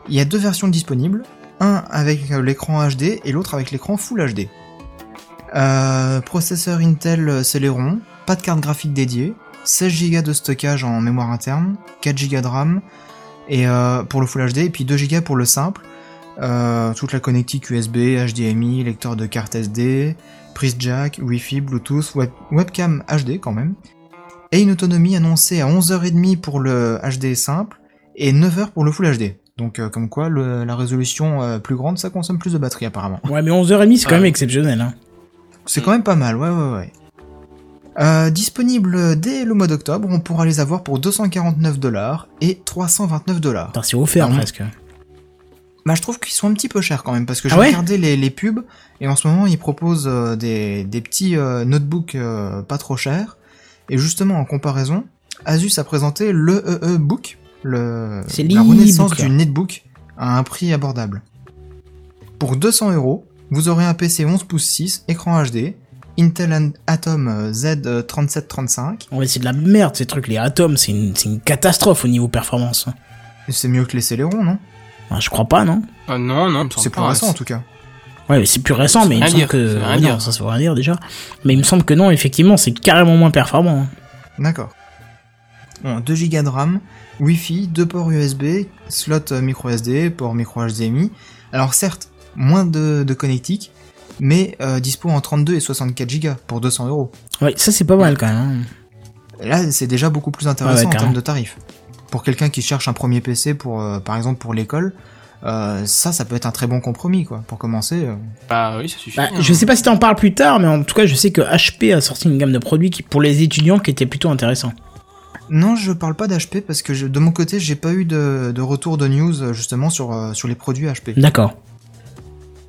il y a deux versions disponibles. Un avec l'écran HD et l'autre avec l'écran Full HD. Euh, processeur Intel Celeron, pas de carte graphique dédiée, 16 Go de stockage en mémoire interne, 4 Go de RAM et euh, pour le Full HD et puis 2 Go pour le simple. Euh, toute la connectique USB, HDMI, lecteur de carte SD, prise jack, Wi-Fi, Bluetooth, web- webcam HD quand même et une autonomie annoncée à 11h30 pour le HD simple et 9h pour le Full HD. Donc euh, comme quoi le- la résolution plus grande ça consomme plus de batterie apparemment. Ouais, mais 11h30, c'est quand même exceptionnel. Hein. C'est quand même pas mal, ouais ouais ouais. Euh, disponible dès le mois d'octobre, on pourra les avoir pour 249 dollars et 329 dollars. C'est offert Ah presque. Bah je trouve qu'ils sont un petit peu chers quand même parce que Ah j'ai ouais regardé les, les pubs et en ce moment ils proposent euh, des, des petits euh, notebooks euh, pas trop chers et justement en comparaison, Asus a présenté le EE Book, le C'est la renaissance du netbook à un prix abordable. Pour 200 euros, vous aurez un PC 11 pouces 6, écran HD, Intel and Atom euh, Z3735, Ouais, c'est de la merde ces trucs. Les Atom, c'est une, catastrophe au niveau performance. hein. c'est mieux que les Celeron, non? Ah, je crois pas, non Ah non, non, C'est plus récent en tout cas. Ouais, mais c'est plus récent, mais il me semble dire, que. rien non, ça, ça veut rien dire déjà. Mais il me semble que non, effectivement, c'est carrément moins performant. hein. D'accord. Bon, 2 Go de RAM, Wi-Fi, 2 ports USB, slot euh, micro SD, port micro HDMI. Alors certes, moins de, de connectique, mais euh, dispo en 32 et 64 Go pour 200 euros. Ouais, ça c'est pas mal quand même. hein. Là, c'est déjà beaucoup plus intéressant Ouais, ouais, en termes de tarifs. Pour quelqu'un qui cherche un premier PC pour, euh, par exemple, pour l'école, euh, ça, ça peut être un très bon compromis, quoi. Pour commencer. euh. Bah oui, ça suffit. Bah, hein. je sais pas si t'en parles plus tard, mais en tout cas, je sais que HP a sorti une gamme de produits qui, pour les étudiants qui était plutôt intéressant. Non, je parle pas d'HP parce que je- de mon côté, j'ai pas eu de, de retour de news justement sur, euh, sur les produits HP. D'accord.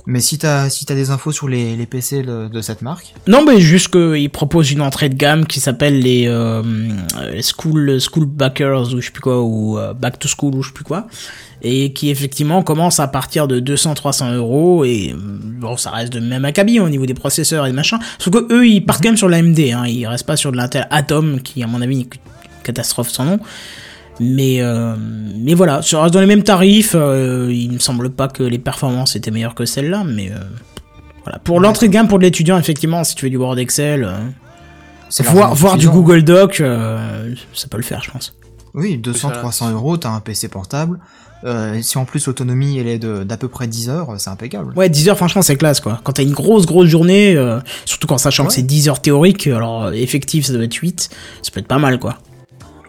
Mais si t'as si t'as des infos sur les, les PC de, de cette marque, Non, mais juste qu'ils proposent une entrée de gamme qui s'appelle les euh, School School Backers ou je sais plus quoi ou euh, Back to School ou je sais plus quoi, et qui effectivement commence à partir de 200-300 euros et euh, bon, ça reste de même acabit au niveau des processeurs et des machins. Sauf que eux, ils partent quand même sur l'AMD, hein, ils restent pas sur de l'Intel Atom qui, à mon avis, est une catastrophe sans nom. Mais euh, mais voilà, ça reste dans les mêmes tarifs. euh, il me semble pas que les performances étaient meilleures que celles-là, mais euh, voilà. Pour l'entrée de gamme pour l'étudiant, effectivement, si tu veux du Word Excel, euh, voir, voir du. Google Doc, euh, ça peut le faire, je pense. Oui, 200, Ça- 300 euros, t'as un PC portable. Euh, si en plus l'autonomie elle est de- d'à peu près 10 heures, c'est impeccable. Ouais, 10 heures, franchement, c'est classe, quoi. Quand t'as une grosse, grosse journée, euh, surtout quand sachant que Ouais. c'est 10 heures théoriques, alors euh, effectif, ça doit être 8, ça peut être pas mal, quoi.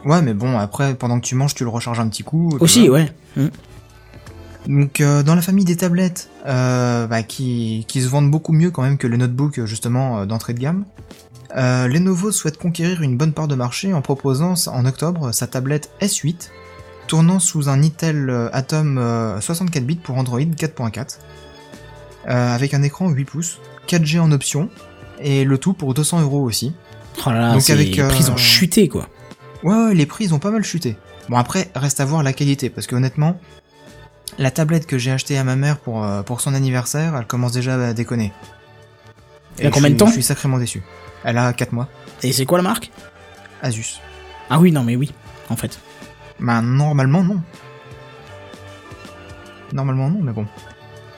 Ouais, mais bon, après, pendant que tu manges, tu le recharges un petit coup. Aussi, voilà. ouais. Mm. Donc euh, dans la famille des tablettes euh, bah, qui, qui se vendent beaucoup mieux quand même que les notebooks justement euh, d'entrée de gamme, Lenovo souhaite conquérir une bonne part de marché en proposant en octobre sa tablette S8 tournant sous un Intel Atom euh, 64 bits pour Android 4.4 euh, avec un écran 8 pouces, 4G en option et le tout pour 200 euros aussi. Oh là là, Donc avec, les prix euh, ont chuté quoi. Ouais, ouais, les prix ils ont pas mal chuté. Bon après, reste à voir la qualité, parce que honnêtement, la tablette que j'ai achetée à ma mère pour, euh, pour son anniversaire, elle commence déjà à déconner. Elle a Et combien de temps Je suis sacrément déçu. Elle a 4 mois. Et c'est quoi la marque Asus. Ah oui, non mais oui, en fait. Bah normalement non. Normalement non, mais bon.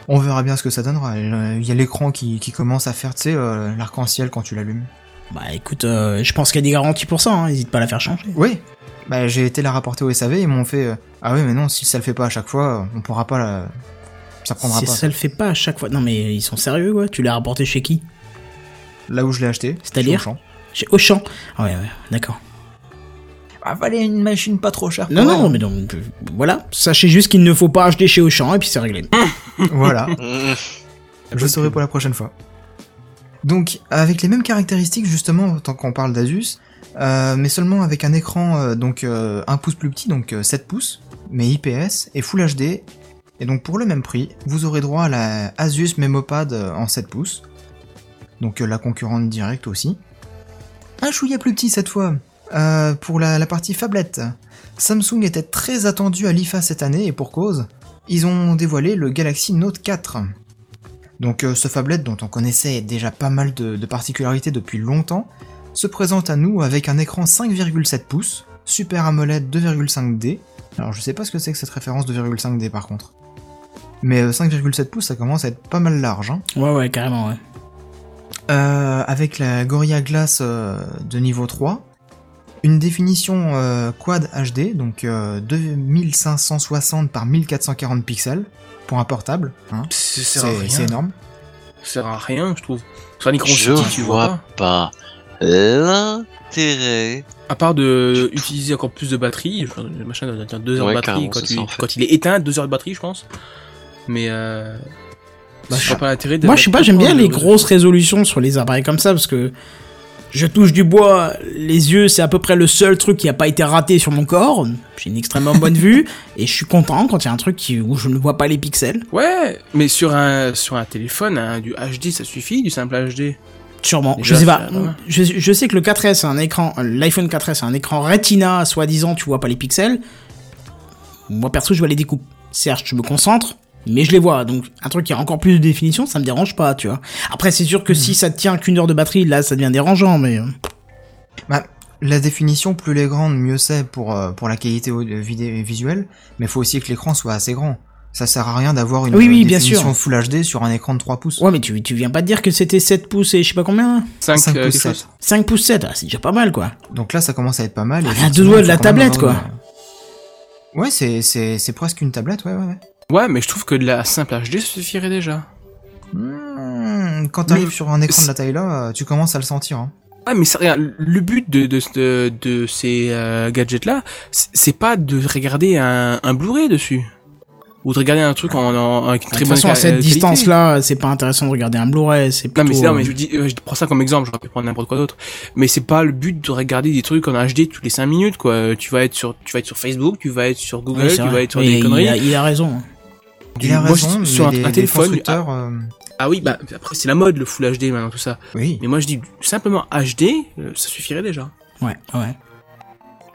On verra bien ce que ça donnera. Il y a l'écran qui, qui commence à faire, tu sais, euh, l'arc-en-ciel quand tu l'allumes. Bah écoute, euh, je pense qu'il y a des garanties pour ça, hein, n'hésite pas à la faire changer. Oui. Bah j'ai été la rapporter au SAV, ils m'ont fait euh, Ah oui mais non, si ça le fait pas à chaque fois, on pourra pas la... Ça prendra Si pas. ça le fait pas à chaque fois. Non mais ils sont sérieux quoi, tu l'as rapporté chez qui? Là où je l'ai acheté. C'est-à-dire chez Auchan. Chez Auchan. Ah ouais, ouais, d'accord. Ah, fallait une machine pas trop chère. Non, non, mais donc, euh, voilà. Sachez juste qu'il ne faut pas acheter chez Auchan et puis c'est réglé. Voilà, je saurai pour la prochaine fois. Donc, avec les mêmes caractéristiques, justement, tant qu'on parle d'Asus, euh, mais seulement avec un écran euh, donc euh, un pouce plus petit, donc euh, 7 pouces, mais IPS et Full HD. Et donc pour le même prix, vous aurez droit à la Asus Memopad euh, en 7 pouces. Donc euh, la concurrente directe aussi. Un chouïa plus petit cette fois. Euh, pour la, partie phablette. Samsung était très attendu à l'IFA cette année et pour cause. Ils ont dévoilé le Galaxy Note 4. Donc euh, ce phablette dont on connaissait déjà pas mal de, de particularités depuis longtemps, se présente à nous avec un écran 5,7 pouces, Super AMOLED 2,5D. Alors je sais pas ce que c'est que cette référence 2,5D par contre. Mais euh, 5,7 pouces ça commence à être pas mal large. Hein. Ouais, ouais, carrément, ouais. Euh, avec la Gorilla Glass euh, de niveau 3, une définition euh, Quad HD, donc euh, 2560 par 1440 pixels, pour un portable, hein. C'est c'est sert à rien. c'est énorme. Ça sert à rien, je trouve. Sur un écran Je tu vois pas. pas l'intérêt. À part de utiliser encore plus de batterie, je- le machin doit tenir 2 heures Ouais, de batterie quand, il, ça, en fait. quand il est éteint, 2 heures de batterie, je pense. Mais euh, Bah, je vois pas l'intérêt Moi, je sais pas, j'aime bien les grosses résolutions sur les appareils comme ça parce que je touche du bois, les yeux, c'est à peu près le seul truc qui a pas été raté sur mon corps. J'ai une extrêmement bonne vue et je suis content quand il y a un truc qui, où je ne vois pas les pixels. Ouais, mais sur un sur un téléphone, du HD, ça suffit, du simple HD. Sûrement. Déjà, je sais pas. Je, je sais que le 4S a un écran, l'iPhone 4S a un écran Retina, soi-disant, tu vois pas les pixels. Moi, perso, je vois les découpes. Certes, je me concentre, mais je les vois. Donc, un truc qui a encore plus de définition, ça me dérange pas, tu vois. Après, c'est sûr que si ça tient qu'une heure de batterie, là, ça devient dérangeant, mais. euh, Bah, la définition, plus elle est grande, mieux c'est pour, euh, pour la qualité vidéo visuelle, mais faut aussi que l'écran soit assez grand. Ça sert à rien d'avoir une Oui, oui, euh, bien définition sûr. Full HD sur un écran de 3 pouces. Ouais, mais tu, tu viens pas de dire que c'était 7 pouces et je sais pas combien hein 5, 5 euh, pouces quelque 7. chose. 5 pouces 7, ah, c'est déjà pas mal, quoi. Donc là, ça commence à être pas mal. et Ah, effectivement, deux doigts de la tablette, quoi. une- Ouais, c'est, c'est, c'est presque une tablette, ouais, ouais, ouais. Ouais, mais je trouve que de la simple HD suffirait déjà. Hmm, quand t'arrives sur un écran de la taille là, tu commences à le sentir. Hein. Ouais, mais rien. Le but de de, de, de ces euh, gadgets là, c'est pas de regarder un, un Blu-ray dessus ou de regarder un truc en, en avec une De très toute bonne façon, à cette qualité. distance-là, c'est pas intéressant de regarder un Blu-ray, c'est plutôt... Non mais c'est non mais je dis euh, je prends ça comme exemple, j'aurais pu prendre n'importe quoi d'autre. Mais c'est pas le but de regarder des trucs en HD toutes les 5 minutes quoi. Tu vas être sur tu vas être sur Facebook, tu vas être sur Google, tu vrai. vas être sur Mais des il conneries. a- il a raison. Du- Il a moi, raison, je- sur un, les, un les téléphone. constructeurs, euh, Ah oui, bah après c'est la mode le Full HD maintenant tout ça. oui. Mais moi je dis simplement HD, euh, ça suffirait déjà. Ouais, ouais.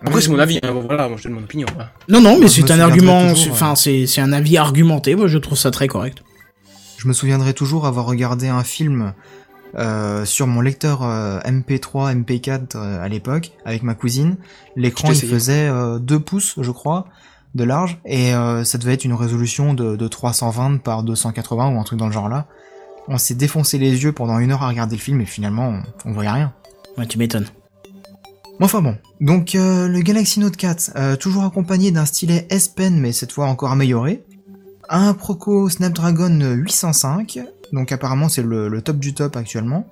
Après c'est mon avis, hein, voilà, moi je donne mon opinion. voilà. Non, non, mais c'est un argument, toujours, enfin, c'est c'est un avis argumenté, moi je trouve ça très correct. Je me souviendrai toujours avoir regardé un film euh, sur mon lecteur euh, MP3, MP4 euh, à l'époque, avec ma cousine. L'écran il faisait euh, 2 pouces, je crois, de large, et euh, ça devait être une résolution de, de 320 par 280 ou un truc dans le genre là. On s'est défoncé les yeux pendant une heure à regarder le film et finalement on, on voyait rien. Ouais, tu m'étonnes. Enfin bon, donc euh, le Galaxy Note 4, euh, toujours accompagné d'un stylet S Pen mais cette fois encore amélioré, un Proco Snapdragon 805, donc apparemment c'est le, le top du top actuellement,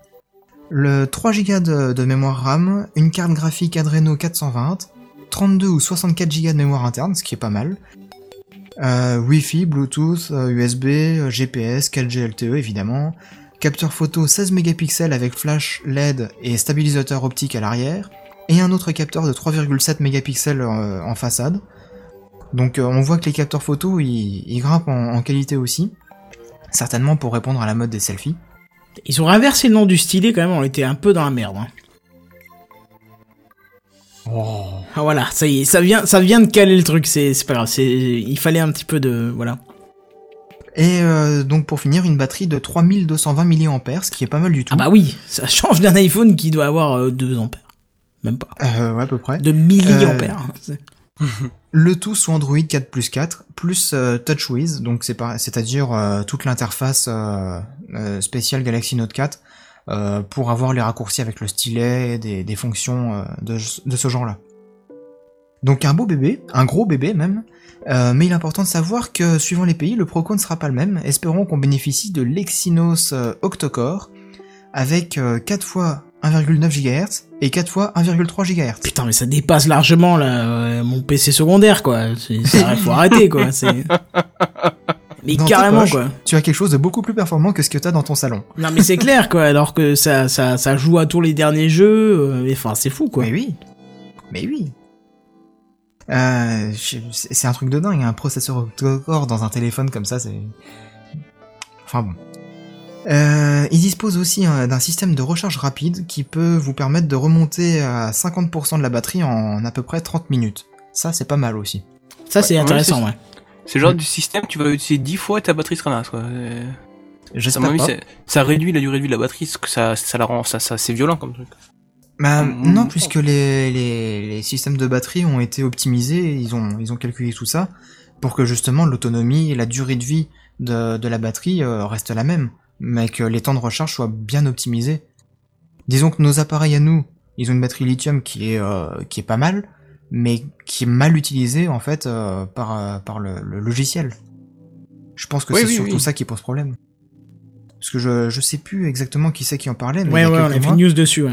le 3 Go de, de mémoire RAM, une carte graphique Adreno 420, 32 ou 64 Go de mémoire interne, ce qui est pas mal, Euh, Wi-Fi, Bluetooth, euh, USB, euh, GPS, 4G LTE évidemment. Capteur photo 16 mégapixels avec flash LED et stabilisateur optique à l'arrière. Et un autre capteur de 3,7 mégapixels euh, en façade. Donc euh, on voit que les capteurs photo ils, grimpent en, en qualité aussi. Certainement pour répondre à la mode des selfies. Ils ont inversé le nom du stylet quand même, on était un peu dans la merde. hein. Ah voilà, ça y est, ça vient, ça vient de caler le truc, c'est c'est pas grave, c'est il fallait un petit peu de voilà. Et euh, donc pour finir, une batterie de 3220 mAh, ce qui est pas mal du tout. Ah bah oui, ça change d'un iPhone qui doit avoir euh, 2 ampères. Même pas. Euh, ouais, à peu près. De milliampères. C'est- Le tout sous Android 4 plus 4, plus euh, TouchWiz, donc c'est-à-dire euh, toute l'interface euh, euh, spéciale Galaxy Note 4 euh, pour avoir les raccourcis avec le stylet, des, des fonctions euh, de, de ce genre-là. Donc un beau bébé, un gros bébé même, euh, mais il est important de savoir que suivant les pays, le Proco ne sera pas le même. Espérons qu'on bénéficie de l'Exynos euh, Octocore avec euh, 4 fois 1,9 GHz et 4 fois 1,3 GHz. Putain, mais ça dépasse largement là, euh, mon PC secondaire quoi. Ça- faut arrêter quoi. c'est- Mais Dans carrément poches, quoi. Tu as quelque chose de beaucoup plus performant que ce que t'as dans ton salon. Non mais c'est clair quoi. Alors que ça, ça, ça joue à tous les derniers jeux. euh, Enfin, c'est fou quoi. Mais oui. Mais oui. Euh, c'est un truc de dingue, un processeur octa-core dans un téléphone comme ça, c'est... Enfin bon. Euh, il dispose aussi euh, d'un système de recharge rapide qui peut vous permettre de remonter à 50% de la batterie en à peu près 30 minutes. Ça, c'est pas mal aussi. Ça c'est intéressant ouais. C'est le genre du système, tu vas utiliser 10 fois ta batterie sera naze, quoi. Euh, J'espère pas. ça réduit la durée de vie de la batterie, parce que ça, ça la rend, ça, ça, c'est violent comme truc. Bah, Mm. non, puisque les, les, les systèmes de batterie ont été optimisés, ils ont, ils ont calculé tout ça pour que justement l'autonomie et la durée de vie de, de la batterie euh, restent la même, mais que les temps de recharge soient bien optimisés. Disons que nos appareils à nous, ils ont une batterie lithium qui est, euh, qui est pas mal, mais qui est mal utilisée en fait euh, par, euh, par le, le logiciel. Je pense que Oui, c'est oui, surtout oui. ça qui pose problème. Parce que je, je sais plus exactement qui c'est qui en parlait, mais il Ouais y a ouais, on a fait une news dessus ouais.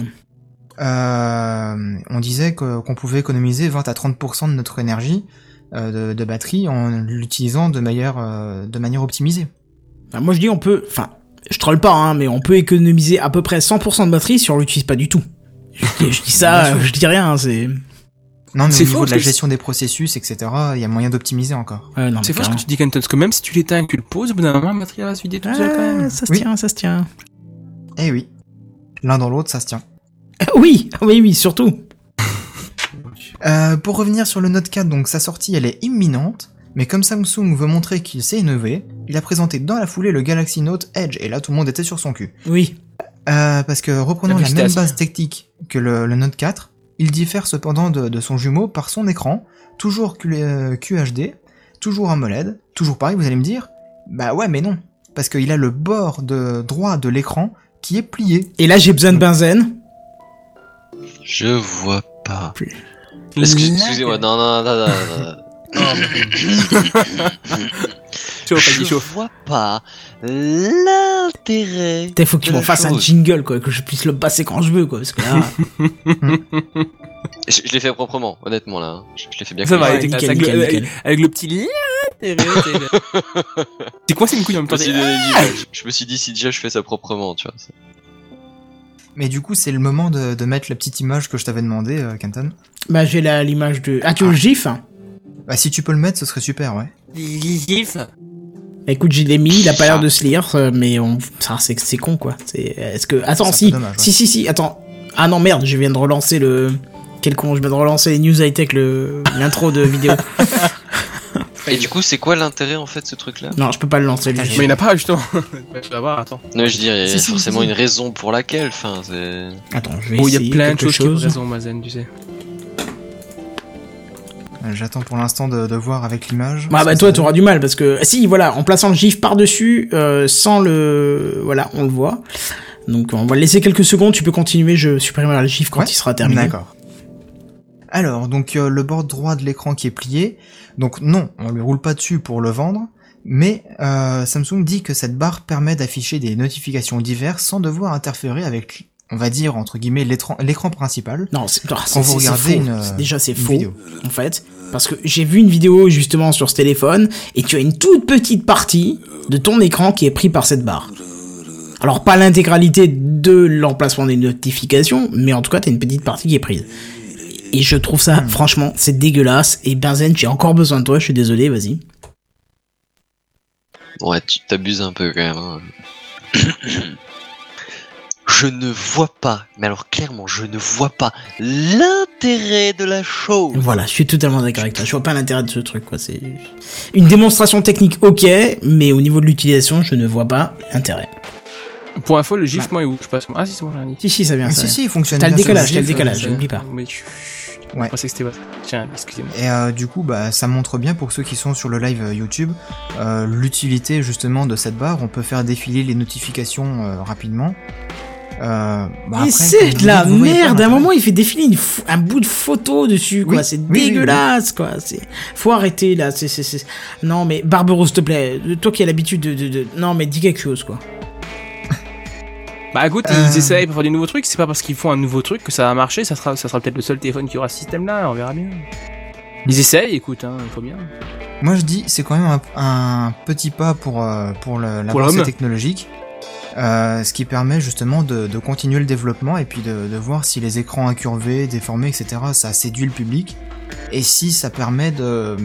euh, on disait qu'on pouvait économiser 20 à 30% de notre énergie euh, de, de batterie en l'utilisant de manière, de manière optimisée. Moi je dis on peut, enfin, je troll pas hein, mais on peut économiser à peu près 100% de batterie si on l'utilise pas du tout. Je dis, je dis ça, je dis rien, hein, c'est. Non, mais C'est au faux, niveau de la gestion des processus, etc., il y a moyen d'optimiser encore. Ouais, non, C'est mais faux ce que tu dis, Kenton, parce que même si tu l'éteins et que tu le poses, au bout d'un moment, la batterie elle va se vider seule quand Ah, même. ça se Oui. tient, ça se tient. Eh oui. L'un dans l'autre, ça se tient. Ah oui, oui, oui, surtout. Euh, pour revenir sur le Note 4, donc sa sortie, elle est imminente, mais comme Samsung veut montrer qu'il sait innover, il a présenté dans la foulée le Galaxy Note Edge, et là tout le monde était sur son cul. Oui. Euh, parce que reprenant Ah, la même base technique que le, le Note 4, il diffère cependant de, de son jumeau par son écran, toujours Q- euh, QHD, toujours AMOLED, toujours pareil, vous allez me dire Bah ouais, mais non, parce qu'il a le bord de droit de l'écran qui est plié. Et là, j'ai besoin de benzène. Je vois pas. Excuse- Excusez-moi, non, non, non, non, non, non. Chauffe, vas-y, Je chauffe. vois pas l'intérêt. Putain, faut qu'il m'en fasse un jingle, quoi, que je puisse le passer quand je veux, quoi, parce que là. Je, je l'ai fait proprement, honnêtement là. hein. Je, je l'ai fait bien. Ça comme va, avec, nickel, avec nickel, le, nickel. avec le petit quoi, c'est une couille en même Je me temps suis t'es- dit, je- me suis dit si déjà je fais ça proprement, tu vois. Mais du coup, c'est le moment de, de mettre la petite image que je t'avais demandé, euh, Kenton. bah, j'ai la- l'image de. Ah, tu veux le gif hein Bah, si tu peux le mettre, ce serait super, ouais. Bah, Écoute, j'ai l'ai mis, il a pas l'air de se lire, euh, mais on. Ça, c'est c'est con, quoi. C'est. Est-ce que. Attends, si. peu dommage, ouais. Si, si, si, attends. Ah non, merde, je viens de relancer le. Quel con, je viens de relancer les news high-tech, le- l'intro de vidéo. Et du coup, c'est quoi l'intérêt en fait de ce truc-là? Non, je peux pas le lancer, lui. Mais il n'y en a pas, justement. Tu vas voir, attends. Non, je veux dire, il y a Si, si, forcément si, une raison pour laquelle. Enfin, c'est. Attends, je vais Bon, il y a essayer plein de choses qui ont chose. raison, Mazen, tu sais. Euh, J'attends pour l'instant de, de voir avec l'image. Bah, ce bah que toi, ça tu auras du mal parce que si, voilà, en plaçant le gif par-dessus, euh, sans le, voilà, on le voit. Donc, on va le laisser quelques secondes. Tu peux continuer. Je supprimerai le gif quand Ouais, il sera terminé. D'accord. Alors, donc euh, le bord droit de l'écran qui est plié. Donc non, on lui roule pas dessus pour le vendre, mais euh, Samsung dit que cette barre permet d'afficher des notifications diverses sans devoir interférer avec on va dire entre guillemets l'écran l'écran principal. Non, c'est Quand vous regardez faux. une, C'est- déjà c'est faux vidéo. en fait parce que j'ai vu une vidéo justement sur ce téléphone et tu as une toute petite partie de ton écran qui est pris par cette barre. Alors pas l'intégralité de l'emplacement des notifications, mais en tout cas t'as une petite partie qui est prise. Et je trouve Hmm. ça franchement c'est dégueulasse et Benzen j'ai encore besoin de toi, je suis désolé, vas-y. Ouais, tu t'abuses un peu quand même. Je ne vois pas, mais alors clairement, je ne vois pas l'intérêt de la chose. Voilà, je suis totalement d'accord avec toi. Je vois pas l'intérêt de ce truc quoi, c'est une démonstration technique OK, mais au niveau de l'utilisation, je ne vois pas l'intérêt. Pour info, le GIF, moi, il je passe. Ah, si, c'est bon, j'ai dit. Si si, ça vient Ah, ça. si vient. si, il fonctionne. T'as le décalage, t'as le euh, n'oublie pas. Mais Ouais. Je pensais que c'était pas. Tiens, excusez-moi. Et euh, du coup, bah, ça montre bien pour ceux qui sont sur le live euh, YouTube euh, l'utilité justement de cette barre. On peut faire défiler les notifications euh, rapidement. Euh, bah, c'est de la merde. À un moment, il fait défiler une un bout de photo dessus, quoi. Oui, c'est oui, oui, dégueulasse, quoi. C'est faut arrêter là. C'est c'est c'est. Non, mais Barbaro, s'il te plaît. Toi qui as l'habitude de, de, de- non, mais dis quelque chose, quoi. Bah écoute, Euh. ils essayent pour faire des nouveaux trucs, c'est pas parce qu'ils font un nouveau truc que ça va marcher, ça sera, ça sera peut-être le seul téléphone qui aura ce système-là, on verra bien. Ils essayent, écoute, hein, il faut bien. Moi je dis c'est quand même un, un petit pas pour euh, pour le- l'avancée technologique, euh, ce qui permet justement de, de continuer le développement et puis de, de voir si les écrans incurvés, déformés, etc. ça séduit le public et si ça permet de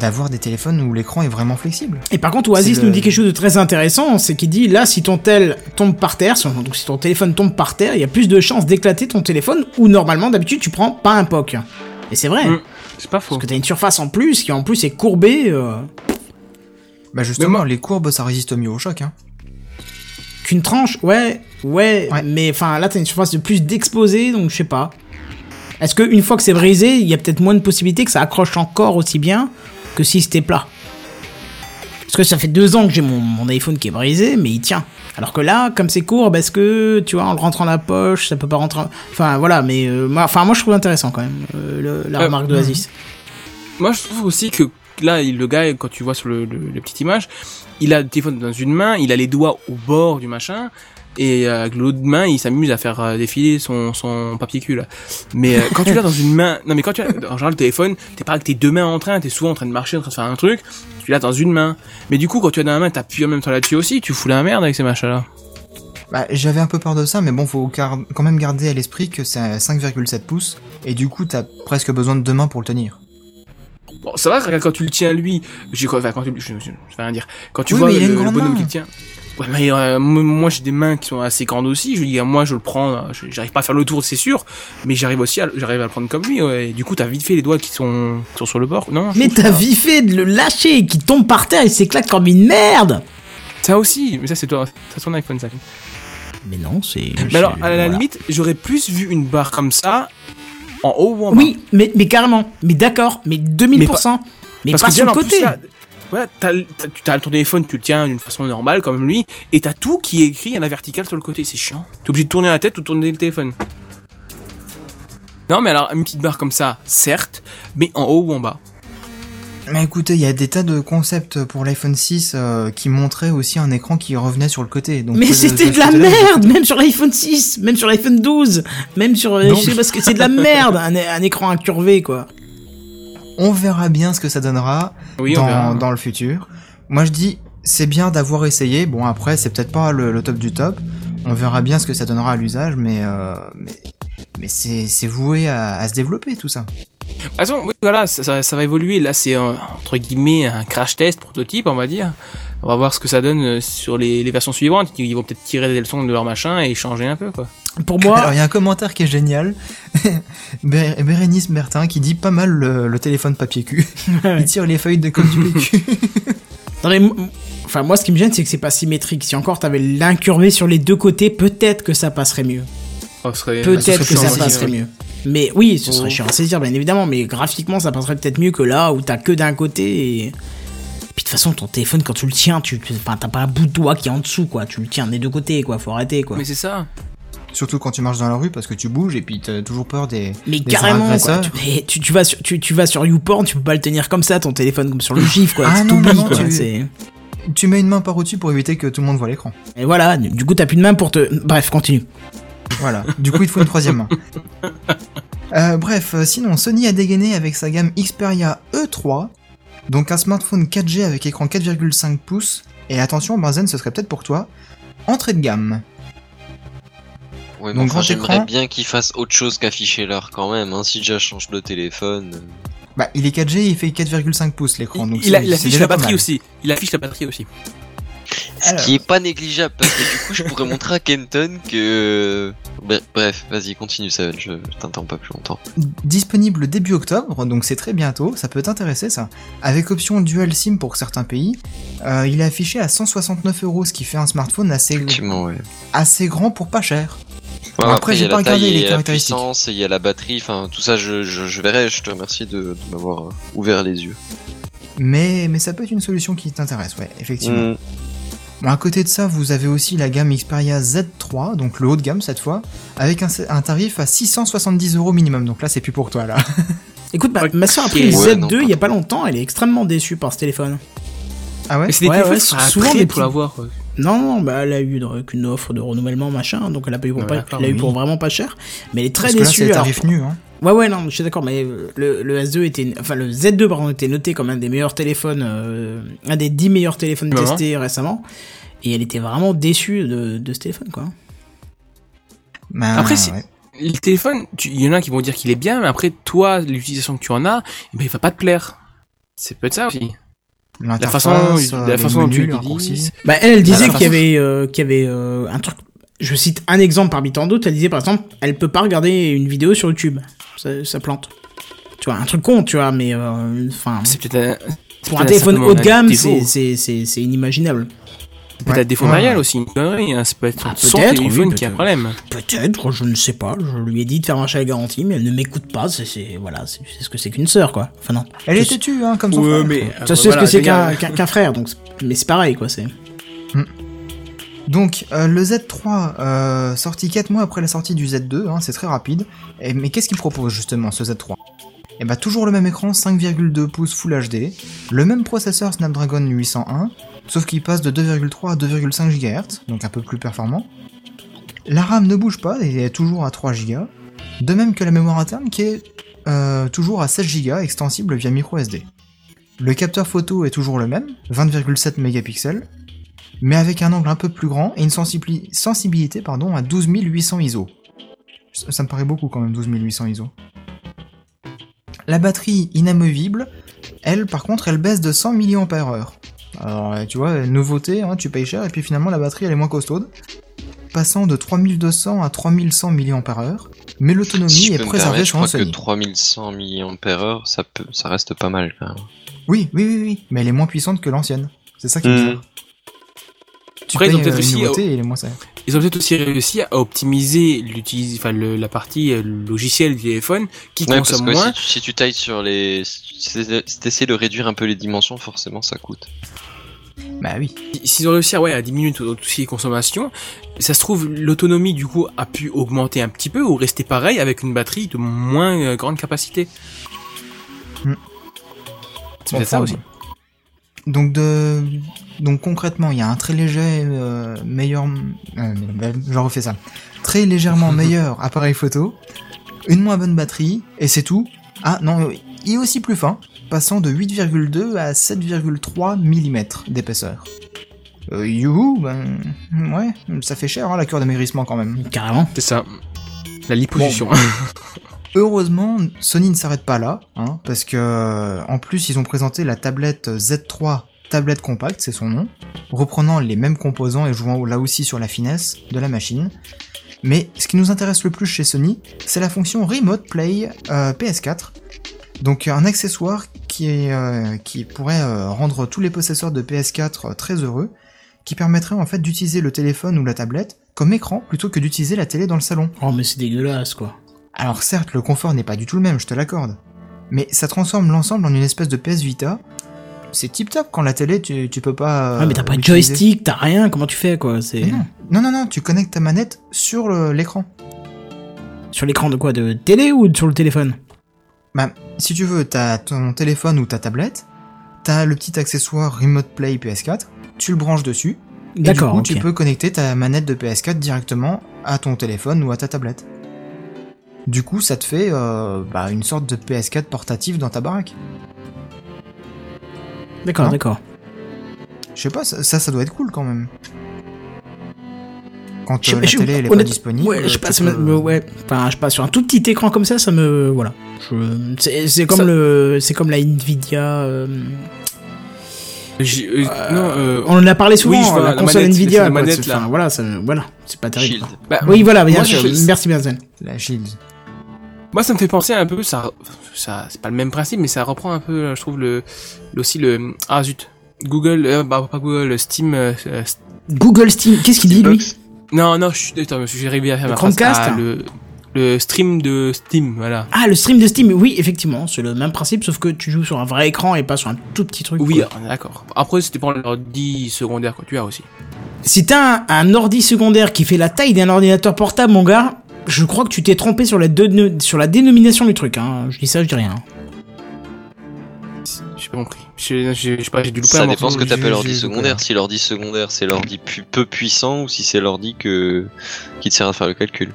d'avoir des téléphones où l'écran est vraiment flexible. Et par contre, Oasis le- nous dit quelque chose de très intéressant, c'est qu'il dit là, si ton tel tombe par terre, si, donc si ton téléphone tombe par terre, il y a plus de chances d'éclater ton téléphone, où normalement, d'habitude, tu prends pas un POC. Et c'est vrai, Mm. C'est pas faux. parce que t'as une surface en plus qui en plus est courbée. euh, Bah justement moi- les courbes ça résiste mieux au choc. Hein. Qu'une tranche, ouais, ouais, Ouais. mais enfin là t'as une surface de plus d'exposé, donc je sais pas. Est-ce qu'une fois que c'est brisé, il y a peut-être moins de possibilités que ça accroche encore aussi bien que si c'était plat? Parce que ça fait deux ans que j'ai mon, mon iPhone qui est brisé, mais il tient. Alors que là, comme c'est courbe, est-ce que, tu vois, en le rentrant dans la poche, ça peut pas rentrer... en- Enfin, voilà, mais euh, moi, enfin, moi je trouve intéressant quand même, euh, le- la Euh, remarque d'Oasis. Moi, je trouve aussi que là, il- le gars, quand tu vois sur le, le, la petite image, il a le téléphone dans une main, il a les doigts au bord du machin, et euh, avec l'autre main, il s'amuse à faire euh, défiler son, son papier cul. Mais euh, quand tu l'as dans une main, non mais quand tu as en général le téléphone, t'es pas avec tes deux mains en train, t'es souvent en train de marcher, en train de faire un truc, tu l'as dans une main. Mais du coup, quand tu as dans la main, t'appuies en même temps là-dessus aussi, tu fous la merde avec ces machins là. Bah, j'avais un peu peur de ça, mais bon, faut quand même garder à l'esprit que c'est à 5,7 pouces, et du coup, t'as presque besoin de deux mains pour le tenir. Bon, ça va, quand tu le tiens lui, j'ai quoi, enfin, quand tu, je, je, je vais rien dire. Quand tu Oui, vois le, le bonhomme qui le tient. Ouais, mais euh, moi j'ai des mains qui sont assez grandes aussi. Je lui dis, moi je le prends, euh, j'arrive pas à faire le tour, c'est sûr, mais j'arrive aussi, à, j'arrive à le prendre comme lui. Ouais. Et du coup, t'as vite fait les doigts qui sont, qui sont sur le bord, non? Mais t'as ça- vite fait de le lâcher et qu'il tombe par terre et s'éclate comme une merde Ça aussi, mais ça c'est toi, c'est ton iPhone ça. Mais non, c'est... Mais alors, à la voilà. limite, j'aurais plus vu une barre comme ça en haut ou en bas. Oui, mais, mais carrément. Mais d'accord, mais 2000%. Mais, Parce pas que sur bien le côté. là, voilà, t'as, tu as ton téléphone, tu le tiens d'une façon normale comme lui, et t'as tout qui est écrit à la verticale sur le côté, c'est chiant. T'es obligé de tourner la tête ou de tourner le téléphone. Non mais alors, une petite barre comme ça, certes, mais en haut ou en bas. Mais écoutez, il y a des tas de concepts pour l'iPhone 6 euh, qui montraient aussi un écran qui revenait sur le côté. Donc, Mais euh, c'était de la merde, même sur l'iPhone 6, même sur l'iPhone 12, même sur, Donc- je sais pas ce que c'est de la merde, un, un écran incurvé quoi. On verra bien ce que ça donnera Oui, on verra. dans, dans le futur. Moi je dis, c'est bien d'avoir essayé. Bon après, c'est peut-être pas le, le top du top. On verra bien ce que ça donnera à l'usage, mais euh, mais, mais c'est c'est voué à, à se développer tout ça. De toute façon, oui, voilà, ça, ça, ça va évoluer. Là, c'est un- entre guillemets un crash test prototype, on va dire. On va voir ce que ça donne euh, sur les, les versions suivantes. Ils vont peut-être tirer des leçons de leur machin et changer un peu, quoi. Pour Alors moi, il y a un commentaire qui est génial. Bé- Bérénice Bertin qui dit pas mal le, le téléphone papier cul. Il tire les feuilles de code du PQ. dans les- enfin moi ce qui me gêne c'est que c'est pas symétrique. Si encore t'avais l'incurvé sur les deux côtés, peut-être que ça passerait mieux. Serait- Peut-être que ça passerait mieux. Mais oui, ce serait Oh. chiant à saisir, bien évidemment, mais graphiquement, ça passerait peut-être mieux que là, où t'as que d'un côté et... Puis de toute façon, ton téléphone, quand tu le tiens, tu enfin, t'as pas un bout de doigt qui est en dessous, quoi. Tu le tiens des deux côtés, quoi. Faut arrêter, quoi. Mais c'est ça. Surtout quand tu marches dans la rue parce que tu bouges et puis t'as toujours peur des. Mais des carrément, quoi. Tu, mais tu, tu vas sur, tu, tu vas sur YouPorn, tu peux pas le tenir comme ça, ton téléphone, comme sur le GIF, quoi. Ah tu non, non, non, quoi. tu- c'est- Tu mets une main par au-dessus pour éviter que tout le monde voit l'écran. Et voilà, du coup, t'as plus de main pour te... Bref, continue. Voilà. Du coup, il te faut une troisième main. Euh, bref, euh, sinon, Sony a dégainé avec sa gamme Xperia E3, donc un smartphone 4G avec écran 4,5 pouces. Et attention, Benzen, ce serait peut-être pour toi. Entrée de gamme. Ouais, mais Donc, enfin, grand j'aimerais écran. bien qu'il fasse autre chose qu'afficher l'heure quand même. Hein. Si déjà je change le téléphone. euh, Bah, il est 4G, il fait 4,5 pouces l'écran. donc il, c'est- a- il c'est affiche déjà la pas batterie mal. aussi. Il affiche la batterie aussi. Ce qui est pas négligeable parce que du coup je pourrais montrer à Kenton que. Bre- Bref, vas-y, continue Seven, je t'entends pas plus longtemps. Disponible début octobre, donc c'est très bientôt, ça peut t'intéresser ça. Avec option dual SIM pour certains pays, Euh, il est affiché à 169 euros, ce qui fait un smartphone assez, ouais. assez grand pour pas cher. Ouais, après, j'ai pas regardé les il y a la caractéristiques. il y a la batterie, enfin tout ça je, je, je verrai, je te remercie de, de m'avoir euh, ouvert les yeux. Mais, mais ça peut être une solution qui t'intéresse, ouais, effectivement. Mm. Bon, à côté de ça, vous avez aussi la gamme Xperia Z3, donc le haut de gamme cette fois, avec un, un tarif à 670 euros minimum. Donc là, c'est plus pour toi là. Écoute, ma, ma soeur a pris le Ouais, Z2 non, il y a pas longtemps, elle est extrêmement déçue par ce téléphone. Ah ouais c'est des Ouais, téléphones ouais, qui sont souvent des pour petits- l'avoir. Non, non, bah elle a eu qu'une offre de renouvellement machin, donc elle a, pas eu pour, Ouais, pas- elle a eu oui. pour vraiment pas cher. Mais elle est très Parce que là, déçue. c'est le alors- tarif nu. Hein. Ouais, ouais, non, je suis d'accord, mais le, le S2 était, enfin le Z2 pardon était noté comme un des meilleurs téléphones, euh, un des 10 meilleurs téléphones testés récemment, et elle était vraiment déçue de, de ce téléphone, quoi. Ben, Après, ouais. Le téléphone, il y en a qui vont dire qu'il est bien, mais après, toi, l'utilisation que tu en as, eh ben, il va pas te plaire. C'est peut-être ça aussi. La façon, la euh, les façon dont tu l'utilises. raccourcis. Bah elle, elle disait la qu'il y avait, euh, qu'il y avait euh, un truc. Je cite un exemple parmi tant d'autres. Elle disait par exemple, elle peut pas regarder une vidéo sur YouTube, ça, ça plante. Tu vois, un truc con, tu vois, mais euh, enfin, C'est peut-être un, c'est pour un téléphone haut de un gamme, c'est c'est c'est c'est inimaginable. Peut-être Ouais. défaut Ouais, matériel ouais. aussi, une connerie, hein. C'est peut être Ah, son téléphone oui, qui a un problème. Peut-être, je ne sais pas. Je lui ai dit de faire marcher la garantie, mais elle ne m'écoute pas. C'est, c'est voilà, c'est ce que c'est qu'une sœur, quoi. Enfin non. Elle est têtue, hein, comme son Ouais, frère. mais. Ça, euh, c'est ce que c'est qu'un frère, donc. Mais c'est pareil, quoi. C'est. Donc, euh, le Z3, euh, sorti 4 mois après la sortie du Z2, hein, c'est très rapide. Et, mais qu'est-ce qu'il propose justement, ce Z3 Eh bah, toujours le même écran 5,2 pouces Full HD, le même processeur Snapdragon 801, sauf qu'il passe de 2,3 à 2,5 GHz, donc un peu plus performant. La RAM ne bouge pas et est toujours à 3 Go, de même que la mémoire interne qui est euh, toujours à 16 Go, extensible via micro SD. Le capteur photo est toujours le même, 20,7 mégapixels, mais avec un angle un peu plus grand et une sensibili- sensibilité pardon, à 12800 ISO. Ça, me paraît beaucoup quand même, 12800 ISO. La batterie inamovible, elle, par contre, elle baisse de 100 mAh. Alors, euh, tu vois, nouveauté, hein, tu payes cher, et puis finalement, la batterie, elle est moins costaude, passant de 3200 à 3100 mAh, mais l'autonomie Si je est préservée permettre, je sur crois que Sony. 3100 mAh, ça, peut, ça reste pas mal quand même. Oui, oui, oui, oui, mais elle est moins puissante que l'ancienne. C'est ça qui est bizarre. Tu Après, ils payes ont peut-être euh, aussi. Ils ont peut-être aussi réussi à optimiser l'utilis- enfin, le- la partie euh, logicielle du téléphone qui Ouais, parce consomme que moins. si, tu- si tu tailles sur les. Si tu essaies de réduire un peu les dimensions, forcément ça coûte. Bah oui. S'ils ont réussi à, ouais, à diminuer tout, tout ce qui est consommation, ça se trouve, l'autonomie, du coup, a pu augmenter un petit peu ou rester pareil avec une batterie de moins euh, grande capacité. Hmm. C'est peut-être ça aussi. Donc de donc concrètement, il y a un très léger euh, meilleur euh, je refais ça. Très légèrement meilleur appareil photo, une moins bonne batterie et c'est tout. Ah non, il est aussi plus fin, passant de 8,2 à 7,3 mm d'épaisseur. Euh, youhou, ben ouais, ça fait cher hein, la cure d'amaigrissement quand même. Carrément. C'est ça. La liposuction. Heureusement, Sony ne s'arrête pas là, hein, parce que en plus ils ont présenté la tablette Z3 tablette compacte, c'est son nom, reprenant les mêmes composants et jouant là aussi sur la finesse de la machine. Mais ce qui nous intéresse le plus chez Sony, c'est la fonction Remote Play euh, PS4. Donc un accessoire qui, est, euh, qui pourrait euh, rendre tous les possesseurs de PS4 euh, très heureux, qui permettrait en fait d'utiliser le téléphone ou la tablette comme écran plutôt que d'utiliser la télé dans le salon. Oh, mais c'est dégueulasse, quoi. Alors certes, le confort n'est pas du tout le même, je te l'accorde. Mais ça transforme l'ensemble en une espèce de PS Vita. C'est tip top quand la télé, tu, tu peux pas. Ah, mais t'as pas de joystick, t'as rien. Comment tu fais, quoi C'est non. non, non, non, tu connectes ta manette sur l'écran. sur l'écran de quoi De télé ou sur le téléphone? Bah, si tu veux, t'as ton téléphone ou ta tablette, t'as le petit accessoire Remote Play PS4, tu le branches dessus, et du coup, tu peux connecter ta manette de PS4 directement à ton téléphone ou à ta tablette. Du coup, ça te fait euh, bah, une sorte de PS4 portatif dans ta baraque. D'accord, Hein d'accord. Je sais pas, ça, ça, ça doit être cool quand même. Quand euh, la télé elle est pas disponible. Ouais, je sais pas, peux- me- me- ouais. Enfin, je sais pas, sur un tout petit écran comme ça, ça me, voilà. Je- C'est c'est comme Ça- le, c'est comme la Nvidia. euh, euh, non, euh, on en a parlé souvent. oui, vois, la la console manette, Nvidia. la quoi, manette, c'est- là. enfin, voilà, ça, voilà, c'est pas terrible. Bah, Oui, voilà, bien sûr. Merci Benzen. La Shield. Moi, ça me fait penser un peu, ça, ça, c'est pas le même principe, mais ça reprend un peu, je trouve, le, aussi le, ah zut, Google, euh, bah, pas Google, Steam, euh, euh, Google Steam, qu'est-ce qu'il dit lui non, non, je suis, attends, j'ai arrivé à faire Le ma phrase. Chromecast Ah, le, le stream de Steam, voilà. Ah, le stream de Steam, oui, effectivement, c'est le même principe, sauf que tu joues sur un vrai écran et pas sur un tout petit truc. Oui, quoi. on est d'accord. Après, c'était pour l'ordi secondaire que tu as aussi. Si t'as un, un ordi secondaire qui fait la taille d'un ordinateur portable, mon gars, je crois que tu t'es trompé sur la, de- sur la dénomination du truc. Hein. Je dis ça, je dis rien. J'ai pas compris. Je sais pas, j'ai dû louper Ça un dépend ce que t'appelles ordi secondaire. Si l'ordi secondaire c'est l'ordi pu- peu puissant ou si c'est l'ordi que qui te sert à faire le calcul.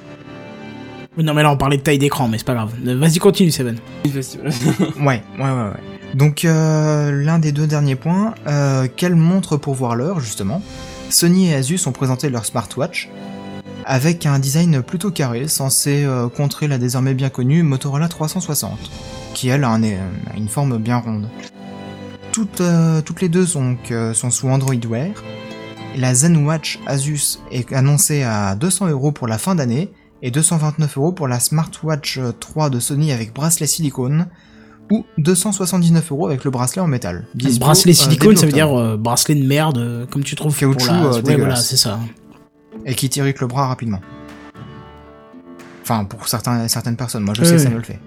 Non, mais là, on parlait de taille d'écran, mais c'est pas grave. Vas-y, continue, Seven. Ouais, ouais, ouais, ouais. Donc, euh, l'un des deux derniers points, euh, quelle montre pour voir l'heure, justement? Sony et Asus ont présenté leur smartwatch avec un design plutôt carré, censé euh, contrer la désormais bien connue Motorola 360, qui elle a euh, une forme bien ronde. Toutes, euh, toutes les deux sont, sous Android Wear. La ZenWatch Asus est annoncée à 200 euros pour la fin d'année et 229 euros pour la Smartwatch euh, 3 de Sony avec bracelet silicone ou 279 euros avec le bracelet en métal. Dispo, bracelet euh, silicone, ça veut dire euh, bracelet de merde, comme tu trouves Caoutchouc, pour la... euh, ouais, voilà, c'est ça. Et qui t'irrite le bras rapidement. Enfin, pour certains, certaines personnes, moi je sais, ouais. ça me le fait.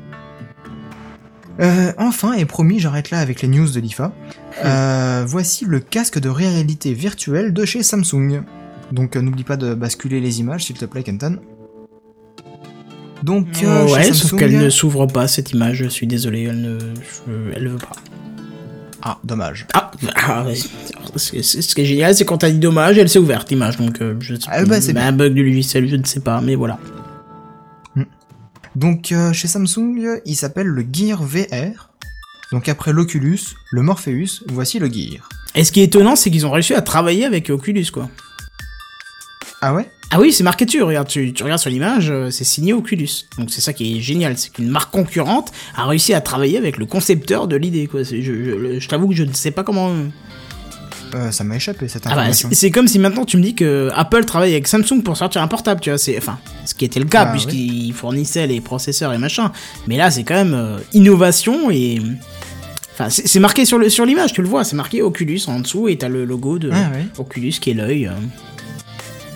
Euh, enfin, et promis, j'arrête là avec les news de l'IFA. Euh, voici le casque de réalité virtuelle de chez Samsung. Donc euh, n'oublie pas de basculer les images, s'il te plaît, Kenton. Donc, chez ouais, Samsung, sauf qu'elle ne s'ouvre pas, cette image, je suis désolé, elle ne... Elle veut pas. Ah, dommage. Ah, ah, ce, qui est génial, c'est quand t'as dit dommage, elle s'est ouverte, l'image, donc euh, je sais Ah, bah, c'est un bug du logiciel, je ne sais pas, mais voilà. Donc euh, chez Samsung, il s'appelle le Gear VR. Donc après l'Oculus, le Morpheus, voici le Gear. Et ce qui est étonnant, c'est qu'ils ont réussi à travailler avec Oculus, quoi. Ah ouais? Ah oui, c'est marqué dessus, regarde, tu, tu regardes sur l'image, euh, c'est signé Oculus. Donc c'est ça qui est génial, c'est qu'une marque concurrente a réussi à travailler avec le concepteur de l'idée, quoi. Je, je, je t'avoue que je ne sais pas comment... euh, Ça m'a échappé cette Ah bah, information. c'est c'est comme si maintenant tu me dis que Apple travaille avec Samsung pour sortir un portable, tu vois. C'est enfin, ce qui était le cas Ah, puisqu'ils fournissaient les processeurs et machin. Mais là, c'est quand même euh, innovation et enfin, c'est marqué sur l'image, tu le vois, c'est marqué Oculus en dessous et t'as le logo de Ah ouais. Oculus qui est l'œil. euh.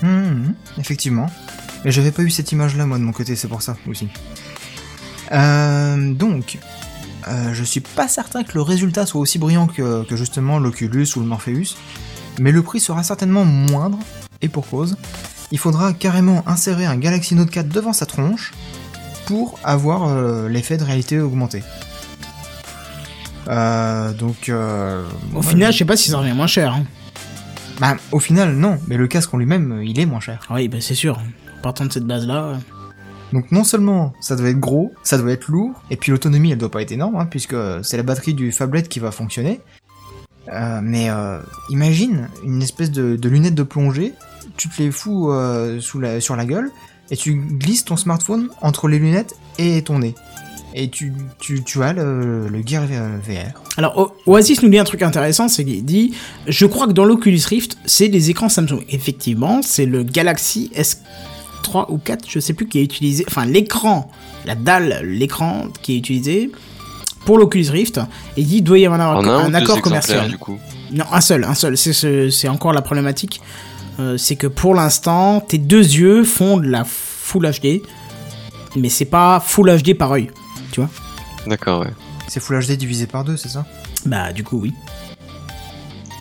Hum, hum, effectivement. Mais j'avais pas eu cette image-là, moi, de mon côté, c'est pour ça, aussi. Euh, donc, euh, je suis pas certain que le résultat soit aussi brillant que, que justement l'Oculus ou le Morpheus, mais le prix sera certainement moindre, et pour cause. Il faudra carrément insérer un Galaxy Note 4 devant sa tronche pour avoir euh, l'effet de réalité augmentée. Donc, euh, Au final, je sais pas si ça revient moins cher. hein. Bah, au final, non, mais le casque en lui-même, euh, il est moins cher. Oui, bah c'est sûr. En partant de cette base-là. euh. Donc non seulement ça doit être gros, ça doit être lourd, et puis l'autonomie elle doit pas être énorme, hein, puisque c'est la batterie du phablet qui va fonctionner. Euh, mais euh, imagine une espèce de, de lunettes de plongée, tu te les fous euh, sous la, sur la gueule, et tu glisses ton smartphone entre les lunettes et ton nez. Et tu, tu, tu as le, le Gear VR. Alors, O- Oasis nous dit un truc intéressant, c'est qu'il dit Je crois que dans l'Oculus Rift, c'est des écrans Samsung. Effectivement, c'est le Galaxy S3 ou 4, je sais plus, qui est utilisé. Enfin, l'écran, la dalle, l'écran qui est utilisé pour l'Oculus Rift. Et il dit doit y avoir un, accord- un, accord commercial. du coup. Non, un seul, un seul. C'est ce- c'est encore la problématique. Euh, c'est que pour l'instant, tes deux yeux font de la Full HD, mais c'est pas Full HD par œil. Tu vois D'accord, ouais. C'est Full HD divisé par deux, c'est ça? Bah, du coup, oui.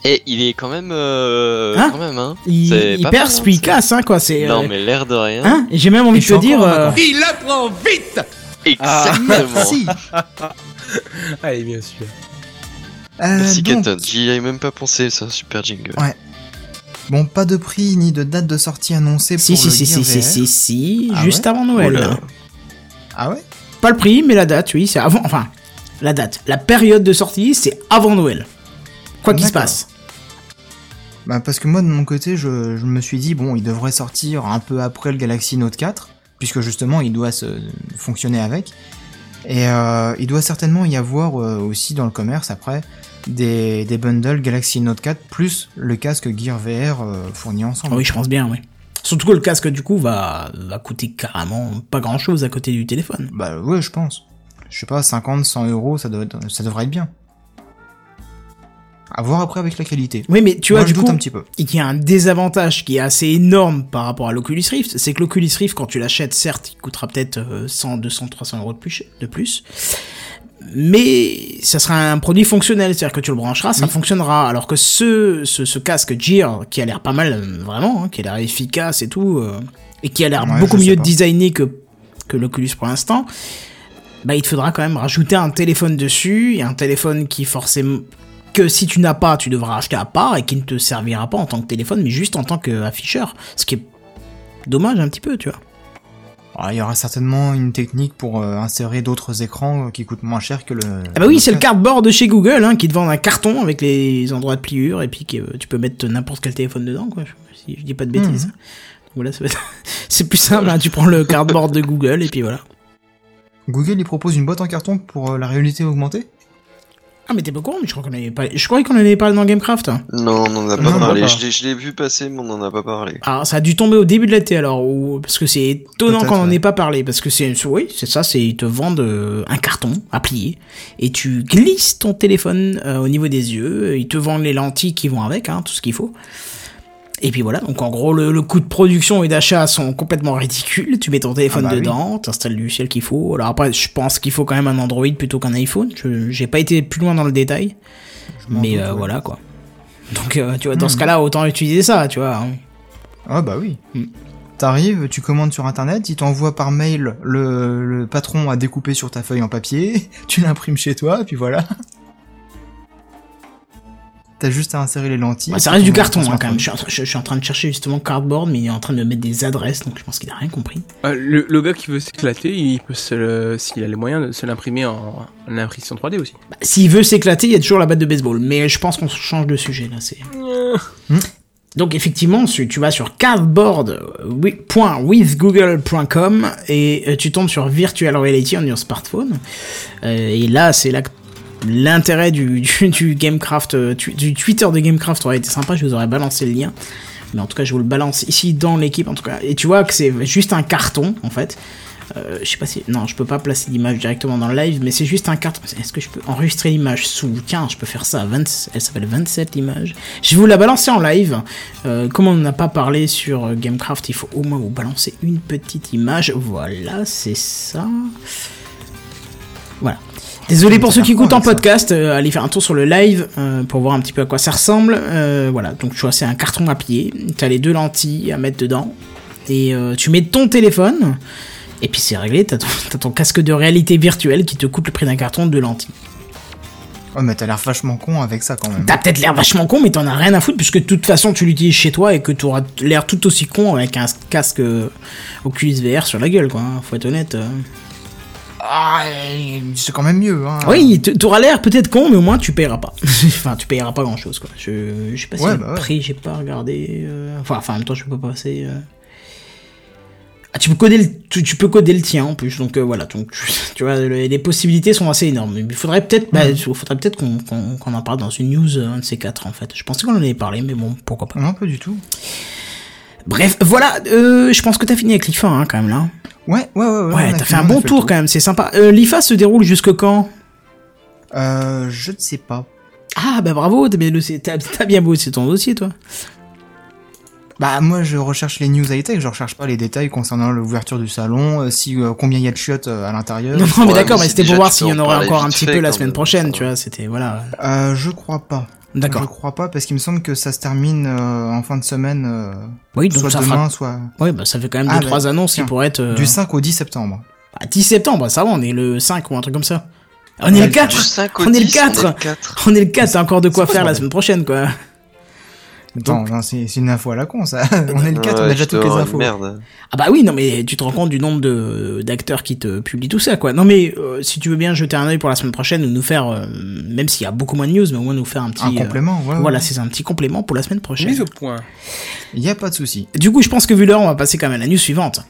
Et il est quand même, euh, Hein quand même, hein. Il, il pas perce mal, puis il c'est- casse, hein, quoi. C'est. Non, euh, mais l'air de rien. Hein Et j'ai même envie Et de te dire. euh. Il apprend vite Exactement. Merci Allez, bien sûr. Euh, Merci donc. J'y avais même pas pensé, un super jingle. Ouais. Bon, pas de prix ni de date de sortie annoncée Si, pour si, le si, Gear si, si, si, si, Ah juste ouais? avant Noël. Oula. là. Ah ouais? Pas le prix, mais la date, oui, c'est avant. Enfin, la date. La période de sortie, c'est avant Noël. Quoi qu'il se passe. Bah parce que moi de mon côté je, je me suis dit bon il devrait sortir un peu après le Galaxy Note 4 puisque justement il doit se fonctionner avec et euh, il doit certainement y avoir euh, aussi dans le commerce après des, des bundles Galaxy Note 4 plus le casque Gear VR euh, fourni ensemble. Ah oui, je pense bien, oui. Surtout que le casque, du coup, va, va coûter carrément pas grand chose à côté du téléphone. Bah ouais je pense. Je sais pas 50 100 euros ça, doit être- ça devrait être bien. À voir après avec la qualité. Oui, mais tu Moi, vois, je du doute coup, un petit peu. il y a un désavantage qui est assez énorme par rapport à l'Oculus Rift, c'est que l'Oculus Rift, quand tu l'achètes, certes, il coûtera peut-être euh, 100, 200, 300 euros de plus, de plus, mais ça sera un produit fonctionnel, c'est-à-dire que tu le brancheras, ça fonctionnera, alors que ce, ce, ce casque Gear, qui a l'air pas mal, euh, vraiment, hein, qui a l'air efficace et tout, euh, et qui a l'air Ouais, beaucoup mieux designé que, que l'Oculus pour l'instant, bah il te faudra quand même rajouter un téléphone dessus, et un téléphone qui forcément que si tu n'as pas, tu devras acheter à part et qui ne te servira pas en tant que téléphone, mais juste en tant qu'afficheur. Ce qui est dommage un petit peu, tu vois. Alors, il y aura certainement une technique pour euh, insérer d'autres écrans euh, qui coûtent moins cher que le. Ah bah oui, c'est le Note 4. cardboard de chez Google, hein, qui te vend un carton avec les endroits de pliure et puis que euh, tu peux mettre n'importe quel téléphone dedans, quoi. Si je dis pas de bêtises. Mhm. Voilà, ça va être- c'est plus simple, hein, tu prends le cardboard de Google et puis voilà. Google, il propose une boîte en carton pour la réalité augmentée? Ah mais t'es pas courant, mais je crois qu'on avait pas... Je croyais qu'on en avait parlé dans Gamecraft. Non, on en a pas Non, parlé. pas. Je l'ai- je l'ai vu passer, mais on en a pas parlé. Alors ça a dû tomber au début de l'été alors, ou- parce que c'est étonnant qu'on en ouais. ait pas parlé, parce que c'est, oui, c'est ça, c'est ils te vendent euh, un carton à plier et tu glisses ton téléphone euh, au niveau des yeux, ils te vendent les lentilles qui vont avec, hein, tout ce qu'il faut. Et puis voilà, donc en gros le, le coût de production et d'achat sont complètement ridicules. Tu mets ton téléphone Ah bah oui. dedans, t'installes le logiciel qu'il faut. Alors après, je pense qu'il faut quand même un Android plutôt qu'un iPhone. Je, j'ai pas été plus loin dans le détail, mais euh, voilà quoi. Donc euh, tu vois, dans ce Mhm. cas-là, autant utiliser ça, tu vois. hein. Ah bah oui. Hmm. T'arrives, tu commandes sur internet, il t'envoie par mail le, le patron à découper sur ta feuille en papier, tu l'imprimes chez toi, et puis voilà. T'as juste à insérer les lentilles. Bah, ça reste du ton- carton ton hein, quand même. Je suis, en train, je- je suis en train de chercher justement cardboard, mais il est en train de me mettre des adresses, donc je pense qu'il a rien compris. Euh, le, le gars qui veut s'éclater, il peut s'il a les moyens de se l'imprimer en, en impression 3D aussi. Bah, S'il veut s'éclater, il y a toujours la batte de baseball. Mais je pense qu'on change de sujet là. C'est. Donc effectivement, si tu vas sur cardboard.withgoogle.com et euh, tu tombes sur Virtual Reality on your smartphone. Euh, et là, c'est là que l'intérêt du, du, du Gamecraft, euh, du Twitter de Gamecraft aurait été sympa. Je vous aurais balancé le lien. Mais en tout cas, je vous le balance ici dans l'équipe en tout cas. Et tu vois que c'est juste un carton en fait. Euh, je sais pas si. Non, je peux pas placer l'image directement dans le live, mais c'est juste un carton. Est-ce que je peux enregistrer l'image sous. Tiens, je peux faire ça à 20. Elle s'appelle 27 l'image. Je vais vous la balancer en live. Euh, comme on n'a pas parlé sur euh, Gamecraft, il faut au moins vous balancer une petite image. Voilà, c'est ça. Voilà. Désolé pour ceux qui écoutent en podcast, euh, allez faire un tour sur le live euh, pour voir un petit peu à quoi ça ressemble. Euh, voilà, donc tu vois, c'est un carton à plier. T'as les deux lentilles à mettre dedans. Et tu mets ton téléphone. Et puis c'est réglé, t'as ton, ton casque de réalité virtuelle qui te coûte le prix d'un carton de lentilles. Oh mais t'as l'air vachement con avec ça quand même. T'as peut-être l'air vachement con, mais t'en as rien à foutre, puisque de toute façon tu l'utilises chez toi et que tu auras l'air tout aussi con avec un casque Oculus VR sur la gueule, quoi. hein, Faut être honnête. Ah, c'est quand même mieux, hein. Oui, t'auras l'air peut-être con, mais au moins tu payeras pas. enfin, tu payeras pas grand chose, quoi. Je, je sais pas si Ouais, le bah ouais. prix, j'ai pas regardé. euh, Enfin, enfin, en même temps, je peux pas passer. euh. Ah, tu peux coder le, tu, tu peux coder le tien en plus, donc euh, voilà. Donc, tu, tu vois, le- les possibilités sont assez énormes. Il faudrait peut-être, bah, faudrait peut-être qu'on en parle dans une news, un de ces quatre, en fait. Je pensais qu'on en avait parlé, mais bon, pourquoi pas. Non, pas du tout. Bref, voilà. Je pense que t'as fini avec l'IFA, hein, quand même là. Ouais, ouais, ouais. Ouais, Ouais, t'as fait un bon tour quand même, c'est sympa. Euh, L'IFA se déroule jusque quand? Euh, je ne sais pas. Ah bah bravo, t'as bien, t'as- t'as bien bossé ton dossier toi. Bah moi je recherche les news high-tech, je recherche pas les détails concernant l'ouverture du salon, euh, si euh, combien il y a de chiottes euh, à l'intérieur. Non, non mais ouais, d'accord, mais c'était pour voir s'il y en aurait encore un petit peu la semaine prochaine, tu vois, c'était voilà. Euh, je crois pas. Je D'accord. crois pas parce qu'il me semble que ça se termine euh, en fin de semaine, euh, Oui, donc soit ça demain, fera. soit Oui, bah ça fait quand même Ah, deux trois bah, annonces qui pourraient être. euh, du 5 au 10 septembre. bah, 10 septembre, ça va, on est le 5 ou un truc comme ça. On est le 4 Du 5 au On est le 10, 4. On est le 4. On est le 4, t'as encore de quoi faire la semaine prochaine quoi. Non, c'est c'est une info à la con, ça. on est le 4, on a déjà toutes les infos. Merde. Ah bah oui, non mais tu te rends compte du nombre de d'acteurs qui te publient tout ça, quoi. Non mais euh, si tu veux bien jeter un œil pour la semaine prochaine ou nous faire, euh, même s'il y a beaucoup moins de news, mais au moins nous faire un petit... Un euh, complément, ouais. Voilà, ouais. c'est un petit complément pour la semaine prochaine. Mise au point. Il y a pas de souci. Du coup, je pense que vu l'heure, on va passer quand même à la news suivante.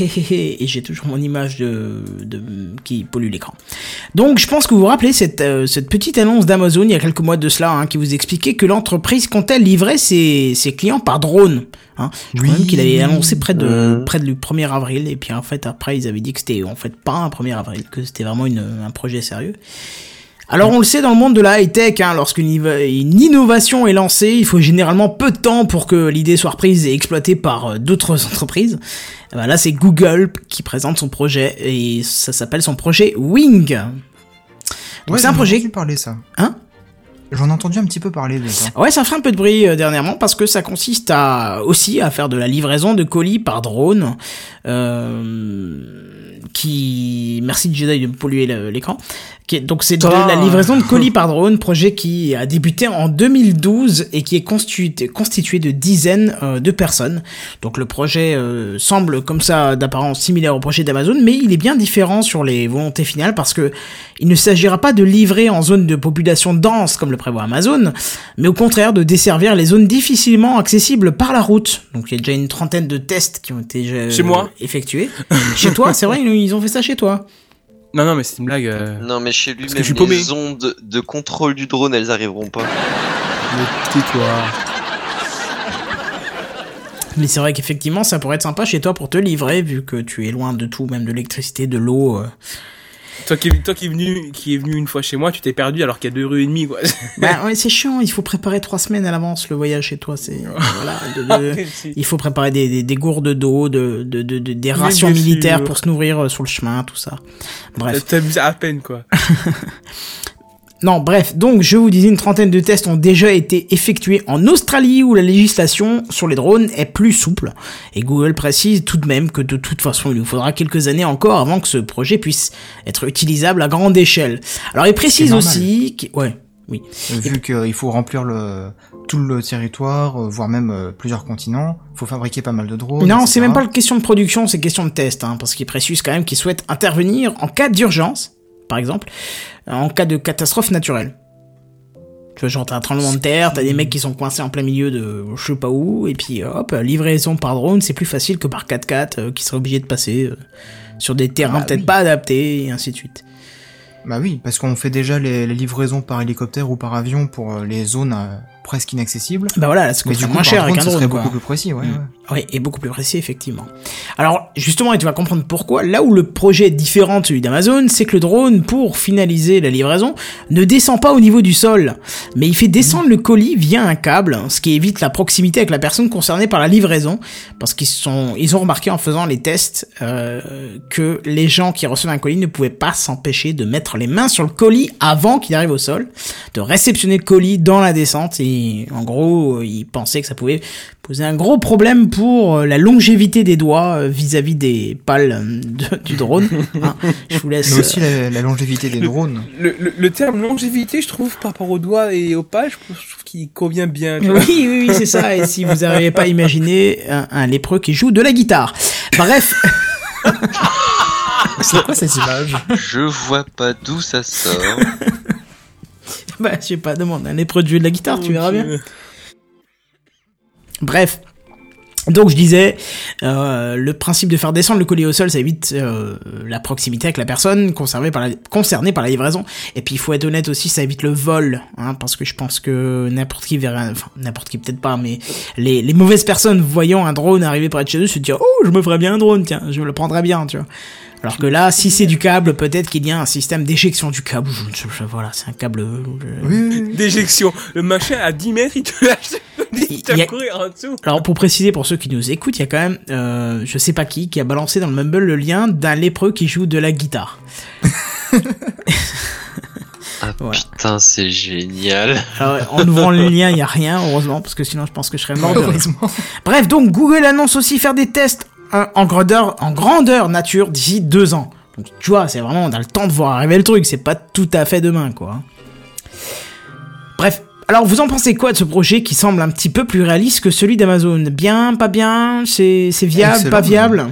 Et j'ai toujours mon image de, de qui pollue l'écran. Donc, je pense que vous vous rappelez cette, euh, cette petite annonce d'Amazon il y a quelques mois de cela, hein, qui vous expliquait que l'entreprise comptait livrer ses, ses clients par drone. Hein. Je crois Oui. même qu'il avait annoncé près de près du 1er avril, et puis en fait après ils avaient dit que c'était en fait pas un 1er avril, que c'était vraiment une, un projet sérieux. Alors on le sait dans le monde de la high-tech, hein, lorsqu'une innovation est lancée, il faut généralement peu de temps pour que l'idée soit reprise et exploitée par euh, d'autres entreprises. Eh ben là c'est Google qui présente son projet et ça s'appelle son projet Wing. Donc Ouais, c'est un projet... entendu parler ça. Hein? J'en ai entendu un petit peu parler de ça. Ouais, ça fait un peu de bruit euh, dernièrement parce que ça consiste à aussi à faire de la livraison de colis par drone, euh, qui merci Jedi de polluer l'écran. Donc c'est de la livraison de colis par drone, projet qui a débuté en 2012 et qui est constitué, constitué de dizaines euh, de personnes. Donc le projet euh, semble comme ça d'apparence similaire au projet d'Amazon, mais il est bien différent sur les volontés finales parce que il ne s'agira pas de livrer en zone de population dense comme le prévoit Amazon, mais au contraire de desservir les zones difficilement accessibles par la route. Donc il y a déjà une trentaine de tests qui ont été euh, Chez moi effectués. chez toi, c'est vrai, ils ont fait ça chez toi. Non, non, mais c'est une blague. euh, Non, mais chez lui, Parce que même je suis paumé. les ondes de contrôle du drone, elles arriveront pas. mais tais-toi. Mais c'est vrai qu'effectivement, ça pourrait être sympa chez toi pour te livrer, vu que tu es loin de tout, même de l'électricité, de l'eau. euh. Toi qui, es- toi qui est venu, qui est venu une fois chez moi, tu t'es perdu alors qu'il y a deux rues et demie, quoi. Bah ouais, c'est chiant, il faut préparer trois semaines à l'avance le voyage chez toi. C'est voilà, de- de- il faut préparer des, des, des gourdes d'eau, de, de, de, de- des rations militaires pour se nourrir euh, sur le chemin, tout ça. Bref. T'amuses à peine, quoi. Non, bref, donc je vous disais, une trentaine de tests ont déjà été effectués en Australie où la législation sur les drones est plus souple. Et Google précise tout de même que de toute façon, il nous faudra quelques années encore avant que ce projet puisse être utilisable à grande échelle. Alors il précise aussi... qu'- Ouais, oui. Vu qu'il faut remplir le, tout le territoire, euh, voire même euh, plusieurs continents, faut fabriquer pas mal de drones. Non, c'est même pas une question de production, c'est question de test, hein, parce qu'il précise quand même qu'il souhaite intervenir en cas d'urgence, par exemple, en cas de catastrophe naturelle. Tu vois, genre t'as un tremblement de terre, t'as des mecs qui sont coincés en plein milieu de je sais pas où, et puis hop, livraison par drone, c'est plus facile que par 4x4 euh, qui serait obligé de passer euh, sur des terrains bah peut-être oui. pas adaptés, et ainsi de suite. Bah oui, parce qu'on fait déjà les, les livraisons par hélicoptère ou par avion pour euh, les zones presque inaccessibles. Bah voilà, là, ça Mais coûterait du coup, moins cher avec drone, un ce drone, serait quoi. beaucoup plus précis, ouais. Mm. ouais. Oui, et beaucoup plus précis, effectivement. Alors, justement, et tu vas comprendre pourquoi, là où le projet est différent de celui d'Amazon, c'est que le drone, pour finaliser la livraison, ne descend pas au niveau du sol, mais il fait descendre le colis via un câble, ce qui évite la proximité avec la personne concernée par la livraison, parce qu'ils sont, ils ont remarqué en faisant les tests euh, que les gens qui recevaient un colis ne pouvaient pas s'empêcher de mettre les mains sur le colis avant qu'il arrive au sol, de réceptionner le colis dans la descente, et en gros, ils pensaient que ça pouvait poser un gros problème pour euh, la longévité des doigts euh, vis-à-vis des pales euh, de- du drone. hein. Je vous laisse. Mais aussi la, la longévité des drones. Le, le, le terme longévité, je trouve, par rapport aux doigts et aux pages, je trouve qu'il convient bien. Oui, oui, oui, c'est ça. Et si vous n'arrivez pas à imaginer un, un lépreux qui joue de la guitare. Bref, C'est quoi cette image? Je vois pas d'où ça sort. bah, je sais pas, demande un lépreux de jouer de la guitare, tu verras bien. Bref. Donc je disais, euh, le principe de faire descendre le colis au sol, ça évite euh, la proximité avec la personne concernée par la, concernée par la livraison. Et puis il faut être honnête aussi, ça évite le vol, hein, parce que je pense que n'importe qui verrait, enfin n'importe qui peut-être pas, mais les, les mauvaises personnes voyant un drone arriver près de chez eux se dire oh je me ferais bien un drone, tiens, je le prendrais bien, tu vois. Alors que là, si c'est du câble, peut-être qu'il y a un système d'éjection du câble. Je- je- je- voilà, c'est un câble. euh, Oui. D'éjection. Le machin à 10 mètres, il te lâche. Il Il te a- courir en dessous. Alors pour préciser pour ceux qui nous écoutent, il y a quand même, euh, je sais pas qui, qui a balancé dans le Mumble le lien d'un lépreux qui joue de la guitare. Ah Voilà. putain, c'est génial. Alors en ouvrant le lien, il y a rien, heureusement, parce que sinon je pense que je serais mort de. Bref, donc Google annonce aussi faire des tests en grandeur, en grandeur nature d'ici deux ans. Donc tu vois, c'est vraiment, on a le temps de voir arriver le truc, c'est pas tout à fait demain, quoi. Bref, alors vous en pensez quoi de ce projet qui semble un petit peu plus réaliste que celui d'Amazon? Bien, pas bien? C'est c'est viable, Excellent. pas viable?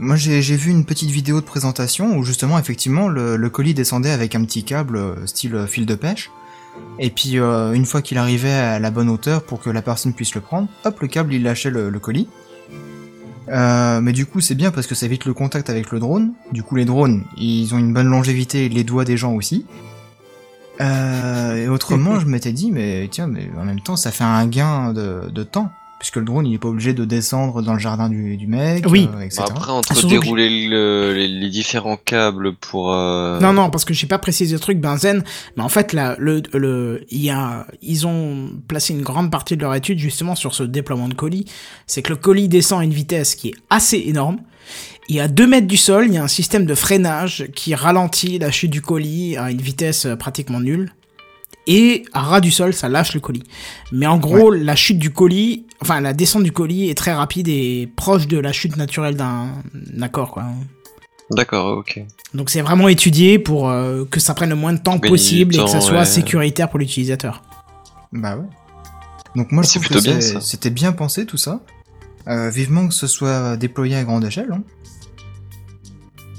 Moi, j'ai vu une petite vidéo de présentation où justement, effectivement, le, le colis descendait avec un petit câble euh, style euh, fil de pêche. Et puis, euh, une fois qu'il arrivait à la bonne hauteur pour que la personne puisse le prendre, hop, le câble, il lâchait le, le colis. Euh, mais du coup, c'est bien parce que ça évite le contact avec le drone. Du coup, les drones, ils ont une bonne longévité, les doigts des gens aussi. Euh, et autrement, je m'étais dit, mais tiens, mais en même temps, ça fait un gain de, de temps. Puisque le drone, il est pas obligé de descendre dans le jardin du, du mec, Oui. euh, etc. Bah, après, entre que- dérouler le- les, les différents câbles pour... euh, Non, non, parce que j'ai pas précisé le truc, Benzen, mais en fait, là, le, le, il y a, ils ont placé une grande partie de leur étude justement sur ce déploiement de colis. C'est que le colis descend à une vitesse qui est assez énorme. Il y a 2 mètres du sol, il y a un système de freinage qui ralentit la chute du colis à une vitesse euh, pratiquement nulle. Et à ras du sol, ça lâche le colis. Mais en gros, la chute du colis, enfin la descente du colis est très rapide et proche de la chute naturelle d'un corps, quoi. D'accord, ok. Donc c'est vraiment étudié pour euh, que ça prenne le moins de temps Gagner possible et que ça soit ouais. sécuritaire pour l'utilisateur. Bah ouais. Donc moi je trouve que c'était bien pensé tout ça. Euh, vivement que ce soit déployé à grande échelle. Hein.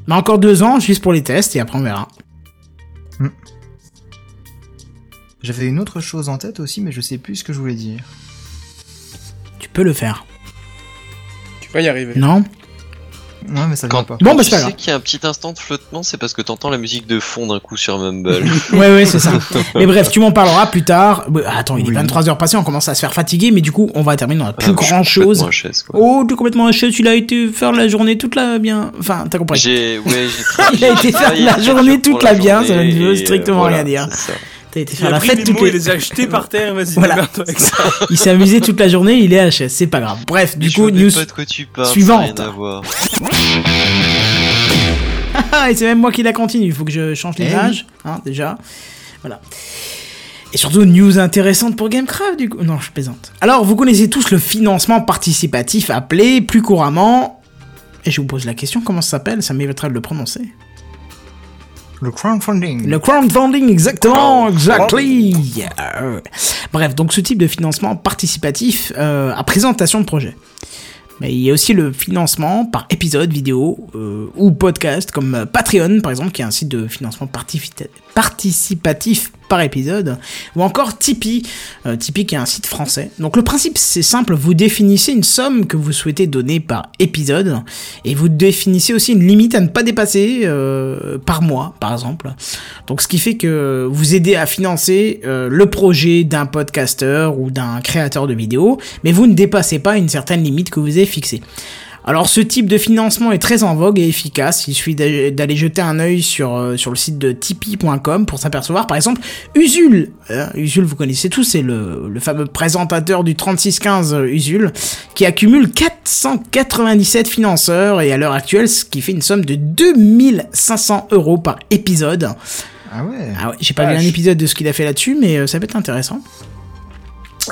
Mais encore deux ans juste pour les tests et après on verra. J'avais une autre chose en tête aussi, mais je sais plus ce que je voulais dire. Tu peux le faire. Tu vas y arriver. Non Ouais, mais ça vient Quand, pas. Bon, bah, tu c'est pas sais qu'il y a un petit instant de flottement, c'est parce que t'entends la musique de fond d'un coup sur Mumble. Ouais ouais c'est ça. mais bref, tu m'en parleras plus tard. Ouais, Attends, il est Oui. 23h passé, on commence à se faire fatiguer, mais du coup on va terminer dans la plus Ah, grande chose. complètement HS, quoi. Oh, tu es complètement HS, il a été faire la journée toute la bien. Enfin, t'as compris. J'ai, ouais, j'ai tra- Il a été faire la journée toute la bien, ça ne veut euh, strictement voilà, rien dire. T'as été Il faire la fête les toute mots, il les... les a jetés par terre, vas-y, Voilà. démerde-toi avec ça. Il s'est amusé toute la journée, il est HS, c'est pas grave. Bref, Mais du coup, news pas de quoi tu parles, suivante. Ah, et c'est même moi qui la continue. Il faut que je change Eh l'image, hein, déjà. Voilà. Et surtout, news intéressante pour Gamecraft, du coup. Non, je plaisante. Alors, vous connaissez tous le financement participatif appelé plus couramment. Et je vous pose la question, comment ça s'appelle? Ça m'éviterait de le prononcer. Le crowdfunding. Le crowdfunding, exactement, exactly. Yeah. Bref, donc ce type de financement participatif euh, à présentation de projet. Mais il y a aussi le financement par épisode vidéo euh, ou podcast, comme euh, Patreon par exemple, qui est un site de financement participita- participatif par épisode, ou encore Tipeee, euh, Tipeee qui est un site français. Donc le principe c'est simple, vous définissez une somme que vous souhaitez donner par épisode, et vous définissez aussi une limite à ne pas dépasser euh, par mois, par exemple. Donc ce qui fait que vous aidez à financer euh, le projet d'un podcasteur ou d'un créateur de vidéos, mais vous ne dépassez pas une certaine limite que vous avez fixée. Alors ce type de financement est très en vogue et efficace, il suffit d'a- d'aller jeter un œil sur, euh, sur le site de tipeee.com pour s'apercevoir par exemple Usul, Euh, Usul vous connaissez tous, c'est le, le fameux présentateur du 3615 euh, Usul, qui accumule 497 financeurs et à l'heure actuelle ce qui fait une somme de 2500 euros par épisode. Ah ouais. Ah ouais, j'ai pas vu un épisode de ce qu'il a fait là-dessus, mais euh, ça peut être intéressant.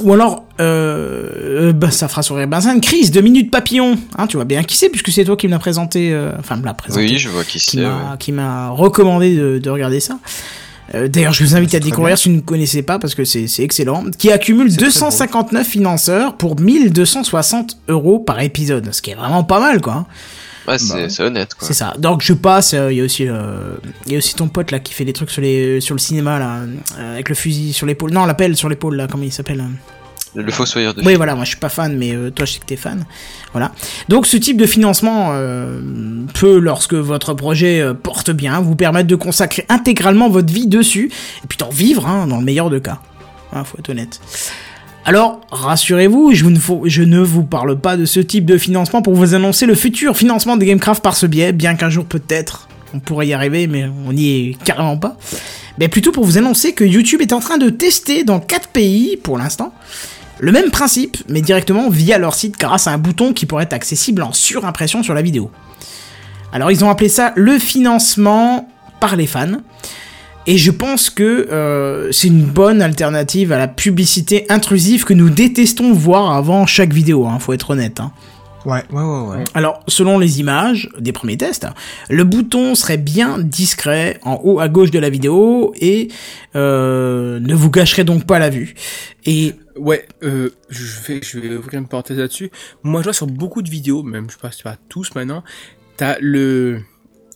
Ou alors, euh, bah, ça fera sourire Benzen, crise de minutes papillon. Hein, tu vois bien qui c'est, puisque c'est toi qui me l'a présenté, euh, enfin me l'a présenté, Oui, je vois qui qui c'est. m'a qui m'a recommandé de, de regarder ça. Euh, D'ailleurs, je vous invite C'est à découvrir bien. si vous ne connaissez pas, parce que c'est c'est excellent. Qui accumule C'est très 259 financeurs pour 1260 euros par épisode, ce qui est vraiment pas mal, quoi. Ouais, c'est, Bah. c'est honnête, quoi. C'est ça. Donc je passe. euh, Il y a aussi, euh, y a aussi ton pote là qui fait des trucs sur les, sur le cinéma là, avec le fusil sur l'épaule. Non, la pelle sur l'épaule là. Comment il s'appelle hein Le fossoyeur de Oui, voilà. Moi, je suis pas fan, mais euh, toi, je sais que t'es fan. Voilà. Donc ce type de financement euh, peut, lorsque votre projet euh, porte bien, vous permettre de consacrer intégralement votre vie dessus et puis d'en vivre, hein, dans le meilleur des cas. Hein, faut être honnête. Alors, rassurez-vous, je ne vous parle pas de ce type de financement pour vous annoncer le futur financement de Gamecraft par ce biais, bien qu'un jour peut-être on pourrait y arriver, mais on n'y est carrément pas. Mais plutôt pour vous annoncer que YouTube est en train de tester dans 4 pays, pour l'instant, le même principe, mais directement via leur site grâce à un bouton qui pourrait être accessible en surimpression sur la vidéo. Alors ils ont appelé ça le financement par les fans. Et je pense que euh, c'est une bonne alternative à la publicité intrusive que nous détestons voir avant chaque vidéo, hein, faut être honnête. Hein. Ouais, ouais, ouais, ouais. Alors, selon les images des premiers tests, le bouton serait bien discret en haut à gauche de la vidéo et euh, ne vous gâcherait donc pas la vue. Et Ouais, euh, je vais, je vais ouvrir une parenthèse là-dessus. Moi, je vois sur beaucoup de vidéos, même je sais pas tous maintenant, t'as le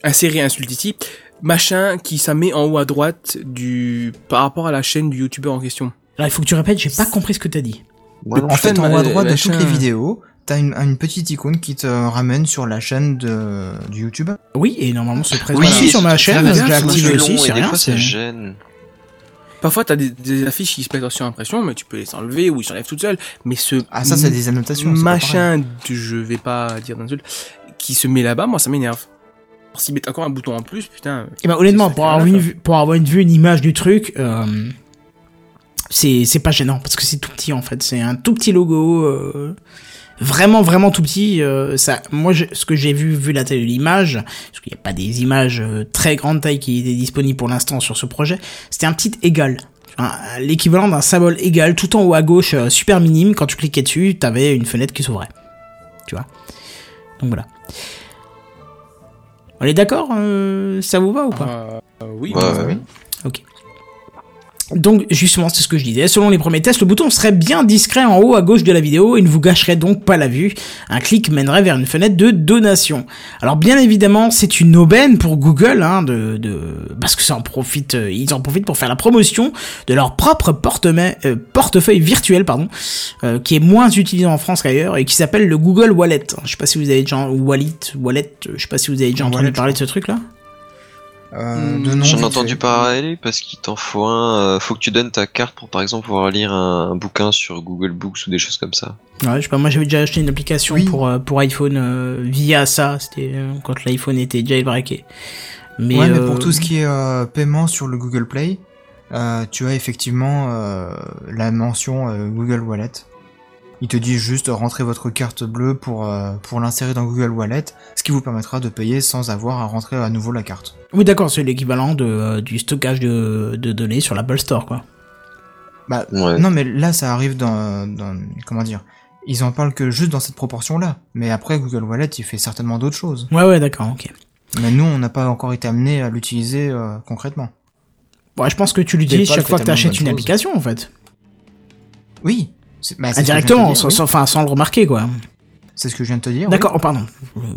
inséré insulte ici, machin qui ça met en haut à droite du par rapport à la chaîne du youtubeur en question. là, il faut que tu répètes, j'ai pas compris ce que t'as dit. En fait, chaîne, en haut à droite de machin. toutes les vidéos, t'as une, une petite icône qui te ramène sur la chaîne de, du YouTuber. Oui, et normalement, se présente Oui, sur ma chaîne, très je l'ai activé c'est aussi, c'est rien. c'est- gêne. Parfois, t'as des, des affiches qui se mettent sur impression, mais tu peux les enlever ou ils s'enlèvent toutes seules. Mais ce Ah, ça, c'est des annotations. c'est pas pareil. machin, de- je vais pas dire d'insulte, qui se met là-bas, moi ça m'énerve. S'ils mettent encore un bouton en plus, putain. Et ben honnêtement, pour avoir, une vue, pour avoir une vue, une image du truc, euh, c'est c'est pas gênant parce que c'est tout petit en fait. C'est un tout petit logo, euh, vraiment vraiment tout petit. euh, ça, moi, je- ce que j'ai vu vu la taille de l'image, parce qu'il n'y a pas des images euh, très grande taille qui étaient disponibles pour l'instant sur ce projet, c'était un petit égal. Un- L'équivalent d'un symbole égal, tout en haut à gauche, euh, super minime. Quand tu cliquais dessus, t'avais une fenêtre qui s'ouvrait. Tu vois? Donc voilà. On est d'accord euh, Ça vous va ou pas? Euh, euh, oui, Ouais, ouais. Donc justement, c'est ce que je disais. Selon les premiers tests, le bouton serait bien discret en haut à gauche de la vidéo et ne vous gâcherait donc pas la vue. Un clic mènerait vers une fenêtre de donation. Alors bien évidemment, c'est une aubaine pour Google, hein, de, de parce que ça en profite, euh, ils en profitent pour faire la promotion de leur propre portema- euh, portefeuille virtuel, pardon, euh, qui est moins utilisé en France qu'ailleurs et qui s'appelle le Google Wallet. Je sais pas si vous avez déjà Wallet, Wallet, euh, je sais pas si vous avez déjà entendu Wallet, parler de ce truc-là. Euh, Hmm, de nom, J'en ai entendu parler parce qu'il t'en faut un. euh, faut que tu donnes ta carte pour par exemple pouvoir lire un, un bouquin sur Google Books ou des choses comme ça. Ouais, je sais pas, moi j'avais déjà acheté une application Oui. pour, euh, pour iPhone euh, via ça, c'était euh, quand l'iPhone était jailbreaké. Mais, ouais, mais pour tout ce qui est euh, paiement sur le Google Play, euh, tu as effectivement euh, la mention euh, Google Wallet. Il te dit juste rentrer votre carte bleue pour, euh, pour l'insérer dans Google Wallet, ce qui vous permettra de payer sans avoir à rentrer à nouveau la carte. Oui, d'accord, c'est l'équivalent de, euh, du stockage de, de données sur l'Apple Store, quoi. Bah, Ouais. non, mais là, ça arrive dans, dans. Comment dire Ils en parlent que juste dans cette proportion-là. Mais après, Google Wallet, il fait certainement d'autres choses. Ouais, ouais, d'accord, ok. Mais nous, on n'a pas encore été amené à l'utiliser euh, concrètement. Bon, je pense que tu l'utilises chaque fois que tu achètes une application, en fait. Oui. C'est- bah, Indirectement, sans, oui. sans- enfin, sans le remarquer, quoi. C'est ce que je viens de te dire. oui. D'accord, oh, pardon.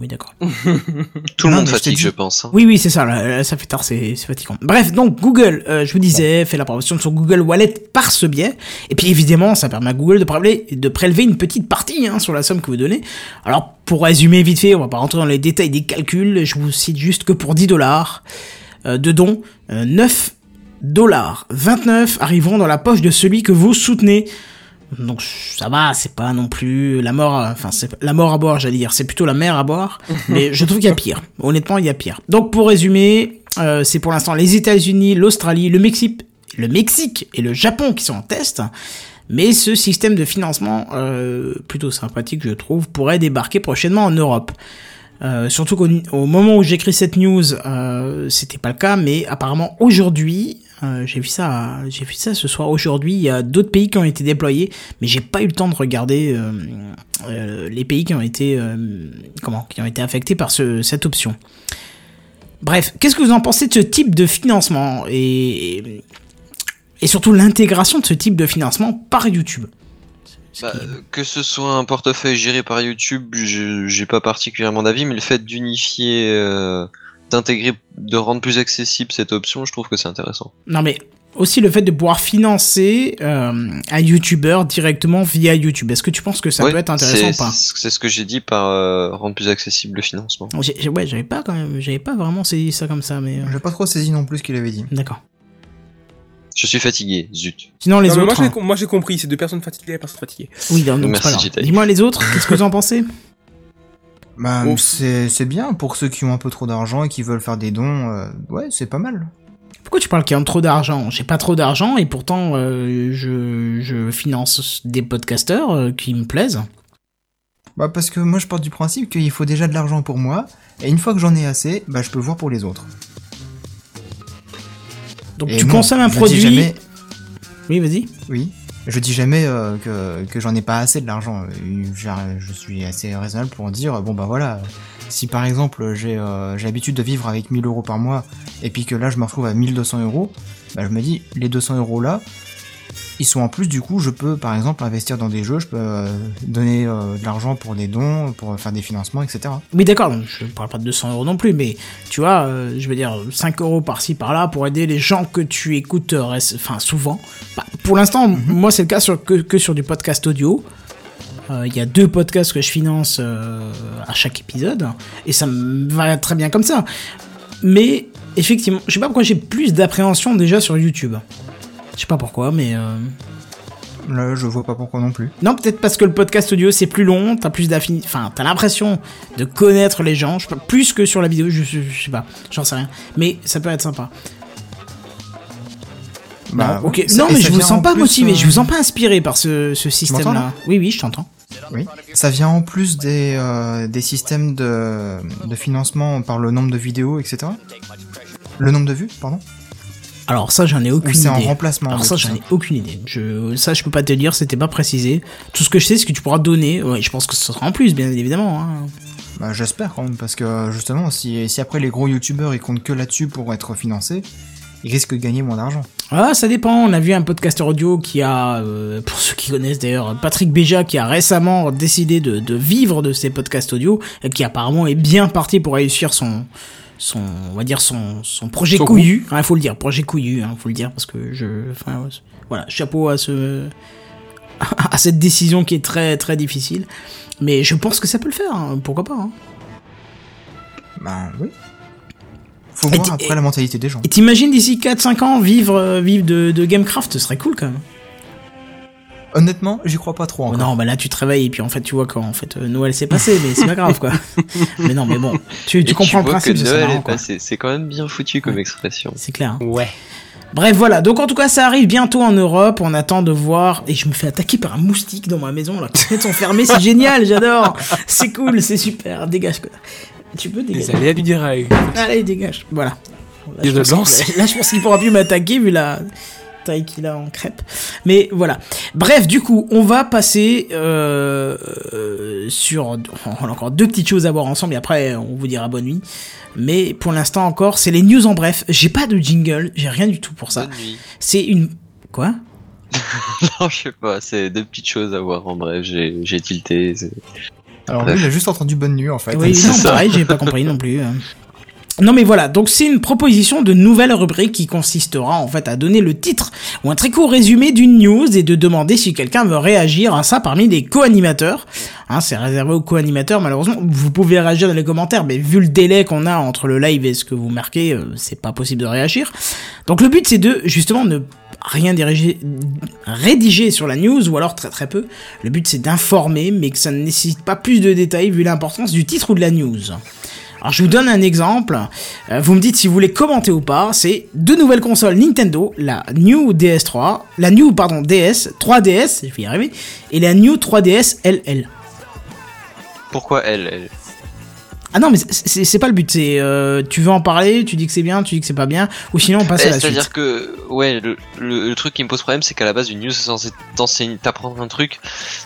Oui, d'accord. Tout le monde je fatigue, je pense. hein. Oui, oui, c'est ça, là, là, ça fait tard, c'est c'est fatigant. Bref, donc Google, euh, je vous disais, fait la promotion de son Google Wallet par ce biais. Et puis évidemment, ça permet à Google de prélever, de prélever une petite partie hein, sur la somme que vous donnez. Alors, pour résumer vite fait, on va pas rentrer dans les détails des calculs, je vous cite juste que pour 10 dollars euh, de dons, euh, 9 dollars 29 arriveront dans la poche de celui que vous soutenez. Donc ça va, c'est pas non plus la mort, euh, enfin c'est la mort à boire, j'allais dire, c'est plutôt la mer à boire, mais je trouve qu'il y a pire. Honnêtement, il y a pire. Donc pour résumer, euh, c'est pour l'instant les États-Unis, l'Australie, le Mexique, le Mexique et le Japon qui sont en test. Mais ce système de financement, euh, plutôt sympathique je trouve, pourrait débarquer prochainement en Europe. Euh, surtout qu'au au moment où j'écris cette news, euh, c'était pas le cas, mais apparemment aujourd'hui, euh, j'ai vu ça, j'ai vu ça ce soir. Aujourd'hui, il y a d'autres pays qui ont été déployés, mais j'ai pas eu le temps de regarder euh, euh, les pays qui ont été, comment, qui ont été affectés par ce, cette option. Bref, qu'est-ce que vous en pensez de ce type de financement et et surtout l'intégration de ce type de financement par YouTube? Bah, que ce soit un portefeuille géré par YouTube, je- j'ai pas particulièrement d'avis, mais le fait d'unifier, euh, d'intégrer, de rendre plus accessible cette option, je trouve que c'est intéressant. Non mais aussi le fait de pouvoir financer euh, un YouTuber directement via YouTube. Est-ce que tu penses que ça Ouais, peut être intéressant ou pas? C'est ce que j'ai dit par euh, rendre plus accessible le financement. Ouais, j'avais pas quand même, j'avais pas vraiment saisi ça comme ça, mais euh, J'ai pas trop saisi non plus ce qu'il avait dit. d'accord. Je suis fatigué, zut. Sinon les Non, autres, moi, hein. j'ai, moi j'ai compris, c'est deux personnes fatiguées, personnes fatiguées. oui, donc, donc, Merci. Dis-moi les autres, qu'est-ce que vous en pensez? Bah, Oh. c'est c'est bien pour ceux qui ont un peu trop d'argent et qui veulent faire des dons. euh, ouais, c'est pas mal. Pourquoi tu parles qu'il y a trop d'argent? J'ai pas trop d'argent et pourtant euh, je, je finance des podcasteurs euh, qui me plaisent. Bah, parce que moi, je pars du principe qu'il faut déjà de l'argent pour moi, et une fois que j'en ai assez, bah, je peux voir pour les autres. Donc Et tu consommes un produit. jamais- Oui, vas-y. Oui. Je dis jamais euh, que, que j'en ai pas assez de l'argent. Euh, Je suis assez raisonnable pour dire bon bah voilà, si par exemple j'ai euh, l'habitude de vivre avec 1000 euros par mois et puis que là je me retrouve à 1200 euros, bah je me dis les 200 euros là, ils sont en plus du coup je peux par exemple investir dans des jeux, je peux euh, donner euh, de l'argent pour des dons, pour faire des financements, etc. Oui, d'accord, je parle pas de 200 euros non plus, mais tu vois, euh, je veux dire, 5 euros par-ci par-là pour aider les gens que tu écoutes, euh, enfin, souvent. Bah, pour l'instant, moi, c'est le cas sur, que, que sur du podcast audio. Euh, Il y a deux podcasts que je finance euh, à chaque épisode, et ça me va très bien comme ça. Mais, effectivement, je sais pas pourquoi j'ai plus d'appréhension déjà sur YouTube. Je sais pas pourquoi, mais... euh, Là je vois pas pourquoi non plus. non, peut-être parce que le podcast audio c'est plus long, t'as plus d'affinité, enfin t'as l'impression de connaître les gens, je sais pas, plus que sur la vidéo, je, je- je sais pas, j'en sais rien, mais ça peut être sympa. Bah, non, ok, ouais, ça- non mais je vous sens en pas motivé, euh, je vous sens pas inspiré par ce, système-là. là? Oui, oui, je t'entends. Oui, ça vient en plus des, euh, des systèmes de, de financement par le nombre de vidéos, etc. Le nombre de vues, pardon? Alors ça j'en ai aucune c'est en idée. remplacement Alors ça j'en ai aucune idée. Je, ça je peux pas te dire, c'était pas précisé. Tout ce que je sais c'est que tu pourras donner. Ouais, je pense que ce sera en plus, bien évidemment. hein. Bah, J'espère quand même, parce que justement, si, si après les gros youtubeurs ils comptent que là-dessus pour être financés, ils risquent de gagner moins d'argent. Ah, ça dépend. On a vu un podcasteur audio qui a, euh, pour ceux qui connaissent d'ailleurs, Patrick Béja, qui a récemment décidé de, de vivre de ses podcasts audio et qui apparemment est bien parti pour réussir son, son, on va dire son, son projet Son couillu. Il faut le dire, projet couillu, hein, faut le dire parce que je, enfin, ouais, voilà, chapeau à ce, à cette décision qui est très très difficile. Mais je pense que ça peut le faire. hein, Pourquoi pas hein. Bah oui. Faut Et voir après et- la mentalité des gens. Et t'imagines d'ici 4-5 ans vivre, euh, vivre de, de Gamecraft, ce serait cool quand même. Honnêtement, j'y crois pas trop Oh encore. non, bah là tu te réveilles et puis en fait tu vois quand en fait euh, Noël s'est passé, mais c'est pas grave quoi. mais non, mais bon, tu, tu comprends le vois principe, que Noël marrant, est passé. C'est quand même bien foutu comme expression. C'est clair. hein. Ouais. Bref, voilà. Donc en tout cas, ça arrive bientôt en Europe. On attend de voir. Et je me fais attaquer par un moustique dans ma maison. là. Les fenêtres sont fermées. C'est génial. J'adore. C'est cool. C'est super. Dégage. quoi. Tu peux Les dégager. aléas du direct. Allez, dégage. Voilà. Là, je Là, je pense qu'il pourra plus m'attaquer vu la taille qu'il a en crêpe. Mais voilà. Bref, du coup, on va passer euh, euh, sur. On a encore deux petites choses à voir ensemble et après, on vous dira bonne nuit. Mais pour l'instant encore, c'est les news en bref. J'ai pas de jingle, j'ai rien du tout pour ça. Bonne nuit. C'est une. Quoi? Non, je sais pas, c'est deux petites choses à voir en bref, j'ai j'ai tilté. Alors lui, il a juste entendu bonne nuit en fait. Oui, non, pareil, j'ai pas compris non plus. euh. Non mais voilà, donc c'est une proposition de nouvelle rubrique qui consistera en fait à donner le titre ou un très court résumé d'une news et de demander si quelqu'un veut réagir à ça parmi les co-animateurs. Hein, c'est réservé aux co-animateurs malheureusement. Vous pouvez réagir dans les commentaires, mais vu le délai qu'on a entre le live et ce que vous marquez, euh, c'est pas possible de réagir. Donc le but c'est de justement ne rien rédiger sur la news ou alors très très peu. Le but c'est d'informer mais que ça ne nécessite pas plus de détails vu l'importance du titre ou de la news. Alors je vous donne un exemple, Euh, vous me dites si vous voulez commenter ou pas, c'est deux nouvelles consoles Nintendo, la New DS3, la New pardon DS, 3DS, je vais y arriver, et la New 3DS LL. Pourquoi elle Ah non mais c'est- pas le but, c'est euh, tu veux en parler, tu dis que c'est bien, tu dis que c'est pas bien, ou sinon on passe Eh, à la suite. C'est-à-dire que, ouais, le, le, le truc qui me pose problème, c'est qu'à la base, une news c'est censé t'enseigner, t'apprendre un truc.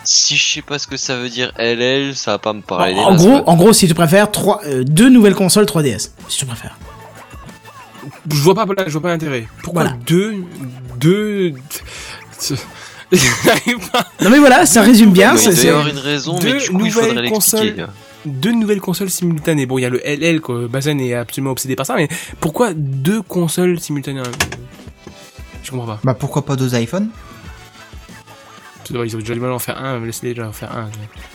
Si je sais pas ce que ça veut dire LL, ça va pas me parler. des En, en gros, en gros, si tu préfères, trois, euh, deux nouvelles consoles 3DS, si tu préfères. Je vois pas, je vois pas l'intérêt. Pourquoi Voilà. deux, deux. Non mais voilà, ça résume bien. Ouais, c'est- il doit y c'est- avoir une raison, mais du coup, il faudrait l'expliquer. Deux nouvelles consoles simultanées. Bon, il y a le LL, quoi. Bazen est absolument obsédé par ça, mais pourquoi deux consoles simultanées Je comprends pas. Bah pourquoi pas deux iPhones? Ils ont déjà du mal à en faire un, laissez-les déjà en faire un.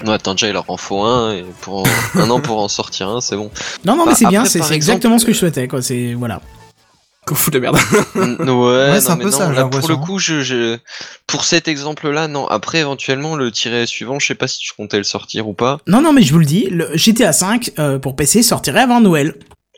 Non, attends, déjà, il leur en faut un, et pour en- un an pour en sortir un, c'est bon. Non, non, mais Bah, c'est bien, c'est exactement ce que je souhaitais, quoi. C'est voilà. Qu'on fout de la merde. Ouais, c'est non, un mais peu non, ça, là, pour le l'impression. coup, je, je, pour cet exemple-là, non. Après, éventuellement, le tiret suivant, je sais pas si tu comptais le sortir ou pas. Non, non, mais je vous le dis, le GTA 5 euh, pour PC sortirait avant Noël.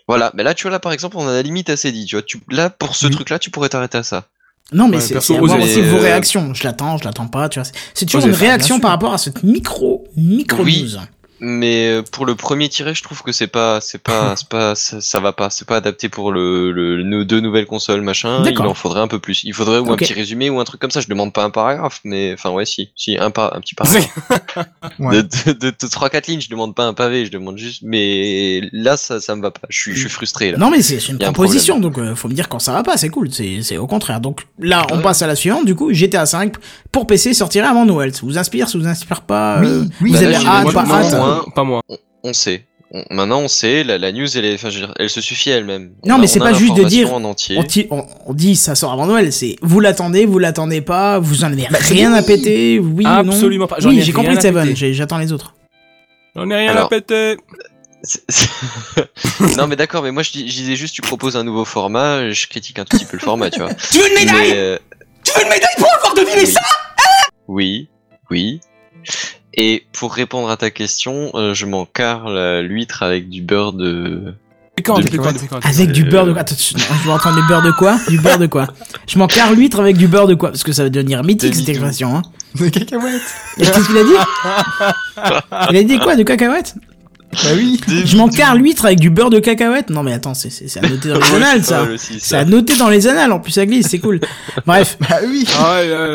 Voilà, mais là, tu vois, là, par exemple, on a la limite assez dit, tu vois. Tu, là, pour ce Oui. truc-là, tu pourrais t'arrêter à ça. Non, mais Ouais, c'est à voir aussi vos Euh, réactions. Je l'attends, je l'attends pas, tu vois. C'est- C'est toujours une réaction par rapport à cette micro, micro Oui. news. Mais euh, pour le premier tiré, je trouve que c'est pas, c'est pas, c'est pas, ça, ça va pas, c'est pas adapté pour le, le, nos deux nouvelles consoles, machin. Il en faudrait un peu plus. Il faudrait ou un petit résumé ou un truc comme ça. Je demande pas un paragraphe, mais enfin ouais, si, si un par, un petit paragraphe Ouais. de, de, de, de 3-4 lignes. Je demande pas un pavé, je demande juste. Mais là, ça, ça me va pas. Je suis, je suis frustré là. Non mais c'est une un proposition, donc euh, faut me dire quand ça va pas, c'est cool, c'est c'est au contraire. Donc là, on Ouais. passe à la suivante. Du coup, GTA 5 pour PC sortirait avant Noël. Ça vous inspire, ça vous inspire pas Oui, euh, oui, Vous bah, avez pas hâte Pas moi. On sait. On- maintenant, on sait. La, la news, elle, est, enfin, dire, elle se suffit elle-même. On Non, a- mais c'est pas juste de dire- En entier. on, ti- on- on dit ça sort avant Noël, c'est vous l'attendez, vous l'attendez pas, vous en avez Bah, c'est rien à oui. péter, oui non Absolument pas, j'en Oui, ai j'ai compris à Seven, j'attends les autres. On est rien Alors. à péter. Non mais d'accord, mais moi je, dis- je disais juste tu proposes un nouveau format, je critique un tout petit peu le format, tu vois. Tu veux une Mais, euh, Tu veux une médaille pour avoir deviné oui. ça? Oui, oui. Et pour répondre à ta question, euh, je m'en carre la- l'huître avec du beurre de. Quand, De- Avec du Euh, beurre de quoi? Attends, je vais entendre du beurre de quoi? Du beurre de quoi? Je m'en carre l'huître avec du beurre de quoi? Parce que ça va devenir mythique cette expression. Hein. De cacahuètes. Et Qu'est-ce qu'il a dit? Il a dit quoi De cacahuètes? Bah oui. Je m'en carre l'huître avec du beurre de cacahuète Non mais attends, c'est c'est- c'est à noter dans les annales ça. C'est à noter dans les annales, en plus ça glisse, c'est cool. Bref, Bah oui.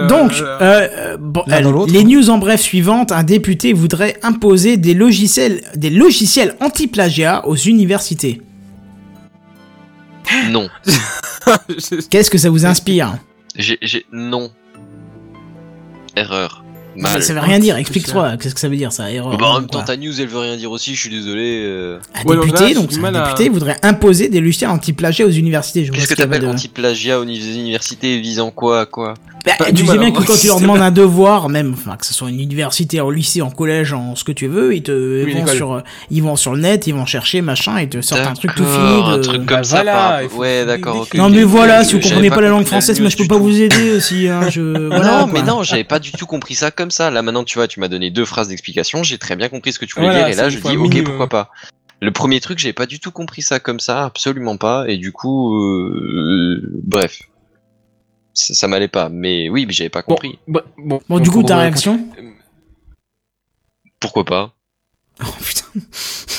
Donc, euh, bon, les news en bref suivantes, un député voudrait imposer des logiciels, des logiciels anti-plagiat aux universités. Non. Qu'est-ce que ça vous inspire? J'ai, non. Erreur. Mal. mais Ça veut rien dire, explique-toi, qu'est-ce que ça veut dire ça, erreur Bah, en non, même temps, ta news, elle veut rien dire aussi, je suis désolé. euh. Un Ouais, donc député, là, donc un à- député voudrait imposer des logiciels anti-plagiat aux universités. Qu'est-ce ce que qu'il y avait t'appelles de- anti-plagiat aux universités visant quoi à quoi? Bah, Pas tu sais bien que quand tu leur demandes un devoir, même, enfin, que ce soit une université, en lycée, en collège, en ce que tu veux, ils te Oui, vont sur, euh, ils vont sur le net, ils vont chercher, machin, ils te sortent un truc tout fini. Un truc Bah comme ça. voilà, faut- Ouais, d'accord. ok, décrire. Non mais voilà, si vous comprenez pas la langue française, moi je peux pas vous aider aussi, hein, je... Voilà, non, mais non, j'avais pas du tout compris ça comme ça. Là, maintenant, tu vois, tu m'as donné deux phrases d'explication, j'ai très bien compris ce que tu voulais Voilà, dire, et là, je dis, un ok, pourquoi pas. Le premier truc, j'ai pas du tout compris ça comme ça, absolument pas, et du coup, euh, bref. Ça, ça m'allait pas, mais oui, mais j'avais pas compris. bon, bon, Bon, du coup, ta réaction Pourquoi pas Oh putain.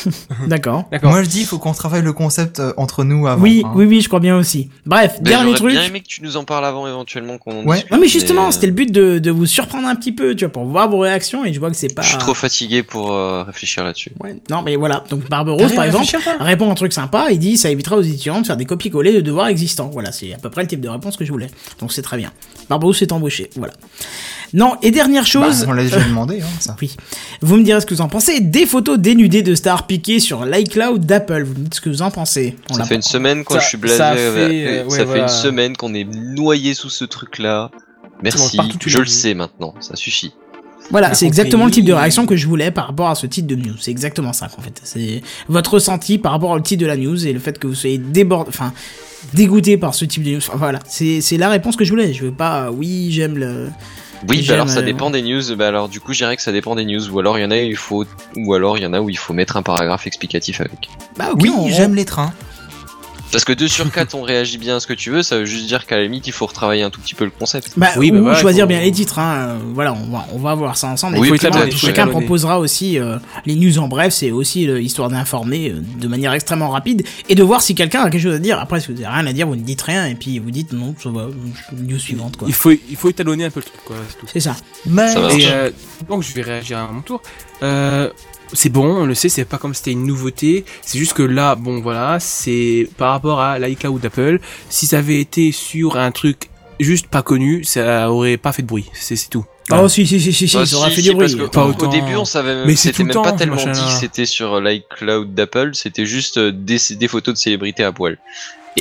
D'accord. Moi je dis, il faut qu'on travaille le concept euh, entre nous avant. Oui, hein. oui, oui, je crois bien aussi. Bref, dernier J'aurais truc. bien aimé que tu nous en parles avant, éventuellement, qu'on Ouais. discute, Non mais justement, mais, c'était le but de, de vous surprendre un petit peu, tu vois, pour voir vos réactions, et je vois que c'est pas... Je suis trop fatigué pour euh, réfléchir là-dessus. Ouais, non mais voilà, donc Barberousse par exemple répond un truc sympa, il dit ça évitera aux étudiants de faire des copier-coller de devoirs existants. Voilà, c'est à peu près le type de réponse que je voulais. Donc c'est très bien. Barberousse est embauché, voilà. Non, et dernière Bah, chose, on l'a déjà demandé, hein, ça. oui, vous me direz ce que vous en pensez, des photos dénudées de stars piquées sur l'iCloud d'Apple, vous me dites ce que vous en pensez. On Ça fait une semaine qu'on Ça- je suis blasé. ça fait, euh, ouais, ça fait une semaine qu'on est noyé sous ce truc-là. Merci. Je le sais maintenant. Ça suffit. Voilà, c'est exactement le type de réaction que je voulais par rapport à ce titre de news. C'est exactement ça, en fait. C'est votre ressenti par rapport au titre de la news et le fait que vous soyez débordé, enfin, dégoûté par ce type de news. Enfin, voilà, c'est c'est la réponse que je voulais. Je veux pas, euh, oui, j'aime le. Oui, bah alors ça euh, dépend des news. Bah alors du coup, je dirais que ça dépend des news. Ou alors il y en a il faut, ou alors il y en a où il faut mettre un paragraphe explicatif avec. Bah, ok, Oui, on- j'aime les trains. Parce que 2 sur 4 on réagit bien à ce que tu veux, ça veut juste dire qu'à la limite il faut retravailler un tout petit peu le concept. Bah, Oui, ou bah voilà, choisir faut- bien les titres. Hein. euh, Voilà, on va, on va voir ça ensemble. Oui, et chacun proposera aussi euh, les news en bref. C'est aussi euh, histoire d'informer euh, de manière extrêmement rapide et de voir si quelqu'un a quelque chose à dire. Après, si vous avez rien à dire, vous ne dites rien et puis vous dites non, ça va, news suivante quoi. Il faut, il faut étalonner un peu le truc, quoi, c'est tout. C'est ça. Mais Ça. Et euh, donc je vais réagir à mon tour. Euh, c'est bon, on le sait, c'est pas comme si c'était une nouveauté. C'est juste que là, bon voilà, c'est par rapport à l'iCloud d'Apple. Si ça avait été sur un truc juste pas connu, ça aurait pas fait de bruit. C'est c'est tout. Oh si si si si, si Bah, ça aura si, fait si, du bruit. parce que Pas au- autant. Au début, on savait même, Mais c'est c'était tout le même temps, pas tellement dit que c'était sur l'iCloud d'Apple, c'était juste euh, des, des photos de célébrités à poil.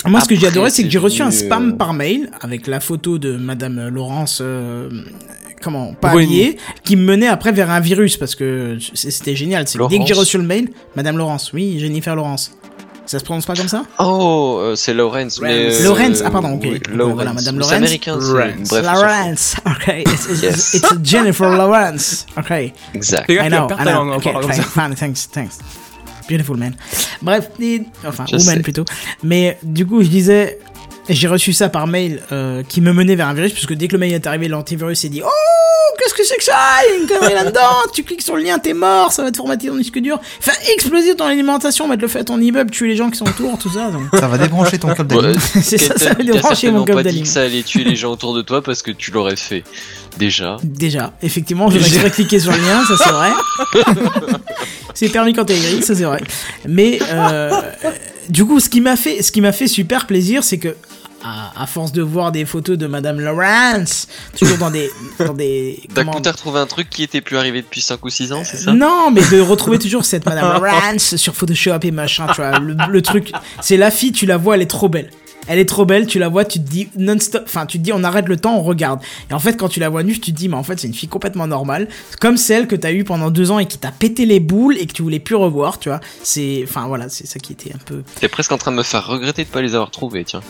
Et Moi, ce que j'ai adoré, c'est que j'ai reçu un spam euh, par mail avec la photo de Madame Laurence, euh, comment, pas habillée, qui me menait après vers un virus parce que c'était génial. C'est dès que j'ai reçu le mail, Madame Laurence, oui, Jennifer Laurence. Ça se prononce pas comme ça? Oh, euh, c'est Lawrence, mais. euh, Lawrence, ah, pardon, ok. oui, Lawrence. voilà, Madame C'est Lawrence. américain, c'est. Bref. Lawrence, ok. It's, it's, Yes. it's Jennifer Lawrence, ok. Exact. I know, I know. Okay, fine, thanks, thanks. Beautiful man. Bref, enfin, Je woman sais. plutôt. Mais du coup, je disais, j'ai reçu ça par mail euh, qui me menait vers un virus, puisque dès que le mail est arrivé, l'antivirus s'est dit Oh, qu'est-ce que c'est que ça? Il y a une connerie là-dedans. Tu cliques sur le lien, t'es mort, ça va te formater ton disque dur. Faire exploser ton alimentation, mettre le feu à ton immeuble, tuer les gens qui sont autour, tout ça. donc. Ça va débrancher ton câble Ouais, d'allume. C'est ça, ça va débrancher mon câble pas dit d'allume. que ça allait tuer les gens autour de toi parce que tu l'aurais fait. Déjà. Déjà, effectivement, je vais cliquer sur le lien, ça c'est vrai. c'est permis quand t'es gris, ça c'est vrai. Mais euh, du coup, ce qui m'a fait, ce qui m'a fait super plaisir, c'est que à, à force de voir des photos de Madame Lawrence, toujours dans des, dans des, T'as comment- retrouvé un truc qui était plus arrivé depuis 5 ou 6 ans, c'est ça? Non, mais de retrouver toujours cette Madame Lawrence sur Photoshop et machin, tu vois, le, le truc, c'est la fille, tu la vois, elle est trop belle. Elle est trop belle, tu la vois, tu te dis non-stop, enfin tu te dis on arrête le temps, on regarde. Et en fait quand tu la vois nue, tu te dis mais en fait c'est une fille complètement normale, comme celle que t'as eue pendant deux ans et qui t'a pété les boules et que tu voulais plus revoir, tu vois. C'est, enfin voilà, c'est ça qui était un peu. T'es presque en train de me faire regretter de pas les avoir trouvés, tiens.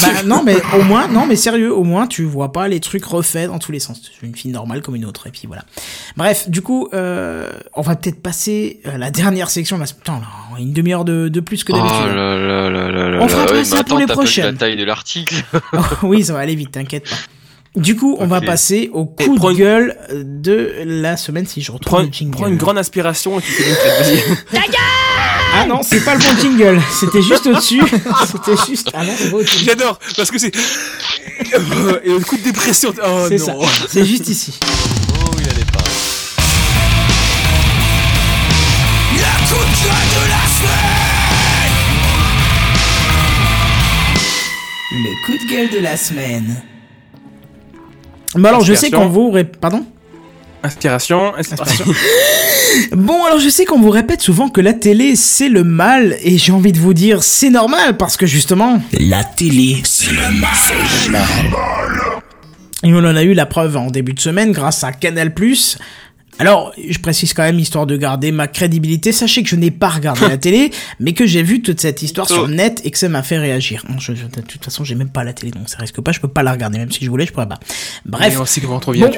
Bah non mais au moins, non mais sérieux, au moins tu vois pas les trucs refaits dans tous les sens. C'est une fille normale comme une autre et puis voilà. Bref, du coup, euh, on va peut-être passer à la dernière section. Putain, là, une demi-heure de, de plus que Oh d'habitude. là là là là là On fera Ouais, ça pour les t'as la taille de l'article. Oh, oui, ça va aller vite, t'inquiète pas. Du coup, on va passer au coup prends de une- gueule de la semaine si je retrouve Prends, le jingle. prends une grande inspiration et tu fais une fête, vas-y. Ah non, c'est pas le bon jingle. C'était juste au-dessus. C'était juste. Ah non, c'est pas au-dessus. J'adore, parce que c'est... Et le coup de dépression, oh C'est non. ça. C'est juste ici. Coup de gueule de la semaine. Bah alors, je sais Inspiration. qu'on vous ré... Pardon? Inspiration, inspiration. Bon, alors je sais qu'on vous répète souvent que la télé c'est le mal, et j'ai envie de vous dire c'est normal parce que justement. La télé c'est le mal. C'est le mal. Et on en a eu la preuve en début de semaine grâce à Canal+. Alors, je précise quand même, histoire de garder ma crédibilité, sachez que je n'ai pas regardé la télé, mais que j'ai vu toute cette histoire sur le net et que ça m'a fait réagir. Non, je- je- de toute façon, j'ai même pas la télé, donc ça risque pas, je peux pas la regarder, même si je voulais, je pourrais pas. Bref.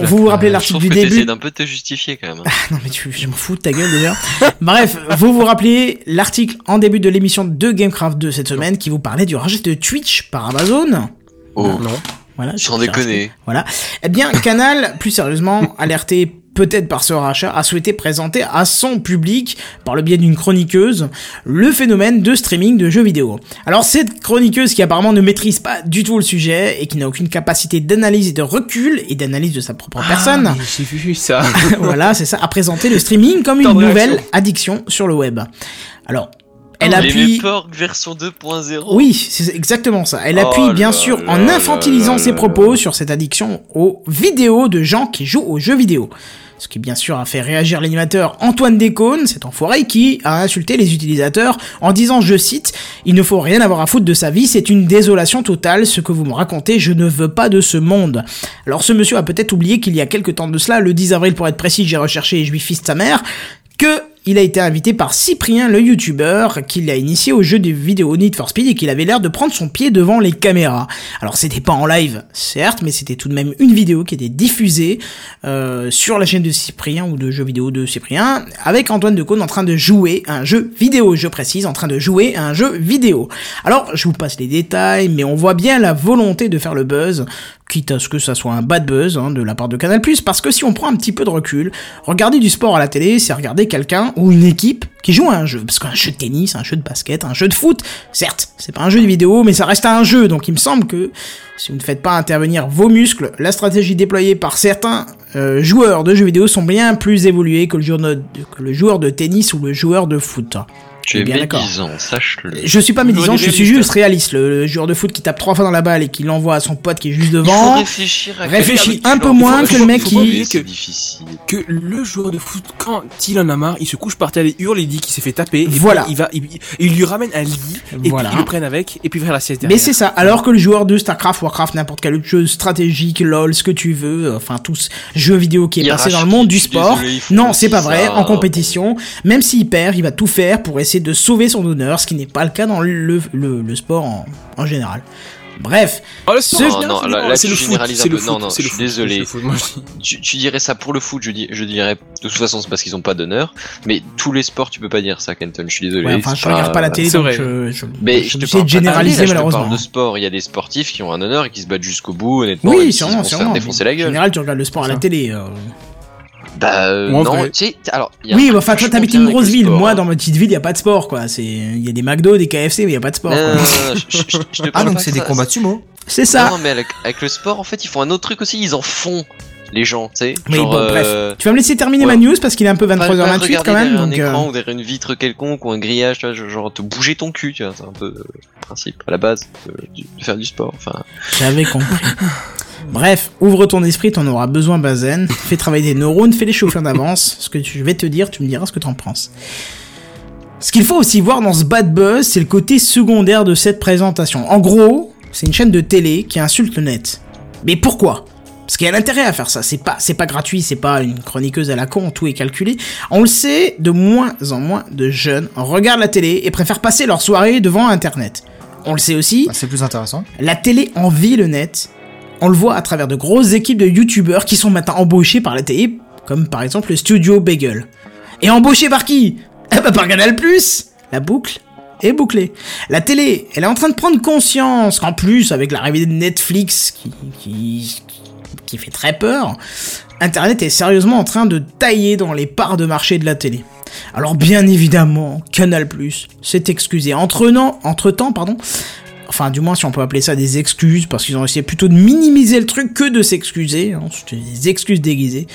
Bon, vous vous rappelez Je l'article du que début d'un peu te justifier quand même. hein. non mais tu, je m'en fous de ta gueule déjà. Bref, vous vous rappelez l'article en début de l'émission de Gamecraft 2 cette semaine qui vous parlait du rachat de Twitch par Amazon. Oh, Non. Voilà. sans déconner. Voilà. Eh bien, Canal, plus sérieusement, alerté peut-être par ce rachat, a souhaité présenter à son public, par le biais d'une chroniqueuse, le phénomène de streaming de jeux vidéo. Alors cette chroniqueuse qui apparemment ne maîtrise pas du tout le sujet et qui n'a aucune capacité d'analyse et de recul et d'analyse de sa propre personne, Ah, mais J'ai vu ça. voilà, c'est ça, a présenté le streaming comme une nouvelle réaction. addiction sur le web. Alors, elle Les appuie... Version 2.0. Oui, c'est exactement ça. Elle Oh appuie bien là sûr là en infantilisant là ses là propos sur cette addiction aux vidéos de gens qui jouent aux jeux vidéo. Ce qui bien sûr a fait réagir l'animateur Antoine Décaune, cet enfoiré qui a insulté les utilisateurs en disant, je cite, Il ne faut rien avoir à foutre de sa vie, c'est une désolation totale, ce que vous me racontez, je ne veux pas de ce monde. Alors ce monsieur a peut-être oublié qu'il y a quelques temps de cela, le 10 avril pour être précis, j'ai recherché et je lui fiste sa mère, que il a été invité par Cyprien, le youtubeur, qui l'a initié au jeu de vidéo Need for Speed et qu'il avait l'air de prendre son pied devant les caméras. Alors c'était pas en live, certes, mais c'était tout de même une vidéo qui était diffusée euh, sur la chaîne de Cyprien ou de jeux vidéo de Cyprien, avec Antoine Decaune en train de jouer un jeu vidéo, je précise, en train de jouer un jeu vidéo. Alors je vous passe les détails, mais on voit bien la volonté de faire le buzz, quitte à ce que ça soit un bad buzz hein, de la part de Canal+, parce que si on prend un petit peu de recul, regarder du sport à la télé, c'est regarder quelqu'un ou une équipe qui joue à un jeu, parce qu'un jeu de tennis, un jeu de basket, un jeu de foot, certes, c'est pas un jeu de vidéo, mais ça reste un jeu, donc il me semble que si vous ne faites pas intervenir vos muscles, la stratégie déployée par certains euh, joueurs de jeux vidéo sont bien plus de, que le joueur de tennis ou le joueur de foot. Tu es bien d'accord. médisant, sache-le. Je suis pas médisant, je suis juste réaliste. Le, le joueur de foot qui tape trois fois dans la balle et qui l'envoie à son pote qui est juste devant. réfléchir à Réfléchis quelqu'un un peu moins que le mec qui- que- C'est difficile. que le joueur de foot, quand il en a marre, il se couche par terre, il hurle, il dit qu'il s'est fait taper, et Voilà. puis il va, il, il lui ramène un lit, et Voilà. puis il le prenne avec, et puis il va faire la sieste Mais c'est ça. Alors que le joueur de StarCraft, Warcraft, n'importe quel autre jeu stratégique, LOL, ce que tu veux, enfin tous jeux vidéo qui est Il passé dans le monde du sport. désolé, ils non, c'est pas vrai. En compétition, même s'il perd, il va tout faire pour essayer de sauver son honneur, ce qui n'est pas le cas dans le, le, le sport en, en général. Bref, Oh, le Ce- sport, Non, non, c'est là- là, c'est tu le foot, un c'est peu. Non, foot, non, c'est je suis désolé. c'est foot. Moi, Tu, tu dirais ça pour le foot, je, dis, je dirais de toute façon c'est parce qu'ils ont pas d'honneur, mais tous les sports tu peux pas dire ça Kenton, je suis désolé. ouais, enfin, c'est je regarde pas la télé, c'est donc vrai. je, je, Mais je te parle de généraliser là, je te malheureusement. parle de sport, il y a des sportifs qui ont un honneur et qui se battent jusqu'au bout, honnêtement, Oui, sûrement, sûrement. défoncer la En gueule. général, tu regardes le sport à la télé. Euh. Bah euh, Ou en non, vrai. tu sais, alors il y a un Oui, truc bah, enfin, que toi, je t'habites une grosse le ville. sport, Moi, hein. dans ma petite ville, y a pas de sport, quoi. C'est, il y a des McDo, des KFC, mais y a pas de sport. Non, quoi. non, non, non, je- je- je te Ah, parle donc pas c'est de des ça. combats de sumo C'est ça. Non, mais avec, avec le sport, en fait, ils font un autre truc aussi, ils en font, les gens, tu sais. Genre, bon, bref. euh, Tu vas me laisser terminer ouais. ma news parce qu'il est un peu pas- pas 23h28 regarder quand même. derrière Donc, un euh, écran ou derrière une vitre quelconque ou un grillage, tu vois, genre te bouger ton cul, tu vois, c'est un peu euh, le principe à la base de, faire du sport. Enfin, J'avais compris. Bref, ouvre ton esprit, t'en auras besoin, Bazen. Fais travailler tes neurones, fais les chauffer en avance. Ce que je vais te dire, tu me diras ce que t'en penses. Ce qu'il faut aussi voir dans ce bad buzz, c'est le côté secondaire de cette présentation. En gros, c'est une chaîne de télé qui insulte le net. Mais pourquoi? Parce qu'il y a l'intérêt à faire ça. C'est pas, c'est pas gratuit, c'est pas une chroniqueuse à la con, tout est calculé. On le sait, de moins en moins de jeunes regardent la télé et préfèrent passer leur soirée devant Internet. On le sait aussi, Bah, C'est plus intéressant. la télé envie le net. On le voit à travers de grosses équipes de youtubeurs qui sont maintenant embauchés par la télé, comme par exemple le studio Bagel. Et embauchés par qui? Eh ben par Canal+. La boucle est bouclée. La télé, elle est en train de prendre conscience qu'en plus, avec l'arrivée de Netflix qui, qui, qui fait très peur, Internet est sérieusement en train de tailler dans les parts de marché de la télé. Alors bien évidemment, Canal+, s'est excusé. Entre, non, entre temps, pardon, enfin du moins si on peut appeler ça des excuses, parce qu'ils ont essayé plutôt de minimiser le truc que de s'excuser, hein, c'était des excuses déguisées.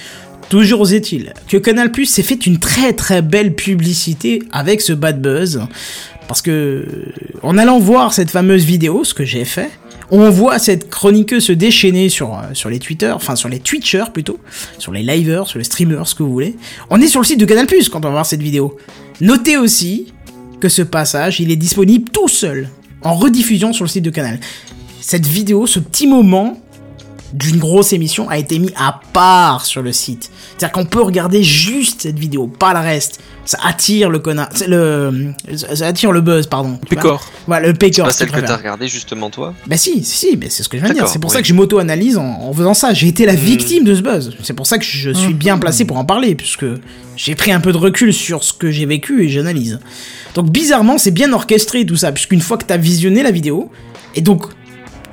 Toujours est-il que Canal Plus s'est fait une très très belle publicité avec ce bad buzz, parce que en allant voir cette fameuse vidéo, ce que j'ai fait, on voit cette chroniqueuse se déchaîner sur, euh, sur les Twitter, enfin sur les Twitchers plutôt, sur les livers, sur les streamers, ce que vous voulez. On est sur le site de Canal Plus quand on va voir cette vidéo. Notez aussi que ce passage, il est disponible tout seul, en rediffusion sur le site de Canal. Cette vidéo, ce petit moment d'une grosse émission a été mis à part sur le site. C'est-à-dire qu'on peut regarder juste cette vidéo, pas le reste. Ça attire le connard, c'est le, ça attire le buzz, pardon. Vois Pécor. Voilà, le c'est pécor. pas si celle que t'as regardé justement toi? Bah si, si, si, mais c'est ce que je viens de dire. C'est pour oui. ça que je m'auto-analyse en, en faisant ça. J'ai été la victime de ce buzz. C'est pour ça que je suis bien placé pour en parler, puisque j'ai pris un peu de recul sur ce que j'ai vécu et j'analyse. Donc bizarrement, c'est bien orchestré tout ça, puisqu'une fois que t'as visionné la vidéo, et donc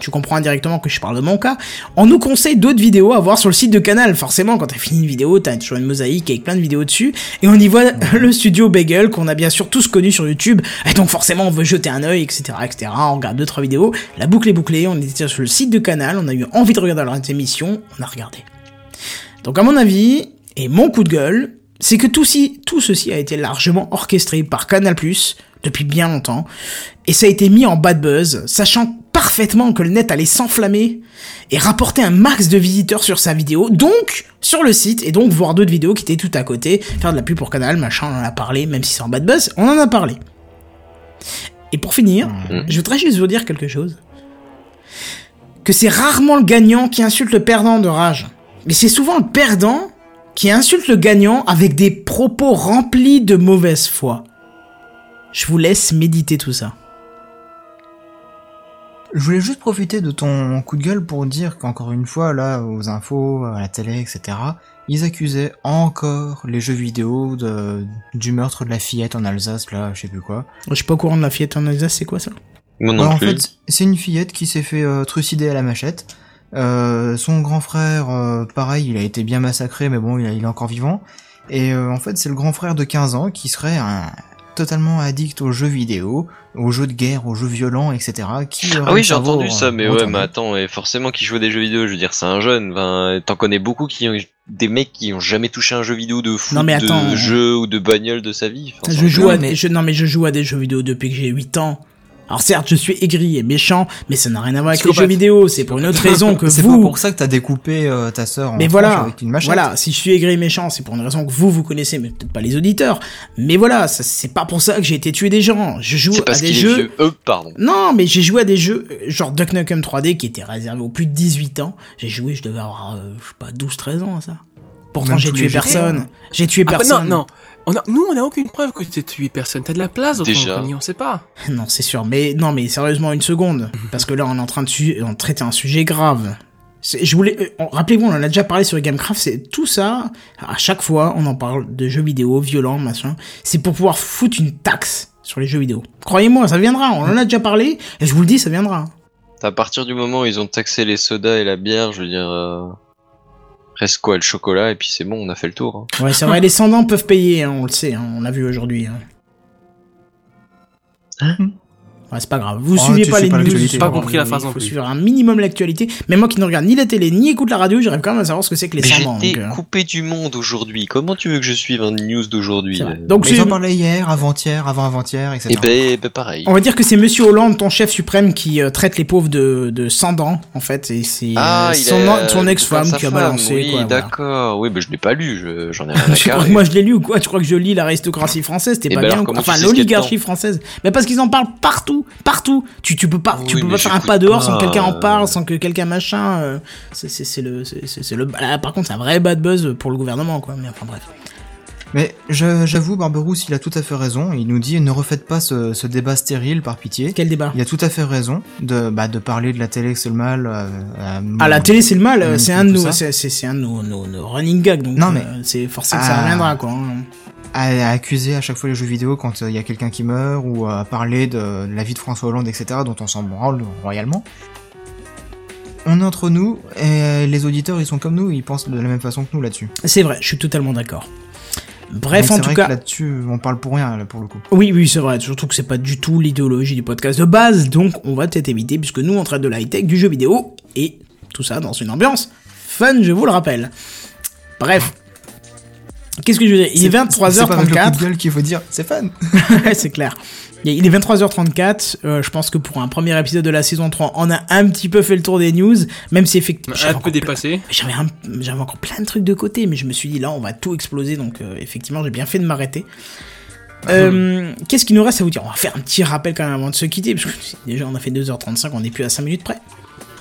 tu comprends indirectement que je parle de mon cas, on nous conseille d'autres vidéos à voir sur le site de Canal. Forcément, quand t'as fini une vidéo, t'as toujours une mosaïque avec plein de vidéos dessus, et on y voit le studio Bagel qu'on a bien sûr tous connu sur YouTube, et donc forcément on veut jeter un œil, etc., etc. On regarde deux trois vidéos, la boucle est bouclée, on était sur le site de Canal, on a eu envie de regarder leur émission, on a regardé. Donc à mon avis, et mon coup de gueule, c'est que tout, ci- tout ceci a été largement orchestré par Canal+, depuis bien longtemps, et ça a été mis en bad buzz, sachant parfaitement que le net allait s'enflammer et rapporter un max de visiteurs sur sa vidéo, donc sur le site, et donc voir d'autres vidéos qui étaient tout à côté, faire de la pub pour Canal, machin, on en a parlé, même si c'est en bad buzz, on en a parlé. Et pour finir, je voudrais juste vous dire quelque chose. Que c'est rarement le gagnant qui insulte le perdant de rage. Mais c'est souvent le perdant qui insulte le gagnant avec des propos remplis de mauvaise foi. Je vous laisse méditer tout ça. Je voulais juste profiter de ton coup de gueule pour dire qu'encore une fois, là, aux infos, à la télé, etc., ils accusaient encore les jeux vidéo de, du meurtre de la fillette en Alsace, là, je sais plus quoi. Je suis pas au courant de la fillette en Alsace, c'est quoi ça? Non Bah, en fait, c'est une fillette qui s'est fait euh, trucider à la machette. Euh, son grand frère, euh, pareil, il a été bien massacré, mais bon, il, a- il est encore vivant. Et euh, en fait, c'est le grand frère de 15 ans qui serait un, totalement addict aux jeux vidéo, aux jeux de guerre, aux jeux violents, etc. Qui Ah oui, j'ai entendu ça, mais ouais, mais attends, et forcément qui joue à des jeux vidéo, je veux dire, c'est un jeune. T'en connais beaucoup qui ont des mecs qui ont jamais touché un jeu vidéo de foot, Non, mais attends. de jeu ou de bagnole de sa vie. Enfin, je joue jeu. à, mais- je, non mais je joue à des jeux vidéo depuis que j'ai 8 ans. Alors certes, je suis aigri et méchant, mais ça n'a rien à voir avec les jeux vidéo, c'est pour une autre raison que C'est vous. pas pour ça que t'as découpé euh, ta sœur en Mais tranches voilà, avec une machette. voilà, si je suis aigri et méchant, c'est pour une raison que vous, vous connaissez, mais peut-être pas les auditeurs. Mais voilà, ça- c'est pas pour ça que j'ai été tué des gens. Je joue C'est à des est jeux... vieux. Euh, pardon. Non, mais j'ai joué à des jeux euh, genre Duck Nukem 3D qui étaient réservés aux plus de 18 ans. J'ai joué, je devais avoir, euh, je sais pas, 12-13 ans à ça. Pourtant, j'ai tué les GT, personne. J'ai tué Ah, bah, personne. non, non. On a, nous, on a aucune preuve que tu as tué personne. T'as de la place dans ton Déjà. compagnie, on sait pas. Non, c'est sûr. Mais non, mais sérieusement, une seconde. Parce que là, on est en train de su- on traiter un sujet grave. Je voulais, euh, rappelez-vous, on en a déjà parlé sur Gamecraft. C'est tout ça. À chaque fois, on en parle de jeux vidéo violents, machin. C'est pour pouvoir foutre une taxe sur les jeux vidéo. Croyez-moi, ça viendra. On en a déjà parlé. Et je vous le dis, ça viendra. À partir du moment où ils ont taxé les sodas et la bière, je veux dire, euh, reste quoi, le chocolat, et puis c'est bon, on a fait le tour. hein. Ouais, c'est vrai. les sans-dents peuvent payer. hein, on le sait. hein, on l'a vu aujourd'hui. hein? Ouais, c'est pas grave. Vous Oh, suivez pas suis les pas news. J'ai pas compris la phrase faut non plus. suivre un minimum l'actualité. Mais moi qui ne regarde ni la télé ni écoute la radio, j'arrive quand même à savoir ce que c'est que les Mais sans-dents. j'étais donc, euh, coupé du monde aujourd'hui. Comment tu veux que je suive un news d'aujourd'hui? Euh Donc Mais ils en parlaient hier, avant-hier, avant-avant-hier, etc. Eh ben, eh ben, pareil. On va dire que c'est Monsieur Hollande, ton chef suprême, qui euh, traite les pauvres de, de sans dents, en fait, et c'est Ah, son, ex-femme qui a balancé. Oui, d'accord. Oui, ben je l'ai pas lu. je- J'en ai rien à Tu crois carrer. que moi je l'ai lu ou quoi? Tu crois que je lis l'aristocratie française? T'es Eh pas ben bien Enfin, l'oligarchie française. Mais parce qu'ils en parlent partout, partout. Tu, tu peux pas, tu Oui, peux pas faire un pas dehors sans que quelqu'un en euh. parle, sans que quelqu'un machin. euh, c'est le, c'est le. là, par contre, c'est un vrai bad buzz pour le gouvernement, quoi. Mais enfin bref. Mais j'avoue, Barberousse, il a tout à fait raison. Il nous dit ne refaites pas ce, ce débat stérile par pitié. Quel débat Il a tout à fait raison de, bah, de parler de la télé que c'est le mal. euh, Ah, la télé, c'est le mal. C'est un de nos, un de nos, nos, nos running gags. Donc, Non, mais- euh, c'est forcé que ça Ah. reviendra, quoi. hein. À, accuser à chaque fois les jeux vidéo quand euh, il y a quelqu'un qui meurt ou à parler de, de la vie de François Hollande, etc., dont on s'en branle royalement. On est entre nous et les auditeurs ils sont comme nous, ils pensent de la même façon que nous là-dessus. C'est vrai, je suis totalement d'accord. Bref, Donc, en tout vrai cas, là-dessus on parle pour rien là, pour le coup. oui, oui, c'est vrai. Surtout que c'est pas du tout l'idéologie du podcast de base, donc on va peut-être éviter puisque nous on traite de la high tech, du jeu vidéo et tout ça dans une ambiance fun, je vous le rappelle. Bref. Qu'est-ce que je veux dire? Il est C'est pas avec le coup 23h34. de gueule qu'il faut dire, c'est fun. Ouais, c'est clair. Il est 23h34. euh, je pense que pour un premier épisode de la saison 3, on a un petit peu fait le tour des news, même si effectivement. Un peu dépassé. J'avais un- j'avais encore plein de trucs de côté, mais je me suis dit là, on va tout exploser, donc euh, effectivement, j'ai bien fait de m'arrêter. Euh, Qu'est-ce qu'il nous reste à vous dire? On va faire un petit rappel quand même avant de se quitter, parce que déjà on a fait 2h35, on est plus à 5 minutes près.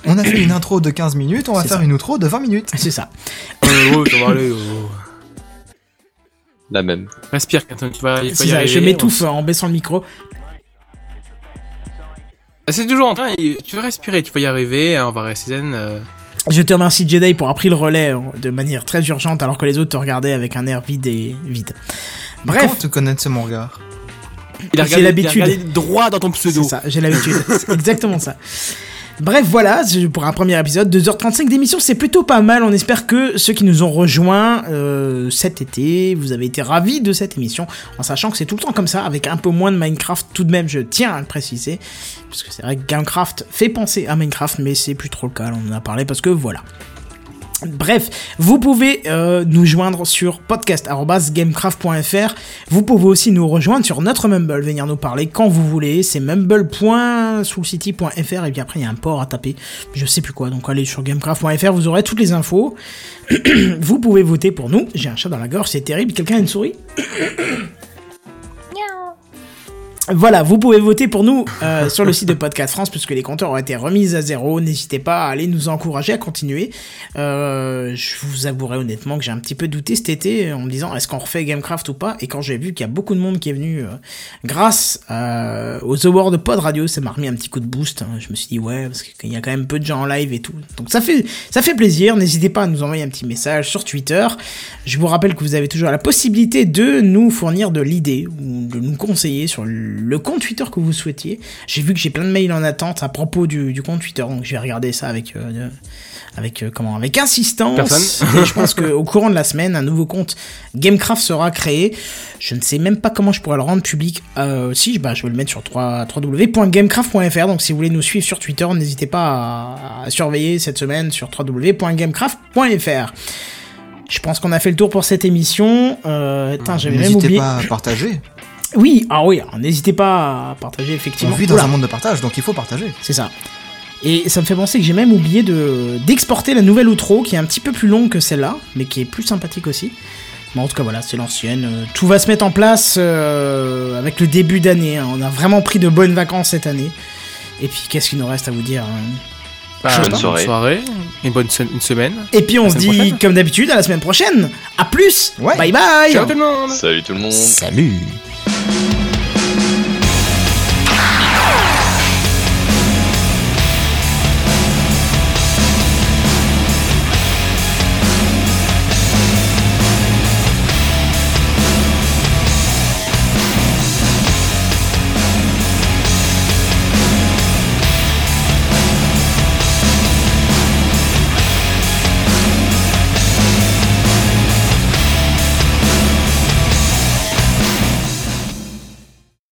On a fait une intro de 15 minutes, on va C'est faire ça. une outro de 20 minutes. C'est ça. Ouais, ça va aller. oh. La même. Respire, Quentin, tu vas, il faut C'est y ça, arriver. je m'étouffe en baissant le micro. Ah, C'est toujours en train, tu vas respirer, tu vas y arriver, hein, on va rester zen. euh. Je te remercie Jedi pour avoir pris le relais euh, de manière très urgente, alors que les autres te regardaient avec un air vide et vide. Comment Bref, te connaître ce mon regard Il a J'ai regardé, a l'habitude. droit dans ton c'est pseudo. ça, j'ai l'habitude. C'est exactement ça. Bref, voilà, pour un premier épisode, 2h35 d'émission, c'est plutôt pas mal. On espère que ceux qui nous ont rejoints euh, cet été, vous avez été ravis de cette émission, en sachant que c'est tout le temps comme ça, avec un peu moins de Minecraft tout de même, je tiens à le préciser, parce que c'est vrai que Gamecraft fait penser à Minecraft, mais c'est plus trop le cas, on en a parlé, parce que voilà. Bref, vous pouvez euh, nous joindre sur podcast.gamecraft.fr. Vous pouvez aussi nous rejoindre sur notre Mumble, venir nous parler quand vous voulez. C'est mumble.soulcity.fr et puis après il y a un port à taper. Je sais plus quoi, donc allez sur gamecraft.fr, vous aurez toutes les infos. vous pouvez voter pour nous. J'ai un chat dans la gorge, c'est terrible. Quelqu'un a une souris? Voilà, vous pouvez voter pour nous euh, sur le site de Podcast France puisque les compteurs ont été remis à zéro. N'hésitez pas à aller nous encourager à continuer. Euh, je vous avouerai honnêtement que j'ai un petit peu douté cet été en me disant est-ce qu'on refait Gamecraft ou pas? Et quand j'ai vu qu'il y a beaucoup de monde qui est venu euh, grâce euh, aux awards de Pod Radio, ça m'a remis un petit coup de boost. hein. Je me suis dit ouais parce qu'il y a quand même peu de gens en live et tout. Donc ça fait ça fait plaisir. N'hésitez pas à nous envoyer un petit message sur Twitter. Je vous rappelle que vous avez toujours la possibilité de nous fournir de l'idée ou de nous conseiller sur le compte Twitter que vous souhaitiez. J'ai vu que j'ai plein de mails en attente à propos du, du compte Twitter, donc je vais regarder ça avec euh, avec euh, comment avec insistance. Personne. Et je pense qu'au courant de la semaine, un nouveau compte Gamecraft sera créé. Je ne sais même pas comment je pourrais le rendre public. Euh, si, bah, je vais le mettre sur 3 www.gamecraft.fr. Donc si vous voulez nous suivre sur Twitter, n'hésitez pas à, à surveiller cette semaine sur www.gamecraft.fr. Je pense qu'on a fait le tour pour cette émission. Euh, j'avais même N'hésitez pas à partager. Oui, ah oui, n'hésitez pas à partager On effectivement. vit dans Oula, un monde de partage, donc il faut partager. C'est ça. Et ça me fait penser que j'ai même oublié de d'exporter la nouvelle outro qui est un petit peu plus longue que celle-là, mais qui est plus sympathique aussi. Mais en tout cas voilà, c'est l'ancienne. Euh, Tout va se mettre en place euh, avec le début d'année. hein. On a vraiment pris de bonnes vacances cette année. Et puis qu'est-ce qu'il nous reste à vous dire hein? Bah, Bonne soirée. une bonne se- une semaine. Et puis on se dit prochaine. comme d'habitude à la semaine prochaine. À plus. Ouais. Bye bye. Ciao tout le monde Salut tout le monde. Salut Thank you.